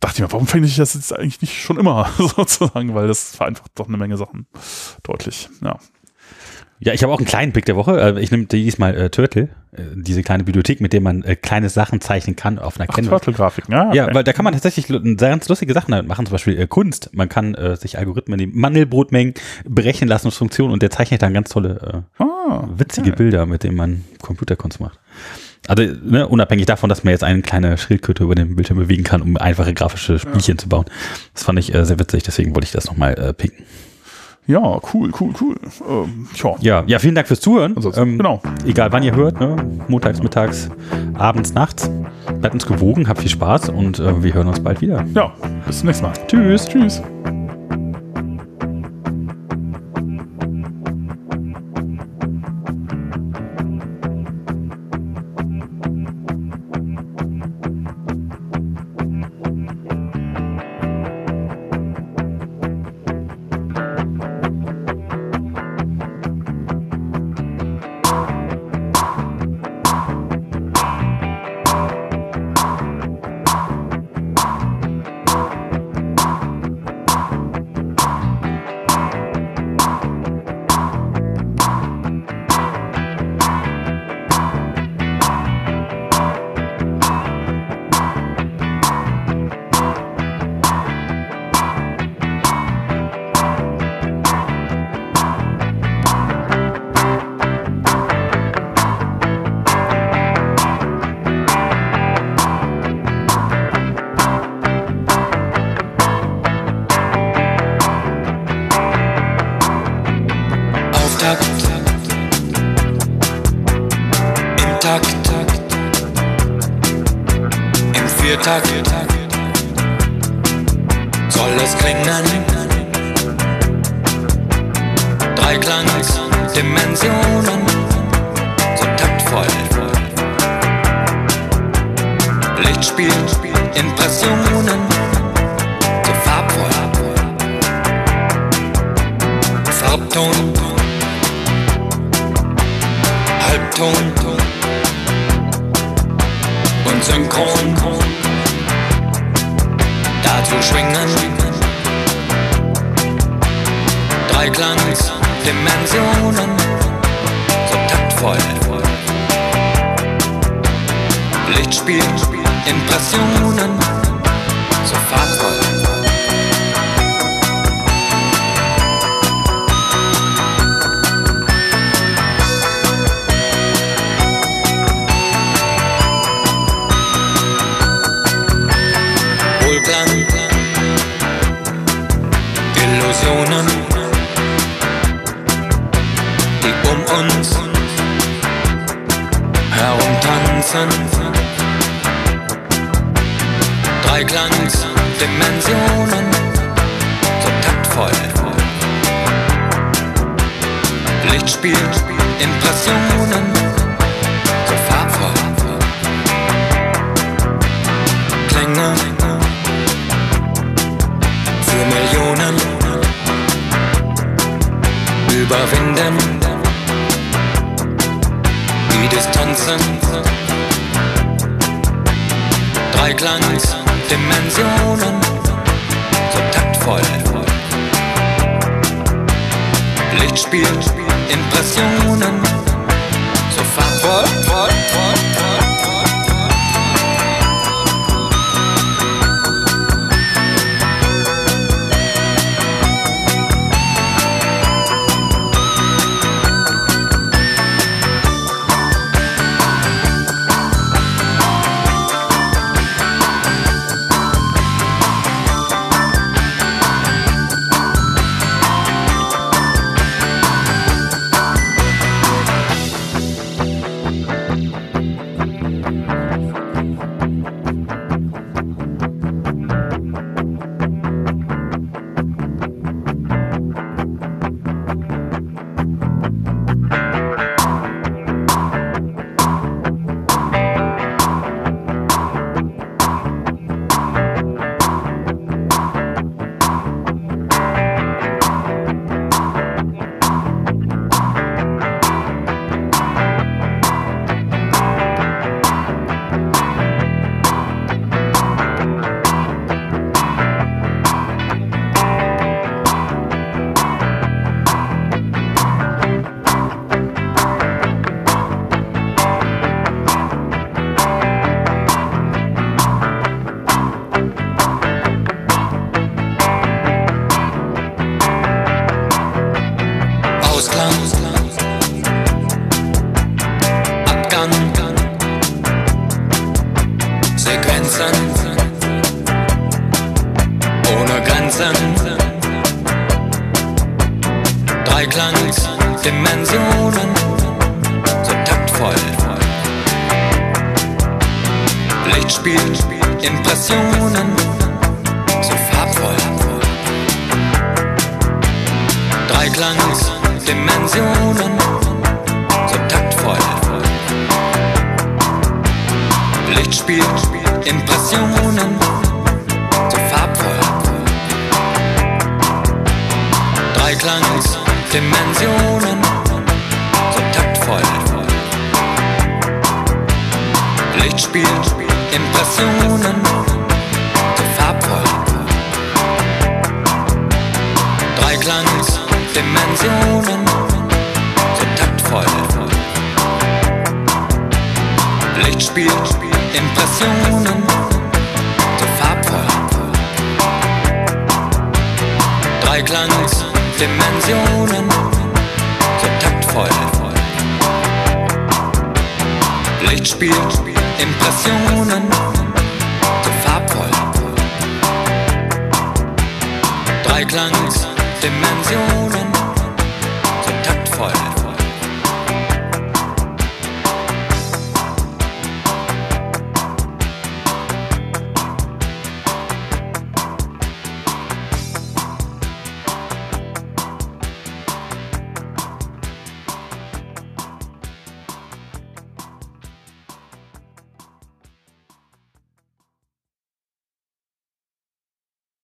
dachte ich mir, warum fände ich das jetzt eigentlich nicht schon immer sozusagen, weil das vereinfacht doch eine Menge Sachen deutlich. Ja. Ja, ich habe auch einen kleinen Pick der Woche. Äh, Ich nehme diesmal äh, Turtle, äh, diese kleine Bibliothek, mit der man äh, kleine Sachen zeichnen kann auf einer Canvas. Turtle-Grafiken, ja. Ja, okay. weil da kann man tatsächlich lu- ganz lustige Sachen damit machen, zum Beispiel äh, Kunst. Man kann äh, sich Algorithmen nehmen, Mandelbrotmengen berechnen lassen und Funktionen und der zeichnet dann ganz tolle, äh, witzige Bilder, mit denen man Computerkunst macht. Also ne, unabhängig davon, dass man jetzt eine kleine Schildkröte über den Bildschirm bewegen kann, um einfache grafische Spielchen zu bauen. Das fand ich äh, sehr witzig, deswegen wollte ich das nochmal äh, picken. Ja, cool, cool, cool. Ähm. Ja, ja, vielen Dank fürs Zuhören. Ansonsten, genau. Egal wann ihr hört, ne? montags, mittags, abends, nachts. Bleibt uns gewogen, habt viel Spaß und äh, wir hören uns bald wieder. Ja, bis zum nächsten Mal. Tschüss. Tschüss.